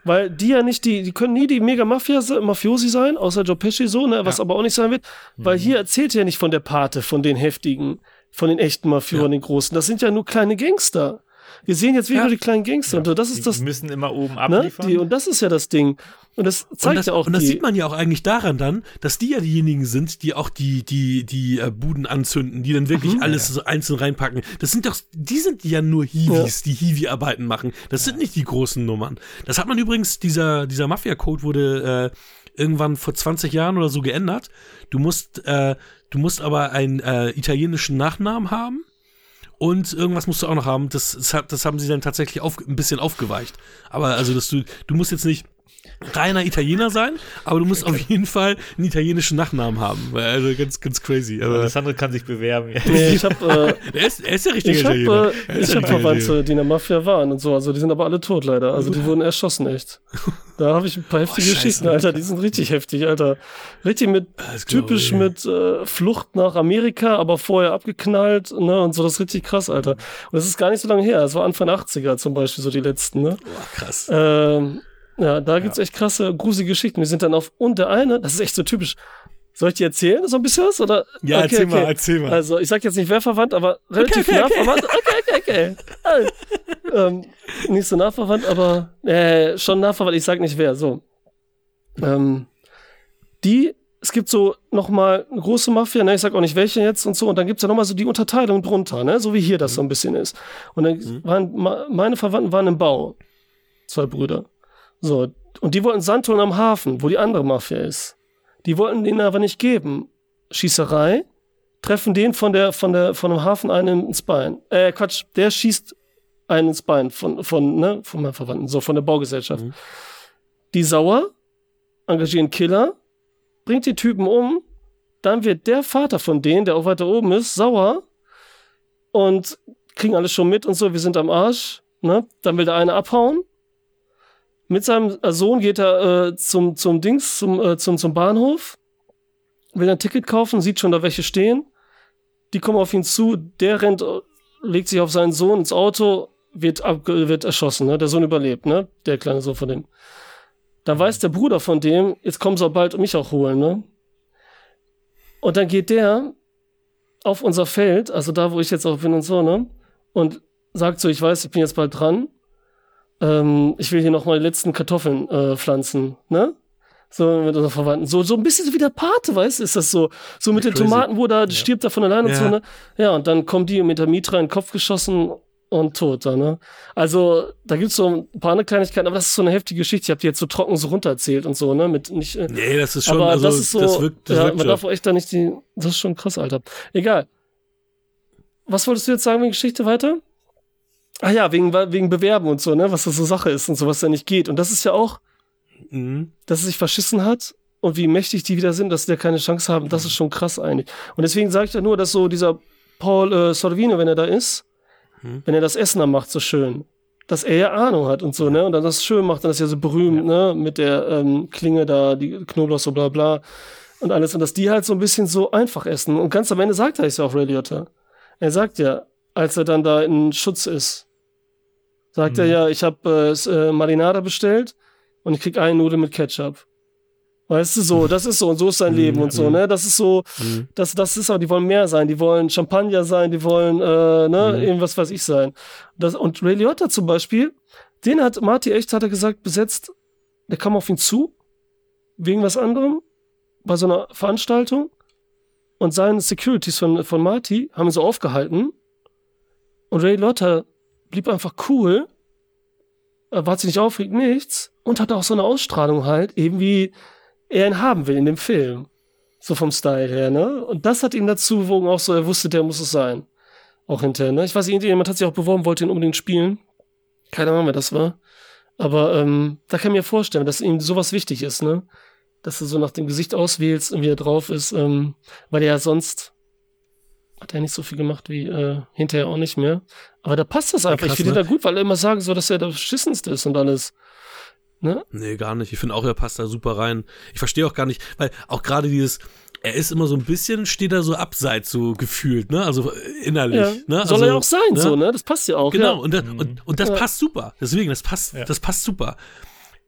Weil die ja nicht, die, die können nie die mega Mafia, Mafiosi sein, außer Joe Pesci so, ne, was ja. aber auch nicht sein wird. Weil mhm. hier erzählt er ja nicht von der Pate, von den heftigen, von den echten Mafioren, den großen. Das sind ja nur kleine Gangster. Wir sehen jetzt wieder ja. die kleinen Gangster. Ja. Und das ist das. Die müssen immer oben abliefern. Ne? Die, und das ist ja das Ding. Und das zeigt und das, ja auch. Und das die, sieht man ja auch eigentlich daran dann, dass die ja diejenigen sind, die auch die, die, die äh, Buden anzünden, die dann wirklich mhm. alles so einzeln reinpacken. Das sind doch, die sind ja nur Hiwis, ja. die Hiwi-Arbeiten machen. Das sind nicht die großen Nummern. Das hat man übrigens, dieser, dieser Mafia-Code wurde äh, irgendwann vor 20 Jahren oder so geändert. Du musst, äh, du musst aber einen äh, italienischen Nachnamen haben und irgendwas musst du auch noch haben. Das, das haben sie dann tatsächlich auf, ein bisschen aufgeweicht. Aber also, dass du, du musst jetzt nicht reiner Italiener sein, aber du musst auf jeden Fall einen italienischen Nachnamen haben. Also ganz, ganz crazy. Aber Alessandro kann sich bewerben. Nee, ich hab, äh, (laughs) er, ist, er ist der richtige ich Italiener. Hab, äh, ich habe Verwandte, die in der Mafia waren und so. Also die sind aber alle tot leider. Also die wurden erschossen, echt. Da habe ich ein paar heftige oh, Geschichten, Alter. Die sind richtig heftig, Alter. Richtig mit, typisch mit äh, Flucht nach Amerika, aber vorher abgeknallt, ne? Und so, das ist richtig krass, Alter. Und das ist gar nicht so lange her. Das war Anfang 80er zum Beispiel, so die letzten, ne? Boah, krass. Ähm, ja, da gibt's ja. echt krasse, gruselige Geschichten. Wir sind dann auf, und der eine, das ist echt so typisch. Soll ich dir erzählen, so ein bisschen was? Oder? Ja, okay, erzähl okay. mal, erzähl mal. Also, ich sag jetzt nicht, wer verwandt, aber relativ okay, nah verwandt. (laughs) Okay, okay, okay. Ähm, nicht so nah verwandt, aber äh, schon nah verwandt. Ich sag nicht wer. So. Ähm, die es gibt so nochmal eine große Mafia, ne, ich sag auch nicht welche jetzt und so, und dann gibt's ja nochmal so die Unterteilung drunter, ne, so wie hier das so ein bisschen ist. Und dann Mhm. waren, meine Verwandten waren im Bau. Zwei Brüder. So. Und die wollten Sand holen am Hafen, wo die andere Mafia ist. Die wollten denen aber nicht geben. Schießerei, treffen den von der, von der, von dem Hafen einen ins Bein. Äh, Quatsch, der schießt einen ins Bein von, von, ne, von meinen Verwandten, so von der Baugesellschaft. Mhm. Die sauer, engagieren Killer, bringt die Typen um, dann wird der Vater von denen, der auch weiter oben ist, sauer und kriegen alles schon mit und so, wir sind am Arsch, ne? Dann will der eine abhauen. Mit seinem äh, Sohn geht er äh, zum, zum Dings, zum, äh, zum, zum Bahnhof, will ein Ticket kaufen, sieht schon da welche stehen. Die kommen auf ihn zu, der rennt, äh, legt sich auf seinen Sohn ins Auto, wird, ab, wird erschossen, ne? Der Sohn überlebt, ne? Der kleine Sohn von dem. Da weiß der Bruder von dem, jetzt kommen sie auch bald mich auch holen, ne? Und dann geht der auf unser Feld, also da, wo ich jetzt auch bin und so, ne? Und sagt so, ich weiß, ich bin jetzt bald dran. Ähm, ich will hier noch mal die letzten Kartoffeln äh, pflanzen, ne? So mit unseren Verwandten. So, so ein bisschen so wie der Pate, weißt du, ist das so. So mit den. Tomaten, wo da stirbt er von alleine und Ja. so, ne? Ja, und dann kommen die mit der Mitra in den Kopf geschossen und tot da, ne? Also, da gibt's so ein paar andere Kleinigkeiten, aber das ist so eine heftige Geschichte. Ich habe die jetzt so trocken so runtererzählt und so, ne? Mit nicht. Äh, Nee, das ist schon, aber also das ist so, das wirkt, das ja, wirkt man schon. darf echt da nicht die, das ist schon krass, Alter. Egal. Was wolltest du jetzt sagen wegen Geschichte weiter? Ah ja, wegen, wegen Bewerben und so, ne, was das so Sache ist und so, was da nicht geht. Und das ist ja auch, Mhm. dass es sich verschissen hat und wie mächtig die wieder sind, dass die ja keine Chance haben, das ist schon krass eigentlich. Und deswegen sage ich ja nur, dass so dieser Paul äh, Sorvino, wenn er da ist, Hm. wenn er das Essen da macht, so schön, dass er ja Ahnung hat und so, ne, und dann das schön macht, dann ist er so berühmt, ne, mit der ähm, Klinge da, die Knoblauch so bla bla und alles und dass die halt so ein bisschen so einfach essen. Und ganz am Ende sagt er es ja auch Ray Liotta. Er sagt ja, als er dann da in Schutz ist, sagt er ja, ich habe äh, äh, Marinara bestellt und ich krieg eine Nudel mit Ketchup. Weißt du, so, das ist so, und so ist sein Leben und so, ne? Das ist so, Mhm. das, das ist auch, die wollen mehr sein, die wollen Champagner sein, die wollen, äh, ne, Mhm. irgendwas weiß ich sein. Das, und Ray Liotta zum Beispiel, den hat Marty echt, hat er gesagt, besetzt, der kam auf ihn zu, wegen was anderem, bei so einer Veranstaltung. Und seine Securities von, von Marty haben ihn so aufgehalten. Und Ray Liotta blieb einfach cool, war sich nicht aufregt, nichts. Und hatte auch so eine Ausstrahlung halt, eben wie er ihn haben will in dem Film. So vom Style her, ne? Und das hat ihm dazu bewogen, auch so, er wusste, der muss es sein. Auch hinterher, ne? Ich weiß nicht, jemand hat sich auch beworben, wollte ihn unbedingt spielen. Keine Ahnung, wer das war. Aber ähm, da kann ich mir vorstellen, dass ihm sowas wichtig ist, ne? Dass du so nach dem Gesicht auswählst und wie er drauf ist, ähm, weil er ja sonst hat er nicht so viel gemacht wie äh, hinterher auch nicht mehr. Aber da passt das einfach. krass, ich finde ne? ihn da gut, weil er immer sagen soll, dass er der Beschissenste ist und alles. Ne? Nee, gar nicht. Ich finde auch, er passt da super rein. Ich verstehe auch gar nicht, weil auch gerade dieses, er ist immer so ein bisschen, steht da so abseits, so gefühlt, ne? Also äh, innerlich. Ja. Ne? Soll also, er ja auch sein, ne? so, ne? Das passt ja auch. Genau, Ja. und, das, und, und das Ja. passt super. Deswegen, das passt, Ja. das passt super.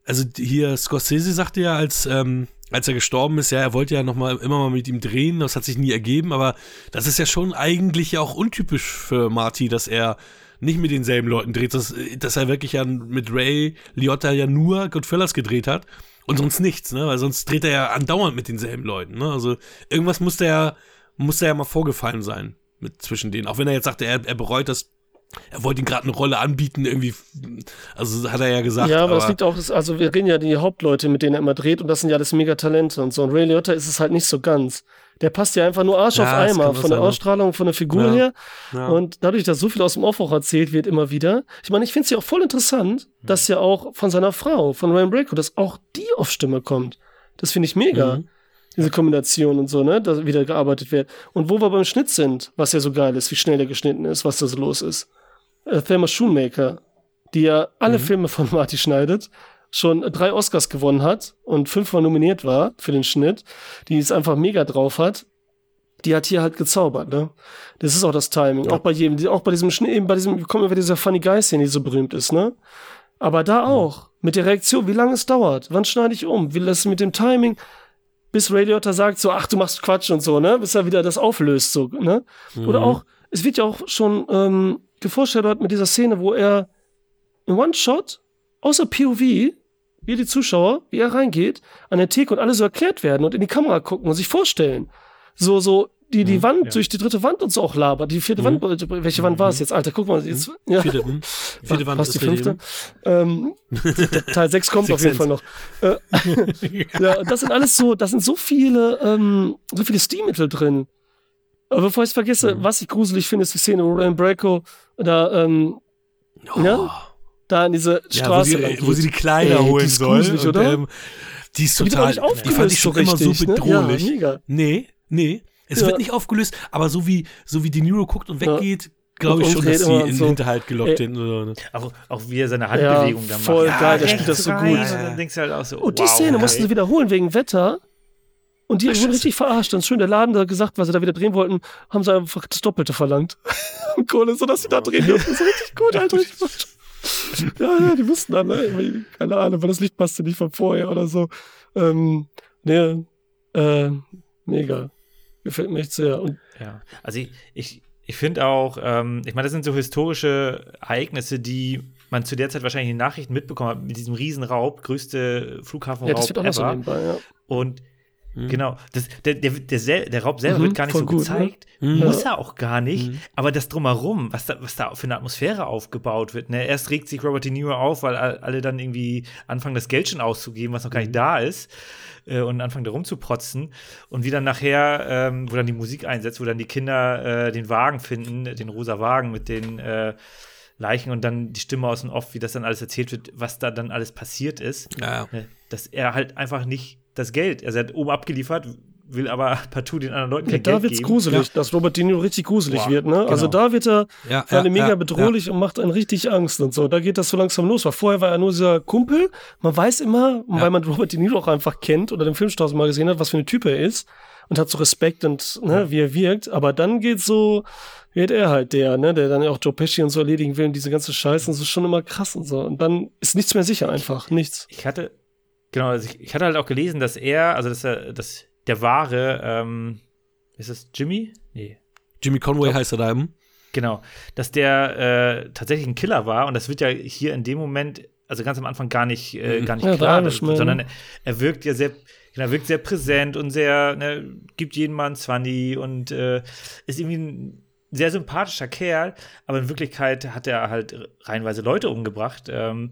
Also hier, Scorsese sagte ja, als, ähm, als er gestorben ist, ja, er wollte ja noch mal, immer mal mit ihm drehen, das hat sich nie ergeben, aber das ist ja schon eigentlich ja auch untypisch für Marty, dass er nicht mit denselben Leuten dreht, dass, dass er wirklich ja mit Ray Liotta ja nur Goodfellas gedreht hat und sonst nichts, ne? Weil sonst dreht er ja andauernd mit denselben Leuten, ne? Also irgendwas muss da ja, muss da ja mal vorgefallen sein mit zwischen denen. Auch wenn er jetzt sagte, er, er bereut das er wollte ihm gerade eine Rolle anbieten, irgendwie, also hat er ja gesagt. Ja, aber, das liegt auch, also wir reden ja die Hauptleute, mit denen er immer dreht und das sind ja alles Megatalente und so. Und Ray Liotta ist es halt nicht so ganz. Der passt ja einfach nur Arsch Ja, auf Eimer, von der sein, ne? Ausstrahlung, von der Figur Ja. her. ja. Und dadurch, dass so viel aus dem Off auch erzählt wird, immer wieder. Ich meine, ich finde es ja auch voll interessant, Mhm. dass ja auch von seiner Frau, von Ryan Bracco, dass auch die auf Stimme kommt. Das finde ich mega. Mhm. Diese Kombination und so, ne, dass wieder gearbeitet wird. Und wo wir beim Schnitt sind, was ja so geil ist, wie schnell der geschnitten ist, was da so los ist. Äh, Thelma Schoonmaker, die ja alle Mhm. Filme von Marty schneidet, schon drei Oscars gewonnen hat und fünfmal nominiert war für den Schnitt, die es einfach mega drauf hat, die hat hier halt gezaubert, ne? Das ist auch das Timing. Auch bei jedem, auch bei diesem Schnitt, eben bei diesem, kommen wir bei dieser Funny Guy Szene, die so berühmt ist, ne? Aber da auch, mit der Reaktion, wie lange es dauert, wann schneide ich um, wie das mit dem Timing, bis Liotta sagt so, ach, du machst Quatsch und so, ne? Bis er wieder das auflöst, so, ne? Oder Mhm. auch, es wird ja auch schon ähm, geforeshadowt mit dieser Szene, wo er in One-Shot, außer POV, wir die Zuschauer, wie er reingeht, an der Theke und alle so erklärt werden und in die Kamera gucken und sich vorstellen. So, so, die, die Wand, ja. durch die dritte Wand und so auch labert. Die vierte Mhm. Wand, welche Wand war es jetzt? Alter, guck mal, jetzt, ja. Vierte? (laughs) Vierte Wand die ist richtig, fünfte. Ähm, (laughs) Teil 6 kommt (laughs) auf jeden Fall noch. Äh, ja, das sind alles so, das sind so viele, ähm, so viele Stilmittel drin. Aber bevor ich es vergesse, Mhm. was ich gruselig finde, ist die Szene, wo Ryan Bracco da, ähm, Oh. Ja? da in diese Ja, wo, Straße sie, wo sie die Kleider Ey, die holen ist soll. gruselig, und, oder? Ähm, die ist Die total, nicht die fand ich schon so immer so richtig, ne? bedrohlich. Ja, mega. Nee, nee. Es Ja. wird nicht aufgelöst, aber so wie, so wie De Niro guckt und Ja. weggeht, glaube ich schon, dass sie in den so. Hinterhalt gelockt Ey. sind. Ne? Auch, auch wie er seine Handbewegung Ja, da voll macht. geil, der rechts spielt das so gut. Und dann denkst du halt auch so, Und die wow, Szene mussten sie wiederholen wegen Wetter. Und die Ach, wurden richtig verarscht. Dann schön der Laden da gesagt, was sie da wieder drehen wollten, haben sie einfach das Doppelte verlangt. (laughs) Und Kohle, so dass sie da drehen dürfen. Das ist richtig gut, Alter. ja, ja, die wussten dann, ne? keine Ahnung, weil das Licht passte nicht von vorher oder so. Ähm, ne, äh, mega. Gefällt mir echt sehr. Und Ja, also ich, ich, ich finde auch, ähm, ich meine, das sind so historische Ereignisse, die man zu der Zeit wahrscheinlich in den Nachrichten mitbekommen hat, mit diesem Riesenraub, größte ja, Flughafenraub das noch so ever. nebenbei, ja. Und Mhm. genau, das, der, der, der, der Raub selber Mhm, wird gar nicht so gut, gezeigt. ne? Mhm. Muss er auch gar nicht. Mhm. Aber das drumherum, was da, was da für eine Atmosphäre aufgebaut wird. Ne? Erst regt sich Robert De Niro auf, weil all- alle dann irgendwie anfangen, das Geld schon auszugeben, was noch gar Mhm. nicht da ist. Äh, und anfangen da rumzuprotzen. Und wie dann nachher, ähm, wo dann die Musik einsetzt, wo dann die Kinder äh, den Wagen finden, den rosa Wagen mit den äh, Leichen und dann die Stimme aus dem Off, wie das dann alles erzählt wird, was da dann alles passiert ist. Ja, Ne? Dass er halt einfach nicht das Geld, also er hat oben abgeliefert, will aber (laughs) partout den anderen Leuten Ja, kein da Geld wird's geben. gruselig, dass Robert De Niro richtig gruselig Boah, wird, ne? Also genau. da wird er ja, ja, mega ja, bedrohlich und macht einen richtig Angst und so. Da geht das so langsam los. Weil vorher war er nur dieser Kumpel. Man weiß immer, Ja. weil man Robert De Niro auch einfach kennt oder den Film schon tausendmal gesehen hat, was für eine Typ er ist und hat so Respekt und ne, wie er wirkt. Aber dann geht's so, wird er halt der, ne, der dann auch Joe Pesci und so erledigen will und diese ganze Scheiße und so ist schon immer krass und so. Und dann ist nichts mehr sicher einfach. Nichts. Ich hatte, genau, also ich, ich hatte halt auch gelesen, dass er, also dass er, dass der wahre, ähm, ist es Jimmy? Nee. Jimmy Conway heißt er da eben. Genau, dass der äh, tatsächlich ein Killer war und das wird ja hier in dem Moment, also ganz am Anfang gar nicht, äh, Mhm. gar nicht Ja, klar, das, sondern er, wirkt ja sehr, genau, er wirkt sehr präsent und sehr, ne, gibt jedem Mann 20 und äh, ist irgendwie ein sehr sympathischer Kerl, aber in Wirklichkeit hat er halt reihenweise Leute umgebracht. Ähm,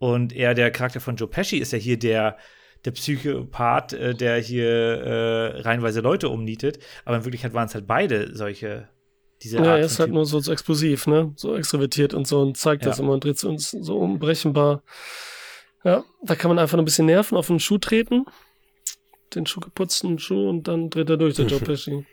und er, der Charakter von Joe Pesci, ist ja hier der, der Psychopath, äh, der hier äh, reihenweise Leute umnietet. Aber in Wirklichkeit waren es halt beide solche, diese Ja, Art er ist halt nur so, explosiv, ne? So extrovertiert und so und zeigt das Ja. immer und dreht uns so unberechenbar. Ja, da kann man einfach nur ein bisschen nerven, auf den Schuh treten, den Schuh geputzten Schuh und dann dreht er durch, der Joe (laughs) Pesci.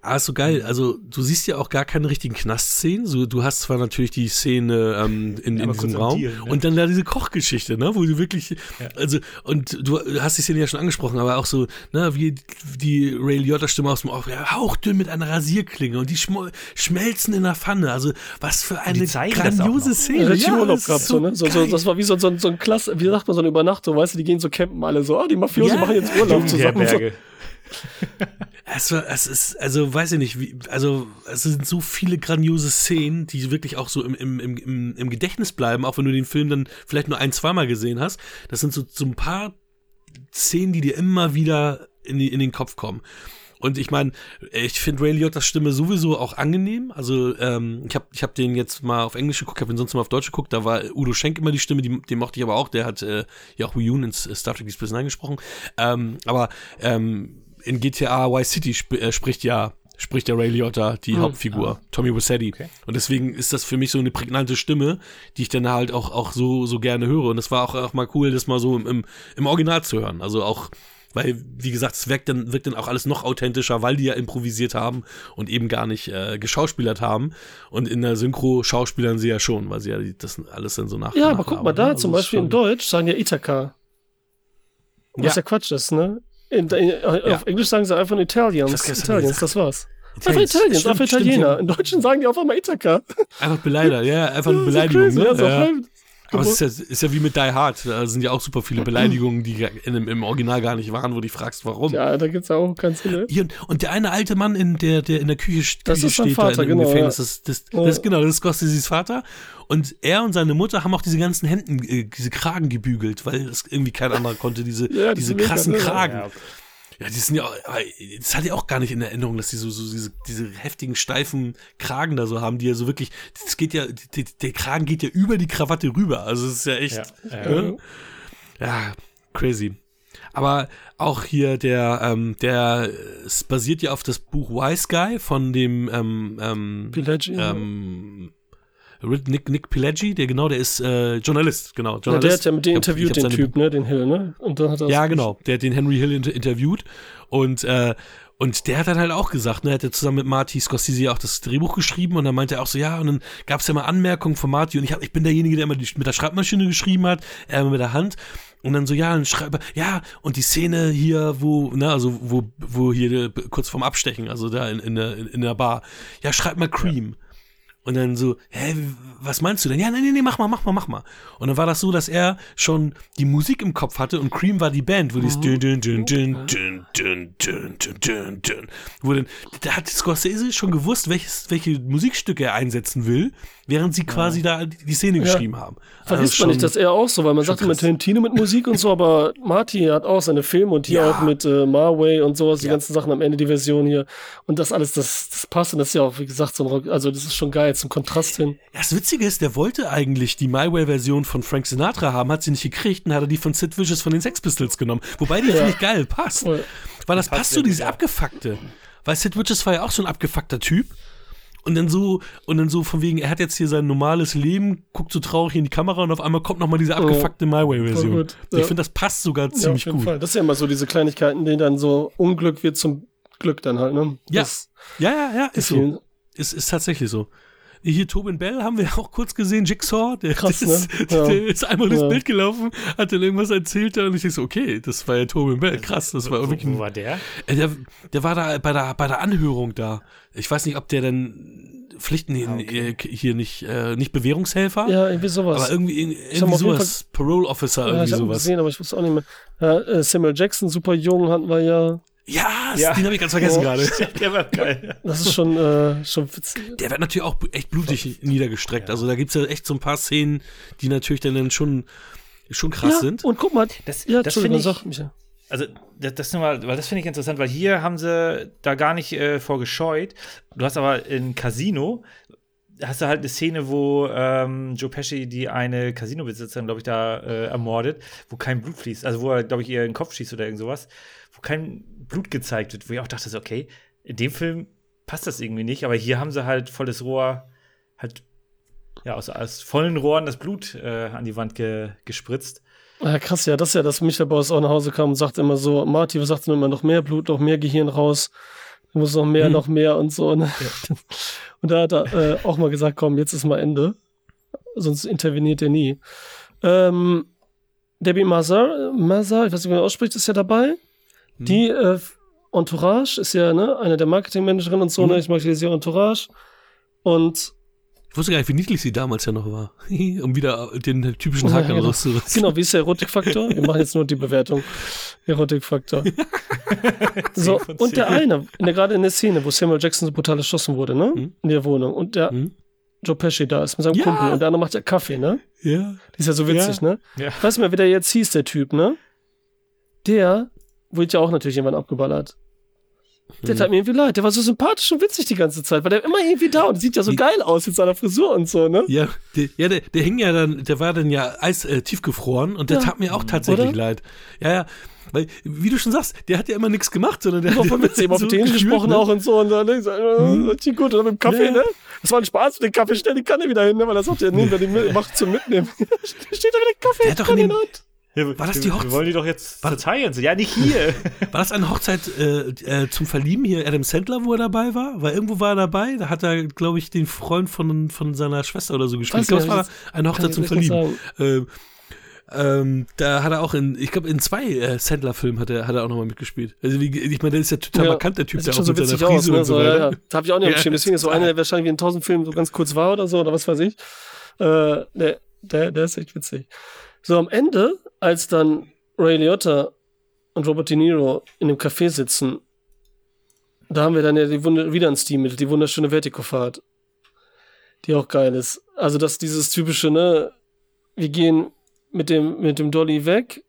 Ah, ist so geil. Also, du siehst ja auch gar keine richtigen Knastszenen. So, du hast zwar natürlich die Szene ähm, in, Ja, in diesem Raum Deal, ne? und dann da diese Kochgeschichte, ne, wo du wirklich, Ja. also, und du hast die Szene ja schon angesprochen, aber auch so, ne, wie die Ray Liotta-Stimme aus dem Off, ja, hauchdünn mit einer Rasierklinge und die schmelzen in der Pfanne. Also, was für eine grandiose. Szene. Ja, Urlaub das gehabt, ist so, ne? So, das war wie so, so, so ein Klasse, wie sagt man, so eine Übernachtung, weißt du, die gehen so campen alle so, ah, die Mafiosi Ja. machen jetzt Urlaub zusammen. So. Es, war, es ist, also weiß ich nicht, wie, also es sind so viele grandiose Szenen, die wirklich auch so im, im, im, im, Gedächtnis bleiben, auch wenn du den Film dann vielleicht nur ein, zweimal gesehen hast. Das sind so, so ein paar Szenen, die dir immer wieder in, die, in den Kopf kommen. Und ich meine, ich finde Ray Liotta's Stimme sowieso auch angenehm. Also ähm, ich habe ich hab den jetzt mal auf Englisch geguckt, habe ihn sonst mal auf Deutsch geguckt. Da war Udo Schenk immer die Stimme, die, den mochte ich aber auch. Der hat äh, ja auch Yoon in Star Trek Deep Space Nine gesprochen. Ähm, aber ähm, in GTA Y City sp äh, spricht ja spricht der Ray Liotta die Mhm. Hauptfigur, Tommy Wisetti. Okay. Und deswegen ist das für mich so eine prägnante Stimme, die ich dann halt auch, auch so, so gerne höre. Und das war auch, auch mal cool, das mal so im, im, Original zu hören. Also auch, weil, wie gesagt, es wirkt dann, wirkt dann auch alles noch authentischer, weil die ja improvisiert haben und eben gar nicht äh, geschauspielert haben. Und in der Synchro schauspielern sie ja schon, weil sie ja das alles dann so nach. Ja, aber guck mal, da zum ne? Also Beispiel es in Deutsch sagen ja Ithaka. Was Ja. ja Quatsch ist, ne? In, in, Auf Englisch sagen sie einfach Italians. Italians, das war's. Einfach Italiens. Stimmt, einfach stimmt, Italiener. ja. In Deutschen sagen die auf einmal Ithaka. Einfach Beleidiger, ja, einfach eine (laughs) Ja, Beleidigung. crazy, ne? ja, ja. halb- Aber es ist ja, ist ja wie mit Die Hard. Da sind ja auch super viele Beleidigungen, die in, im Original gar nicht waren, wo du dich fragst, warum. Ja, da gibt es ja auch ganz viele. Und der eine alte Mann, in der, der in der Küche, Das Küche steht, Vater, da in dem genau, Gefängnis, ja. das, das, Ja. das, genau, das ist Scorseses Vater. Und er und seine Mutter haben auch diese ganzen Hemden, äh, diese Kragen gebügelt, weil das irgendwie kein anderer konnte, diese, Ja, diese krassen? Kragen. Ja, Ja, die sind ja, aber das hatte ich auch gar nicht in Erinnerung, dass die so, so diese, diese heftigen, steifen Kragen da so haben, die ja so wirklich, das geht ja, die, der Kragen geht ja über die Krawatte rüber. Also es ist ja echt, Ja, ne? ja, crazy. Aber auch hier der, ähm, der, es basiert ja auf das Buch Wise Guy von dem, ähm, ähm, Pileggi. ähm, Nick, Nick Pileggi, der genau, der ist äh, Journalist, genau. ja, Journalist. der hat ja mit dem interviewt, den Typ, ne, den Hill, ne? Und dann hat er ja, genau. Der hat den Henry Hill inter interviewt und äh, und der hat dann halt auch gesagt, ne, er hat ja zusammen mit Marty Scorsese auch das Drehbuch geschrieben und dann meinte er auch so, ja, und dann gab es ja mal Anmerkungen von Marty und ich, hab, ich bin derjenige, der immer die, mit der Schreibmaschine geschrieben hat, er immer mit der Hand und dann so, ja, dann schreibe, ja, und die Szene hier, wo, ne, also wo, wo hier äh, kurz vorm Abstechen, also da in, in, der, in, in der Bar, ja, schreib mal Cream. Und dann so, hä, was meinst du denn? Ja, nee, nee, nee, mach mal, mach mal, mach mal. Und dann war das so, dass er schon die Musik im Kopf hatte und Cream war die Band, wo dieses dün, dün, dün, dün, dün, dün, dün, dün, dün, dün. Wo dann, da hat Scorsese schon gewusst, welches, welche Musikstücke er einsetzen will, während sie quasi da die Szene geschrieben haben. Vergisst Also man nicht, dass er auch so, weil man sagt immer. Tarantino mit Musik und so, aber Marty hat auch seine Filme und hier auch mit äh, Marway und sowas, die ganzen Sachen am Ende, die Version hier. Und das alles, das, das passt und das ist ja auch, wie gesagt, so ein Rock, also das ist schon geil zum Kontrast hin. Das Witzige ist, der wollte eigentlich die My Way-Version von Frank Sinatra haben, hat sie nicht gekriegt und hat er die von Sid Vicious von den Sex Pistols genommen. Wobei die Ja. finde ich geil, passt. Weil das Passt passt so, dieses ja. Abgefuckte. Weil Sid Vicious war ja auch so ein abgefuckter Typ. Und dann so, und dann so von wegen, er hat jetzt hier sein normales Leben, guckt so traurig in die Kamera und auf einmal kommt nochmal diese abgefuckte My Voll Way-Version. gut, Ich ja. finde, das passt sogar Ja, ziemlich auf jeden gut. Fall. Das ist ja immer so diese Kleinigkeiten, die dann so Unglück wird zum Glück dann halt, ne? Ja, Das Ja, ja, ja, ist so. Ist, ist tatsächlich so. Hier Tobin Bell haben wir (laughs) auch kurz gesehen, Jigsaw, der, Krass, ist, ne? (laughs) Ja. der ist einmal durchs Ja. Bild gelaufen, hat dann irgendwas erzählt da und ich denke so, okay, das war ja Tobin Bell, krass, das war wo, wirklich wo ein, war der? äh, der, der war da bei der, bei der Anhörung da. Ich weiß nicht, ob der dann Pflichten Ah, okay. äh, hier nicht, äh, nicht Bewährungshelfer, Ja, irgendwie sowas. aber irgendwie, irgendwie auf jeden sowas, Parole Officer, ja, irgendwie ich sowas. gesehen, aber ich wusste auch nicht mehr. Ja, äh, Samuel Jackson, super jung, hatten wir ja. Ja, Ja. den habe ich ganz vergessen Oh. gerade. (laughs) Der war geil. Das ist schon, äh, schon witzig. Der wird natürlich auch echt blutig niedergestreckt. Also da gibt's ja echt so ein paar Szenen, die natürlich dann, dann schon, schon krass ja, sind. Und guck mal, Das, ja, das finde ich, sag Michael. Also, das, das nur mal, weil das finde ich interessant, weil hier haben sie da gar nicht äh, vorgescheut. Du hast aber in Casino, hast du halt eine Szene, wo ähm, Joe Pesci die eine Casino-Besitzerin, glaube ich, da äh, ermordet, wo kein Blut fließt. Also, wo er, glaube ich, ihr in den Kopf schießt oder irgend sowas, wo kein Blut gezeigt wird, wo ich auch dachte, so, okay, in dem Film passt das irgendwie nicht, aber hier haben sie halt volles Rohr, halt, ja, aus, aus vollen Rohren das Blut äh, an die Wand ge gespritzt. Ja, krass, ja, das ist ja, dass Michael Boss auch nach Hause kam und sagte immer so, Marty, was sagt denn immer, noch mehr Blut, noch mehr Gehirn raus, du musst noch mehr, Hm. noch mehr und so. Ne? (laughs) Und da hat er äh, auch mal gesagt, komm, jetzt ist mal Ende, sonst interveniert er nie. Ähm, Debbie Mazar, Mazar, ich weiß nicht, wie man ausspricht, ist ja dabei. Hm. Die äh, Entourage ist ja ne, eine der Marketingmanagerinnen und so, Mhm. ne? ich mag die sehr Entourage. Und Ich wusste gar nicht, wie niedlich sie damals ja noch war. (laughs) um wieder den typischen Ja, Haken genau. rauszurissen. Genau, wie ist der Erotikfaktor? Wir machen jetzt nur die Bewertung. Erotikfaktor. (laughs) (laughs) so, und der eine, in der, gerade in der Szene, wo Samuel Jackson so brutal erschossen wurde, ne? Hm. In der Wohnung. Und der Hm? Joe Pesci da ist mit seinem Ja. Kumpel und der andere macht ja Kaffee, ne? Ja. Die ist ja so witzig, ne? Ja. Weißt du mal, wie der jetzt hieß, der Typ, ne? Der wurde ja auch natürlich jemand abgeballert. Der Hm. tat mir irgendwie leid. Der war so sympathisch und witzig die ganze Zeit, weil der immer irgendwie da und sieht ja so Die- geil aus mit seiner Frisur und so, ne? Ja, der, ja der, der hing ja dann, der war dann ja eis, äh, tiefgefroren und der Ja. tat mir auch tatsächlich Oder? leid. Ja, ja. Weil, wie du schon sagst, der hat ja immer nichts gemacht, sondern der habe hat (laughs) mit ihm auf gefühlt, gesprochen ne? auch und so und dann ne, so, äh, richtig gut dann mit dem Kaffee, Ja. ne? Das war ein Spaß mit dem Kaffee, stell die Kanne wieder hin, ne? Weil er sagt, ja, nehmen wir die macht zum Mitnehmen. (laughs) Steht da wieder Kaffee, Der in dem- der Hand. War das die Hochze- Wir wollen die doch jetzt War- verzeihen. Ja, nicht hier. (laughs) War das eine Hochzeit äh, äh, zum Verlieben hier, Adam Sandler, wo er dabei war? Weil irgendwo war er dabei, da hat er, glaube ich, den Freund von, von seiner Schwester oder so gespielt. Ich glaube, es war eine Hochzeit zum Verlieben. Ähm, ähm, da hat er auch in, ich glaube, in zwei äh, Sandler-Filmen hat er, hat er auch nochmal mitgespielt. Also, wie, ich meine, der ist ja total Ja, markant, der Typ, der auch so mit seiner witzig aus, Frise ne? und so ja, weiter. ja. Das habe ich auch nicht (laughs) Ja, aufgeschrieben. Deswegen ist so einer, der wahrscheinlich wie in tausend Filmen so ganz kurz war oder so, oder was weiß ich. Äh, der Der, der ist echt witzig. So, am Ende, als dann Ray Liotta und Robert De Niro in dem Café sitzen, da haben wir dann ja die Wunder wieder ein Stilmittel, die wunderschöne Vertikofahrt. Die auch geil ist. Also, dass dieses typische, ne, wir gehen mit dem, mit dem Dolly weg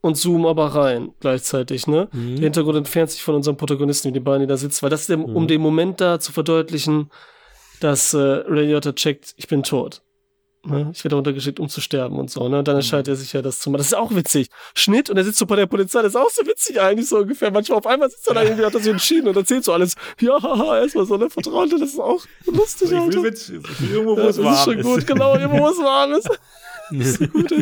und zoomen aber rein gleichzeitig, ne? Mhm. Der Hintergrund entfernt sich von unserem Protagonisten, die beiden, die da sitzen, weil das ist der, um Mhm. den Moment da zu verdeutlichen, dass äh, Ray Liotta checkt, ich bin tot. Ne? Ich werde runtergeschickt, um zu sterben und so, ne? Und dann entscheidet er sich ja, das zu machen. Das ist auch witzig. Schnitt und er sitzt so bei der Polizei, das ist auch so witzig eigentlich so ungefähr. Manchmal auf einmal sitzt er da irgendwie, hat er sich entschieden und erzählt so alles. Ja, haha, erstmal so, ne? Vertrauen, das ist auch lustig, Ich will, mit, ich will irgendwo, wo Ja, es das warm ist schon gut, genau, immer wo es warm ist. (laughs) Das ist so.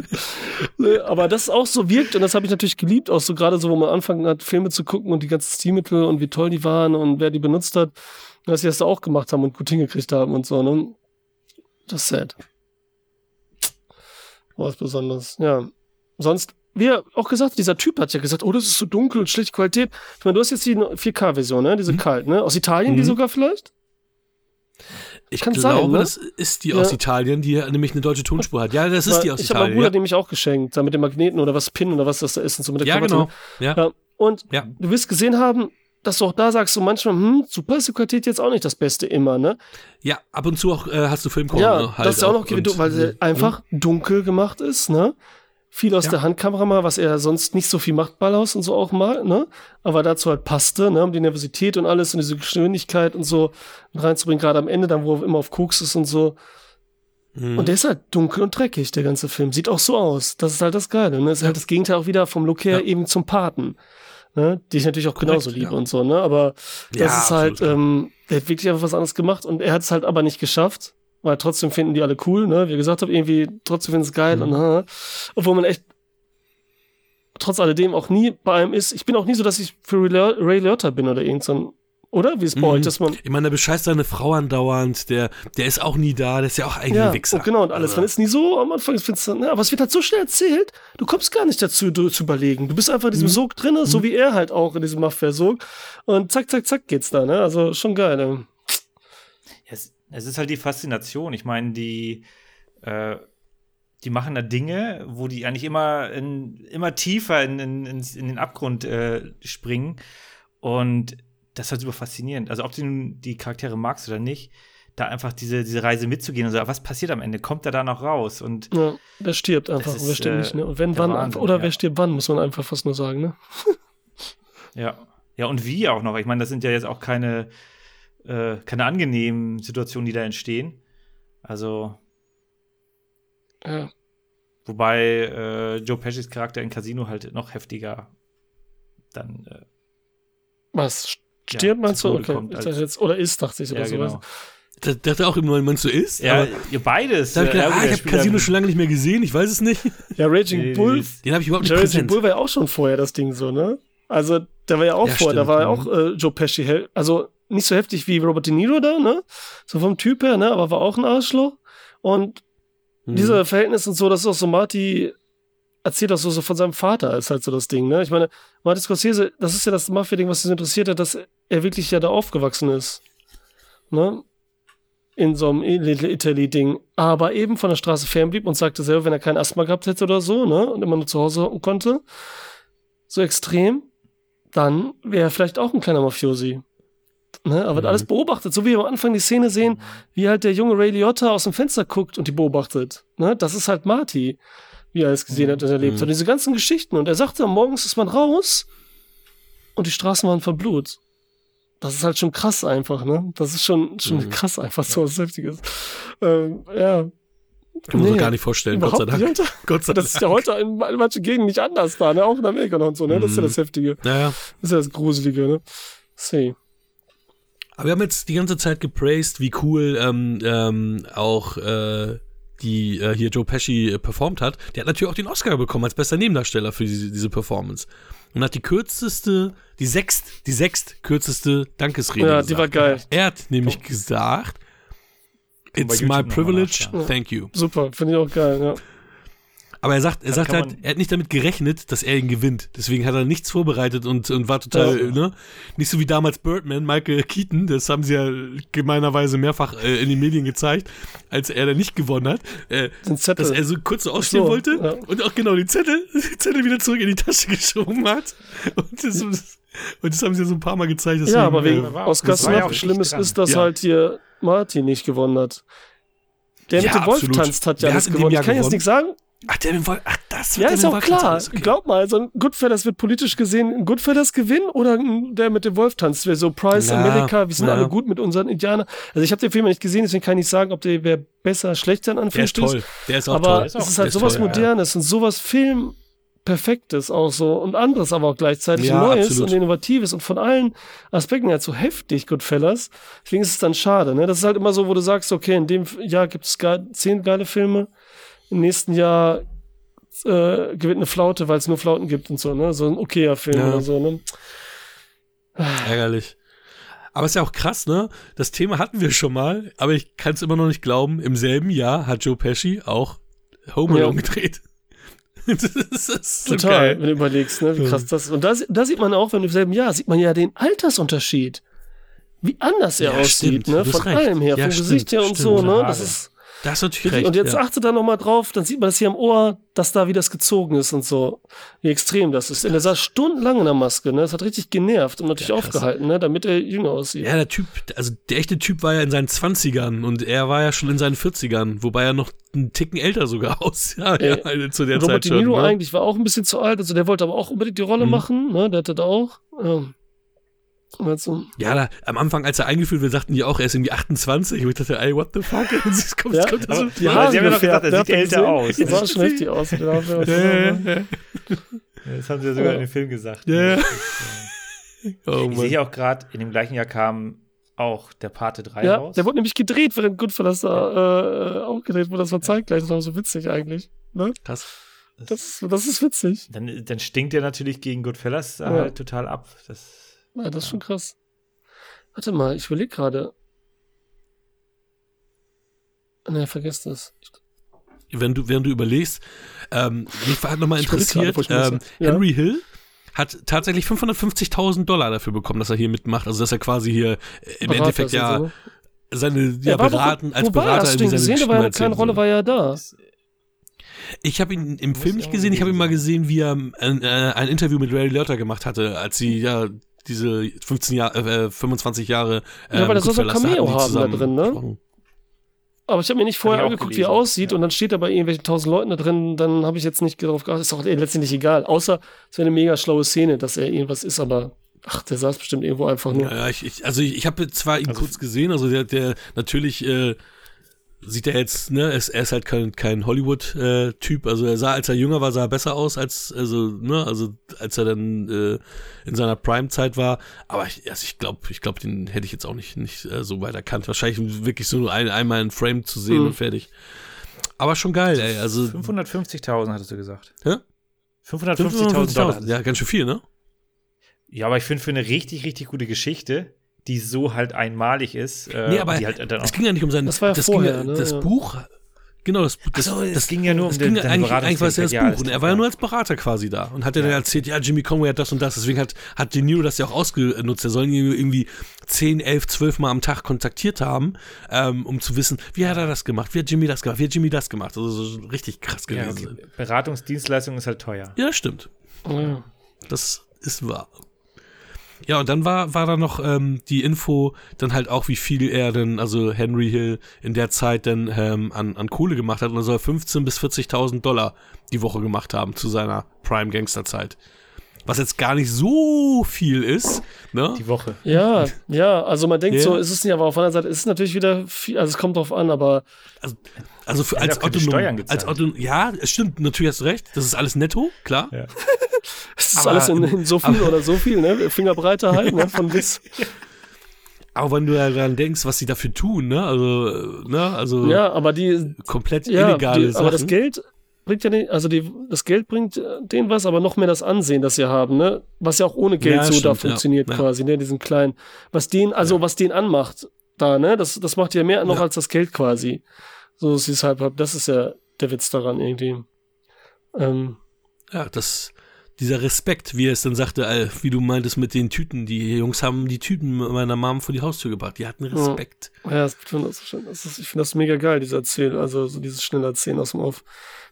Nee, aber das auch so wirkt, und das habe ich natürlich geliebt, auch so gerade so, wo man anfangen hat, Filme zu gucken und die ganzen Stilmittel und wie toll die waren und wer die benutzt hat, dass sie das da auch gemacht haben und gut hingekriegt haben und so, ne? Das ist sad. Was Besonderes, ja. Sonst, wie er auch gesagt, dieser Typ hat ja gesagt, oh, das ist so dunkel und schlechte Qualität. Ich meine, du hast jetzt die 4K-Version, ne? Diese kalt, ne? Aus Italien, die Mhm. sogar vielleicht? Ich Kann glaube, sein, ne? das ist die Ja. aus Italien, die ja nämlich eine deutsche Tonspur hat. Ja, das ist Weil die aus ich habe meinem Italien. Bruder Ja, nämlich auch geschenkt, da mit dem Magneten oder was Pin oder was das da ist und so mit der ja Krawatte. genau. Ja. Ja. Und du wirst gesehen haben, dass du auch da sagst, so manchmal, hm, super Qualität jetzt auch nicht das Beste immer, ne? ja, ab und zu auch äh, hast du Filmkorn. ja, ne, halt das ist auch noch, und- weil er einfach dunkel gemacht ist, ne? Viel aus Ja. der Handkamera mal, was er sonst nicht so viel macht, Ballhaus und so auch mal, ne? Aber dazu halt passte, ne? Um die Nervosität und alles und diese Geschwindigkeit und so reinzubringen, gerade am Ende dann, wo er immer auf Koks ist und so. Mhm. Und der ist halt dunkel und dreckig, der ganze Film. Sieht auch so aus. Das ist halt das Geile. Ne? Ist halt das Gegenteil auch wieder vom Look her Ja. eben zum Paten. Ne? Die ich natürlich auch genauso Korrekt, liebe ja. und so, ne? Aber das Ja, ist halt, absolut. ähm, der hat wirklich einfach was anderes gemacht und er hat es halt aber nicht geschafft, weil trotzdem finden die alle cool, ne? Wie ihr gesagt habt, irgendwie trotzdem finden es geil Mhm. und äh, obwohl man echt trotz alledem auch nie bei einem ist. Ich bin auch nie so, dass ich für Ray Liotta bin oder irgend so ein, oder? Wie ist bei Mhm. euch, dass man Ich meine, der bescheißt seine Frau andauernd, der, der ist auch nie da, der ist ja auch eigentlich Ja, ein Wichser. und genau, und alles. Also, Man ist nie so am Anfang, findest du, ne, aber es wird halt so schnell erzählt, du kommst gar nicht dazu, du, zu überlegen. Du bist einfach in diesem Mhm. Sog drin, so wie er halt auch in diesem Mafia-Sog. Und zack, zack, zack geht's da, ne? Also schon geil, ne? Es, es ist halt die Faszination. Ich meine, die, äh, die machen da Dinge, wo die eigentlich immer, in, immer tiefer in, in, in den Abgrund äh, springen. Und das ist halt super faszinierend. Also, ob du nun die Charaktere magst oder nicht, da einfach diese, diese Reise mitzugehen und so, was passiert am Ende? Kommt er da noch raus? Und Ja, wer stirbt einfach, und wer ist, stirbt äh, nicht, ne? Und wenn, der wann, Wahnsinn, oder ja. wer stirbt wann, muss man einfach fast nur sagen, ne? (laughs) ja. Ja, und wie auch noch. Ich meine, das sind ja jetzt auch keine, äh, keine angenehmen Situationen, die da entstehen. Also, Ja. Wobei äh, Joe Pescis Charakter in Casino halt noch heftiger dann äh, Was? Stirbt, meinst du? Tode Okay. kommt ich als- jetzt, oder ist, dachte ich, oder ja, sowas. genau. Der der dachte auch immer, meinst du ist? Ja, aber ihr beides. da hab ich gedacht, ja, ah, ich habe Casino schon lange nicht mehr gesehen, ich weiß es nicht. Ja, Raging Nee, Bull, Den habe ich überhaupt nicht Raging präsent. Bull war ja auch schon vorher das Ding so, ne? Also, der war ja auch Ja, vorher, da stimmt, war ja auch äh, Joe Pesci, also nicht so heftig wie Robert De Niro da, ne? So vom Typ her, ne? Aber war auch ein Arschloch. Und Mhm. diese Verhältnisse und so, das ist auch so Marty erzählt auch so, so von seinem Vater, ist halt so das Ding, ne? Ich meine, Marty Scorsese, das ist ja das Mafia-Ding, was ihn interessiert hat, dass er wirklich ja da aufgewachsen ist. Ne? In so einem Little Italy-Ding. Aber eben von der Straße fernblieb und sagte selber, wenn er kein Asthma gehabt hätte oder so, ne? Und immer nur zu Hause hocken konnte, so extrem, dann wäre er vielleicht auch ein kleiner Mafiosi. Ne? Aber wird Mhm. alles beobachtet, so wie wir am Anfang die Szene sehen, wie halt der junge Ray Liotta aus dem Fenster guckt und die beobachtet. Ne? Das ist halt Marty, wie er es gesehen hat und erlebt Mhm. hat. Diese ganzen Geschichten. Und er sagte, morgens ist man raus und die Straßen waren voll Blut. Das ist halt schon krass einfach, ne? Das ist schon, schon Mhm. krass einfach, so was Heftiges. Ähm, ja. Kann man Nee, sich gar nicht vorstellen, Gott sei Dank. nicht. Gott sei Das ist ja heute in manchen Gegenden nicht anders da, ne? Auch in Amerika noch und so, ne? Das ist ja Mhm. das Heftige. Naja. Das ist ja das Gruselige, ne? See. Aber wir haben jetzt die ganze Zeit gepraised, wie cool ähm, ähm, auch äh, die äh, hier Joe Pesci äh, performt hat. Der hat natürlich auch den Oscar bekommen als bester Nebendarsteller für diese, diese Performance. Und hat die kürzeste, die sechst, die sechst kürzeste Dankesrede Ja, gesagt. die war geil. Er hat nämlich gesagt, Kann man bei It's my privilege, thank you. Super, finde ich auch geil, ja. Aber er sagt, er sagt halt, er hat nicht damit gerechnet, dass er ihn gewinnt. Deswegen hat er nichts vorbereitet und, und war total, Ja. ne? Nicht so wie damals Birdman, Michael Keaton, das haben sie ja gemeinerweise mehrfach äh, in den Medien gezeigt, als er dann nicht gewonnen hat, äh, dass er so kurz so ausstehen so, wollte ja. und auch genau die Zettel, (laughs) die Zettel wieder zurück in die Tasche geschoben hat. Und das, und das haben sie ja so ein paar Mal gezeigt. Deswegen, ja, aber wegen äh, war- Oscar das war ja Schlimmes ist, dass dran. halt hier Martin nicht gewonnen hat. Der Ja, mit dem Wolf absolut. tanzt hat ja dem gewonnen. Ich kann jetzt gewonnen? nichts sagen. Ach, der den Wolf, ach, das Ja, wird ist der auch Wolf klar. okay. Glaub mal, so ein Goodfellas wird politisch gesehen ein Goodfellas gewinnen oder der mit dem Wolf tanzt. Wer so Price, Ja, America, wir sind ja. alle gut mit unseren Indianern. Also ich habe den Film ja nicht gesehen, deswegen kann ich nicht sagen, ob der wer besser, schlechter in Der ist Anführungsstrichen toll. Der ist auch Aber toll. es auch- ist halt ist sowas toll, ja. Modernes und sowas Film Perfektes auch so und anderes aber auch gleichzeitig Ja, Neues absolut. und Innovatives und von allen Aspekten halt so heftig, Goodfellas. Deswegen ist es dann schade. Ne? Das ist halt immer so, wo du sagst, okay, in dem Jahr gibt es ge zehn geile Filme, im nächsten Jahr äh, gewinnt eine Flaute, weil es nur Flauten gibt und so, ne? So ein okayer Film Ja. oder so, ne? Ärgerlich. Aber ist ja auch krass, ne? Das Thema hatten wir schon mal, aber ich kann es immer noch nicht glauben. Im selben Jahr hat Joe Pesci auch Home Alone Ja. gedreht. (laughs) das ist, so Total, geil. wenn du überlegst, ne? wie krass das ist. Und da, da sieht man auch, wenn du im selben Jahr, sieht man ja den Altersunterschied. Wie anders er Ja, aussieht, stimmt. ne? Von recht. allem her, Ja, vom stimmt, Gesicht her und stimmt. so, ne? Das ist Das ist natürlich recht. und jetzt ja. achte da nochmal drauf, dann sieht man das hier im Ohr, dass da wie das gezogen ist und so. Wie extrem das ist. Und er saß stundenlang in der Maske, ne? Das hat richtig genervt und natürlich Ja, aufgehalten, ne? Damit er jünger aussieht. Ja, der Typ, also der echte Typ war ja in seinen 20ern und er war ja schon in seinen 40ern, wobei er noch einen Ticken älter sogar (laughs) aussah ja, Ey, zu der Robert Zeit De schon. Niro ne? eigentlich war auch ein bisschen zu alt, also der wollte aber auch unbedingt die Rolle Mhm. machen, ne? Der hatte da auch. Ähm, also, Ja, da, am Anfang, als er eingeführt wird, sagten die auch, er ist irgendwie 28. Und ich dachte, ey, what the fuck? Und es (laughs) kommt, Ja, kommt aber- so, die Aber sie haben ja noch gesagt, er sieht älter aus. Das sah schon heftig aus. Ja, ja, ja. Das haben sie ja sogar in dem Film gesagt. Ja, ja. Ich Oh, sehe Mann. hier auch gerade, in dem gleichen Jahr kam auch der Pate 3 Ja, raus. der wurde nämlich gedreht, während Goodfellas da äh, auch gedreht wurde. Das war zeitgleich. Das war so witzig eigentlich. Ne? Krass. Das, das ist witzig. dann, dann stinkt der natürlich gegen Goodfellas Ja. halt total ab. Das, Ja, das ist schon krass. Warte mal, ich überlege gerade. Ne, vergesst das. Wenn du, während du überlegst, ähm, mich hat nochmal Ich weiß gerade, interessiert, muss. ähm, Ja. Henry Hill hat tatsächlich 550.000 Dollar dafür bekommen, dass er hier mitmacht. Also, dass er quasi hier im Berater Endeffekt ja so. seine, ja, Er war doch- beraten, als war er? Berater Hast in du ihn gesehen? Der war ja eine kleine Rolle, war ja da. Ich habe ihn im Film nicht gesehen, ich habe ihn mal gesehen, wie er ein, äh, ein Interview mit Ray Liotta gemacht hatte, als sie ja diese 15 Jahre, äh, 25 Jahre ähm, Ja, weil das soll so ein Cameo haben da drin, ne? gesprochen. Aber ich habe mir nicht vorher auch angeguckt, wie er aussieht ja. und dann steht da bei irgendwelchen tausend Leuten da drin, dann habe ich jetzt nicht darauf geachtet. Ist doch eh letztendlich egal. Außer es wäre eine mega schlaue Szene, dass er irgendwas ist, aber ach, der saß bestimmt irgendwo einfach nur. Ja, ja, ich, ich, also ich, ich habe zwar ihn Also- kurz gesehen, also der, der natürlich äh, sieht er jetzt, ne, er ist, er ist halt kein, kein Hollywood-Typ, also er sah, als er jünger war, sah er besser aus als, also, ne, also als er dann äh, in seiner Prime-Zeit war, aber ich, also ich glaube, ich glaube, den hätte ich jetzt auch nicht, nicht äh, so weit erkannt. Wahrscheinlich wirklich so nur ein, einmal ein Frame zu sehen Mhm. und fertig. Aber schon geil, ey, also 550.000 hattest du gesagt. Hä? 550.000 Dollar. Ja, ganz schön viel, ne? Ja, aber ich finde für eine richtig, richtig gute Geschichte, die so halt einmalig ist, äh, Nee, aber die halt dann auch Es ging ja nicht um sein, Das war ja ging vorher, ne, das ja. Buch, genau, das, das, so, es das ging ja nur um das den- ging ja eigentlich, eigentlich war es ja das. Ja, Buch und er war ja ja. nur als Berater quasi da und hat er Ja. dann erzählt, ja, Jimmy Conway hat das und das, deswegen hat, hat De Niro das ja auch ausgenutzt, er soll ihn irgendwie 10, 11, 12 Mal am Tag kontaktiert haben, ähm, um zu wissen, wie hat er das gemacht, wie hat Jimmy das gemacht, wie hat Jimmy das gemacht, also so richtig krass Ja, gewesen. okay. Beratungsdienstleistung ist halt teuer. Ja, stimmt. Ja. Das ist wahr. Ja, und dann war, war da noch ähm, die Info, dann halt auch, wie viel er denn, also Henry Hill in der Zeit dann ähm, an, an Kohle gemacht hat. Und er soll 15.000 bis 40.000 Dollar die Woche gemacht haben zu seiner Prime-Gangster-Zeit. Was jetzt gar nicht so viel ist, ne? Die Woche. Ja, ja, also man denkt Ja. so, ist es nicht, aber auf der anderen Seite ist es natürlich wieder viel, also es kommt drauf an, aber Also für, Er hat als Steuern als. Otto, ja, es stimmt, natürlich hast du recht, das ist alles netto, klar. Ja. (laughs) es ist Aber- alles in, in so viel oder so viel, ne? Fingerbreite halt, ne? Von bis. (laughs) Aber wenn du ja daran denkst, was sie dafür tun, ne, also, ne, also Ja, aber die, komplett ja, illegale die, Sachen. aber das Geld bringt ja nicht, also die, das Geld bringt äh, denen was, aber noch mehr das Ansehen, das sie haben, ne? Was ja auch ohne Geld Ja, so da stimmt, ja. funktioniert Ja. quasi, ne? Diesen kleinen, was den, also was den anmacht, da, ne? Das, das macht ja mehr noch Ja. als das Geld quasi. So ist es halt, das ist ja der Witz daran irgendwie. Ähm, Ja, das, dieser Respekt, wie er es dann sagte, äh, wie du meintest mit den Tüten. Die Jungs haben die Tüten meiner Mom vor die Haustür gebracht. Die hatten Respekt. ja, das, ich finde das, das, ist, ich finde das mega geil, diese Erzähl, also so dieses schnelle Erzählen aus dem Off.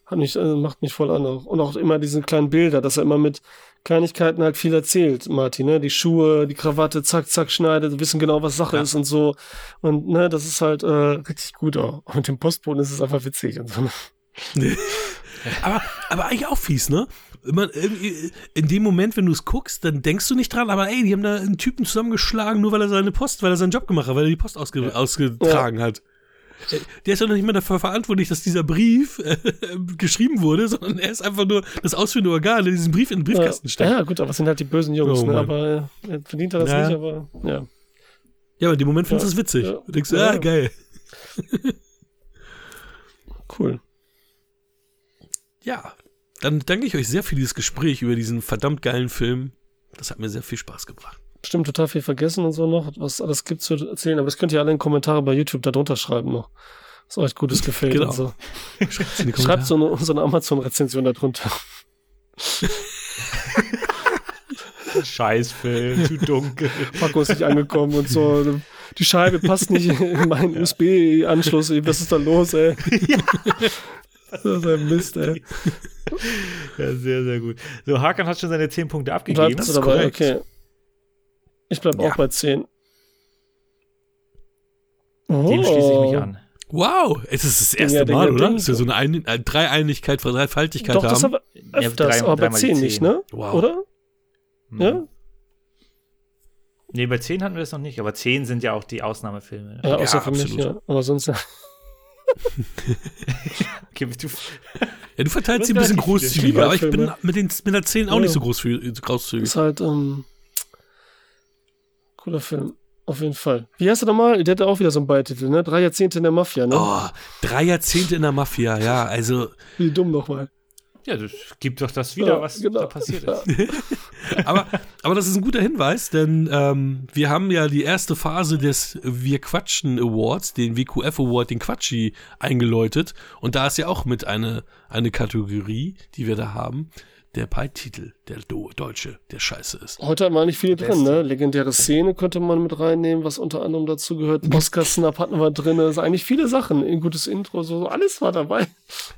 Hat mich, also macht mich voll an. auch. Und auch immer diese kleinen Bilder, dass er immer mit Kleinigkeiten halt viel erzählt, Martin, ne? Die Schuhe, die Krawatte, zack, zack, schneidet, wissen genau, was Sache Ja. ist und so. Und ne, das ist halt äh, richtig gut auch. Und mit dem Postboten ist es einfach witzig und so. ne? Aber, aber eigentlich auch fies, ne? Man, in dem Moment, wenn du es guckst, dann denkst du nicht dran, aber ey, die haben da einen Typen zusammengeschlagen, nur weil er seine Post, weil er seinen Job gemacht hat, weil er die Post ausge ausgetragen hat. Der ist ja noch nicht mal dafür verantwortlich, dass dieser Brief äh, geschrieben wurde, sondern er ist einfach nur das ausführende Organ, der diesen Brief in den Briefkasten ja, steckt. ja, gut, aber es sind halt die bösen Jungs, Oh, ne? Aber äh, verdient er das Ja. nicht, aber ja. Ja, aber in dem Moment findest du es witzig. Du denkst, ah, geil. (laughs) Cool. Ja, dann danke ich euch sehr für dieses Gespräch über diesen verdammt geilen Film. Das hat mir sehr viel Spaß gebracht. Bestimmt total viel vergessen und so noch, was alles gibt zu erzählen. Aber das könnt ihr alle in Kommentare bei YouTube da drunter schreiben noch. Was euch Gutes gefällt Genau. und so. (laughs) Schreibt's in die Schreibt so eine, so eine Amazon-Rezension da drunter. Scheißfilm, zu dunkel. Paco ist nicht angekommen und so. Die Scheibe passt nicht in meinen USB-Anschluss. ey. Was ist da los, ey? (laughs) Das ist ein Mist, ey. Ja, sehr, sehr gut. So, Hakan hat schon seine 10 Punkte abgegeben. Bleibst du ist dabei? korrekt. Okay. Ich bleib Ja. auch bei 10. Dem schließe ich mich an. Wow, es ist das erste Dinger, Mal, Dinger, oder? Dass wir so eine Ein äh, Dreieinigkeit, Dreifaltigkeit Doch, das haben. aber öfters, drei- aber bei dreimal die 10 nicht, zehn. ne? Wow. Oder? Hm. Ja? Nee, bei 10 hatten wir das noch nicht, aber 10 sind ja auch die Ausnahmefilme. Ja, außer Ja, für mich, ja. Aber sonst, ja. (laughs) Okay, du, Ja, du verteilst sie ein bisschen großzügiger, aber ich bin mit, den, mit der 10 auch Ja. nicht so großzü- großzügig. ist halt, ähm, cooler Film. Auf jeden Fall. Wie heißt er nochmal? Der hatte auch wieder so einen Beititel, ne? Drei Jahrzehnte in der Mafia, ne? Oh, drei Jahrzehnte in der Mafia, ja, also, Wie dumm nochmal. ja, das gibt doch das wieder, Ja, was genau. da passiert ist. (laughs) aber, aber das ist ein guter Hinweis, denn ähm, wir haben ja die erste Phase des Wir Quatschen Awards, den WQF Award, den Quatschi, eingeläutet. Und da ist ja auch mit eine, eine Kategorie, die wir da haben, der Beititel, der Do Deutsche, der scheiße ist. Heute waren nicht viele drin, ne? Legendäre Szene könnte man mit reinnehmen, was unter anderem dazu gehört. Oscar-Snap hatten wir drin. Das ist eigentlich viele Sachen. Ein gutes Intro, so, alles war dabei.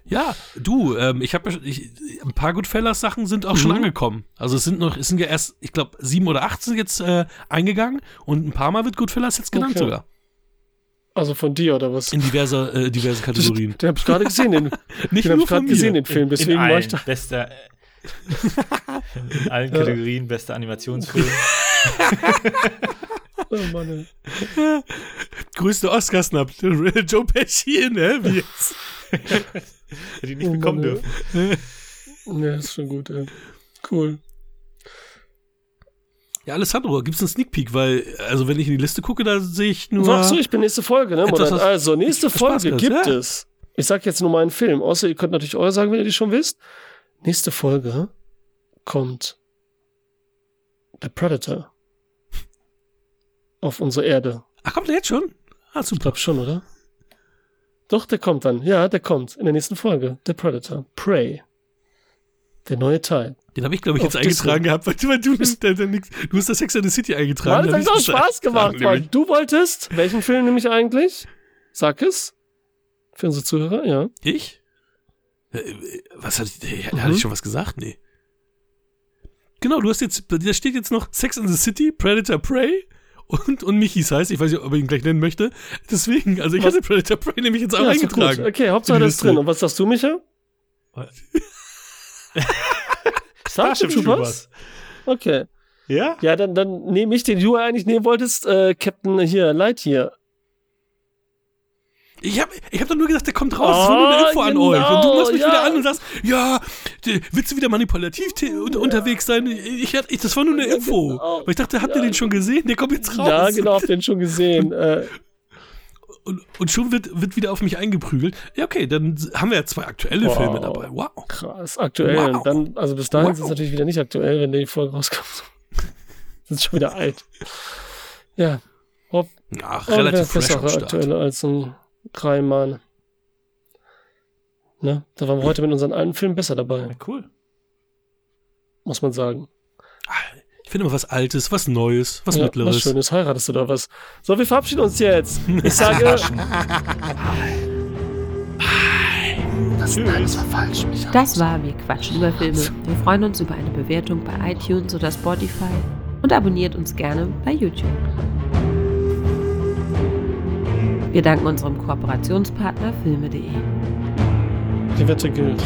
Ja, du, ähm, ich habe ein paar Goodfellas-Sachen sind auch schon Mhm. angekommen. Also es sind noch, es sind ja erst, ich glaube, sieben oder acht sind jetzt äh, eingegangen und ein paar Mal wird Goodfellas jetzt genannt Okay. sogar. Also von dir oder was? In diverse, äh, diverse (laughs) Kategorien. Den hab ich gerade gesehen, den, (laughs) Nicht den hab nur ich gerade von gesehen, den Film. In Deswegen war ich da. bester, in allen. Kategorien, bester Animationsfilm. (laughs) Oh Mann, ey. Größte Oscar-Snap. (laughs) Joe Pesci, ne? Wie jetzt? (laughs) Hätte ich nicht Oh bekommen Mann, dürfen. Ja, ist schon gut, ey. Cool. Ja, Alessandro, gibt's einen Sneak Peek? Weil, also wenn ich in die Liste gucke, da sehe ich nur. Ach so, ich bin nächste Folge, ne? Etwas, Also, nächste Folge gibt ja. es. Ich sag jetzt nur mal einen Film, außer ihr könnt natürlich euer sagen, wenn ihr die schon wisst. Nächste Folge kommt der Predator auf unsere Erde. Ach, kommt der jetzt schon? Ah, Ich super. glaube schon, oder? Doch, der kommt dann. Ja, der kommt in der nächsten Folge. Der Predator. Prey. Der neue Teil. Den habe ich, glaube ich, jetzt Auf eingetragen Disney. gehabt, weil du, weil du, bist, nix- du hast das Sex and the City eingetragen. Mann, das da hat ich das Spaß gemacht, nämlich. Du wolltest, welchen Film nämlich eigentlich? Sag es. Für unsere Zuhörer, ja. Ich? Äh, Was hatte ich, Mhm. hatte ich schon was gesagt? Nee. Genau, du hast jetzt, da steht jetzt noch Sex in the City, Predator Prey und, und Michis heißt, ich weiß nicht, ob er ihn gleich nennen möchte. Deswegen, also ich Was? hatte Predator Prey nämlich jetzt auch ja, eingetragen. Gut. Okay, Hauptsache das ist drin. Und was sagst du, Micha? (laughs) Starship Troopers. Okay. Ja? Ja, dann, dann nehme ich den, den du eigentlich nehmen wolltest, äh, Captain hier, Lightyear. Ich habe ich hab doch nur gesagt, der kommt raus. das war nur eine Info an genau, euch. Und du machst mich ja. wieder an und sagst, ja, willst du wieder manipulativ unter- unterwegs sein? Ich, ich, das war nur eine Info. genau. Weil ich dachte, habt ihr Ja. den schon gesehen? Der kommt jetzt raus. Ja, genau, hab den schon gesehen. (laughs) äh, Und, und schon wird, wird wieder auf mich eingeprügelt. Ja, okay, dann haben wir ja zwei aktuelle Wow. Filme dabei. Wow. krass, aktuell. Wow. Dann, also bis dahin Wow. ist es natürlich wieder nicht aktuell, wenn die Folge rauskommt. (laughs) sind schon wieder alt. Ja, hopp, Ach, relativ fresh am bessere Start. aktuelle als ein Kreimann. Ne? Da waren wir heute mit unseren alten Filmen besser dabei, Ja, cool. muss man sagen. Ich finde immer was Altes, was Neues, was ja, Mittleres. Was Schönes, heiratest du da was. So, wir verabschieden uns jetzt. (laughs) Ich sage, Tschüss. Das war Wir quatschen über Filme. Wir freuen uns über eine Bewertung bei iTunes oder Spotify und abonniert uns gerne bei YouTube. Wir danken unserem Kooperationspartner filme.de. die Wette gilt.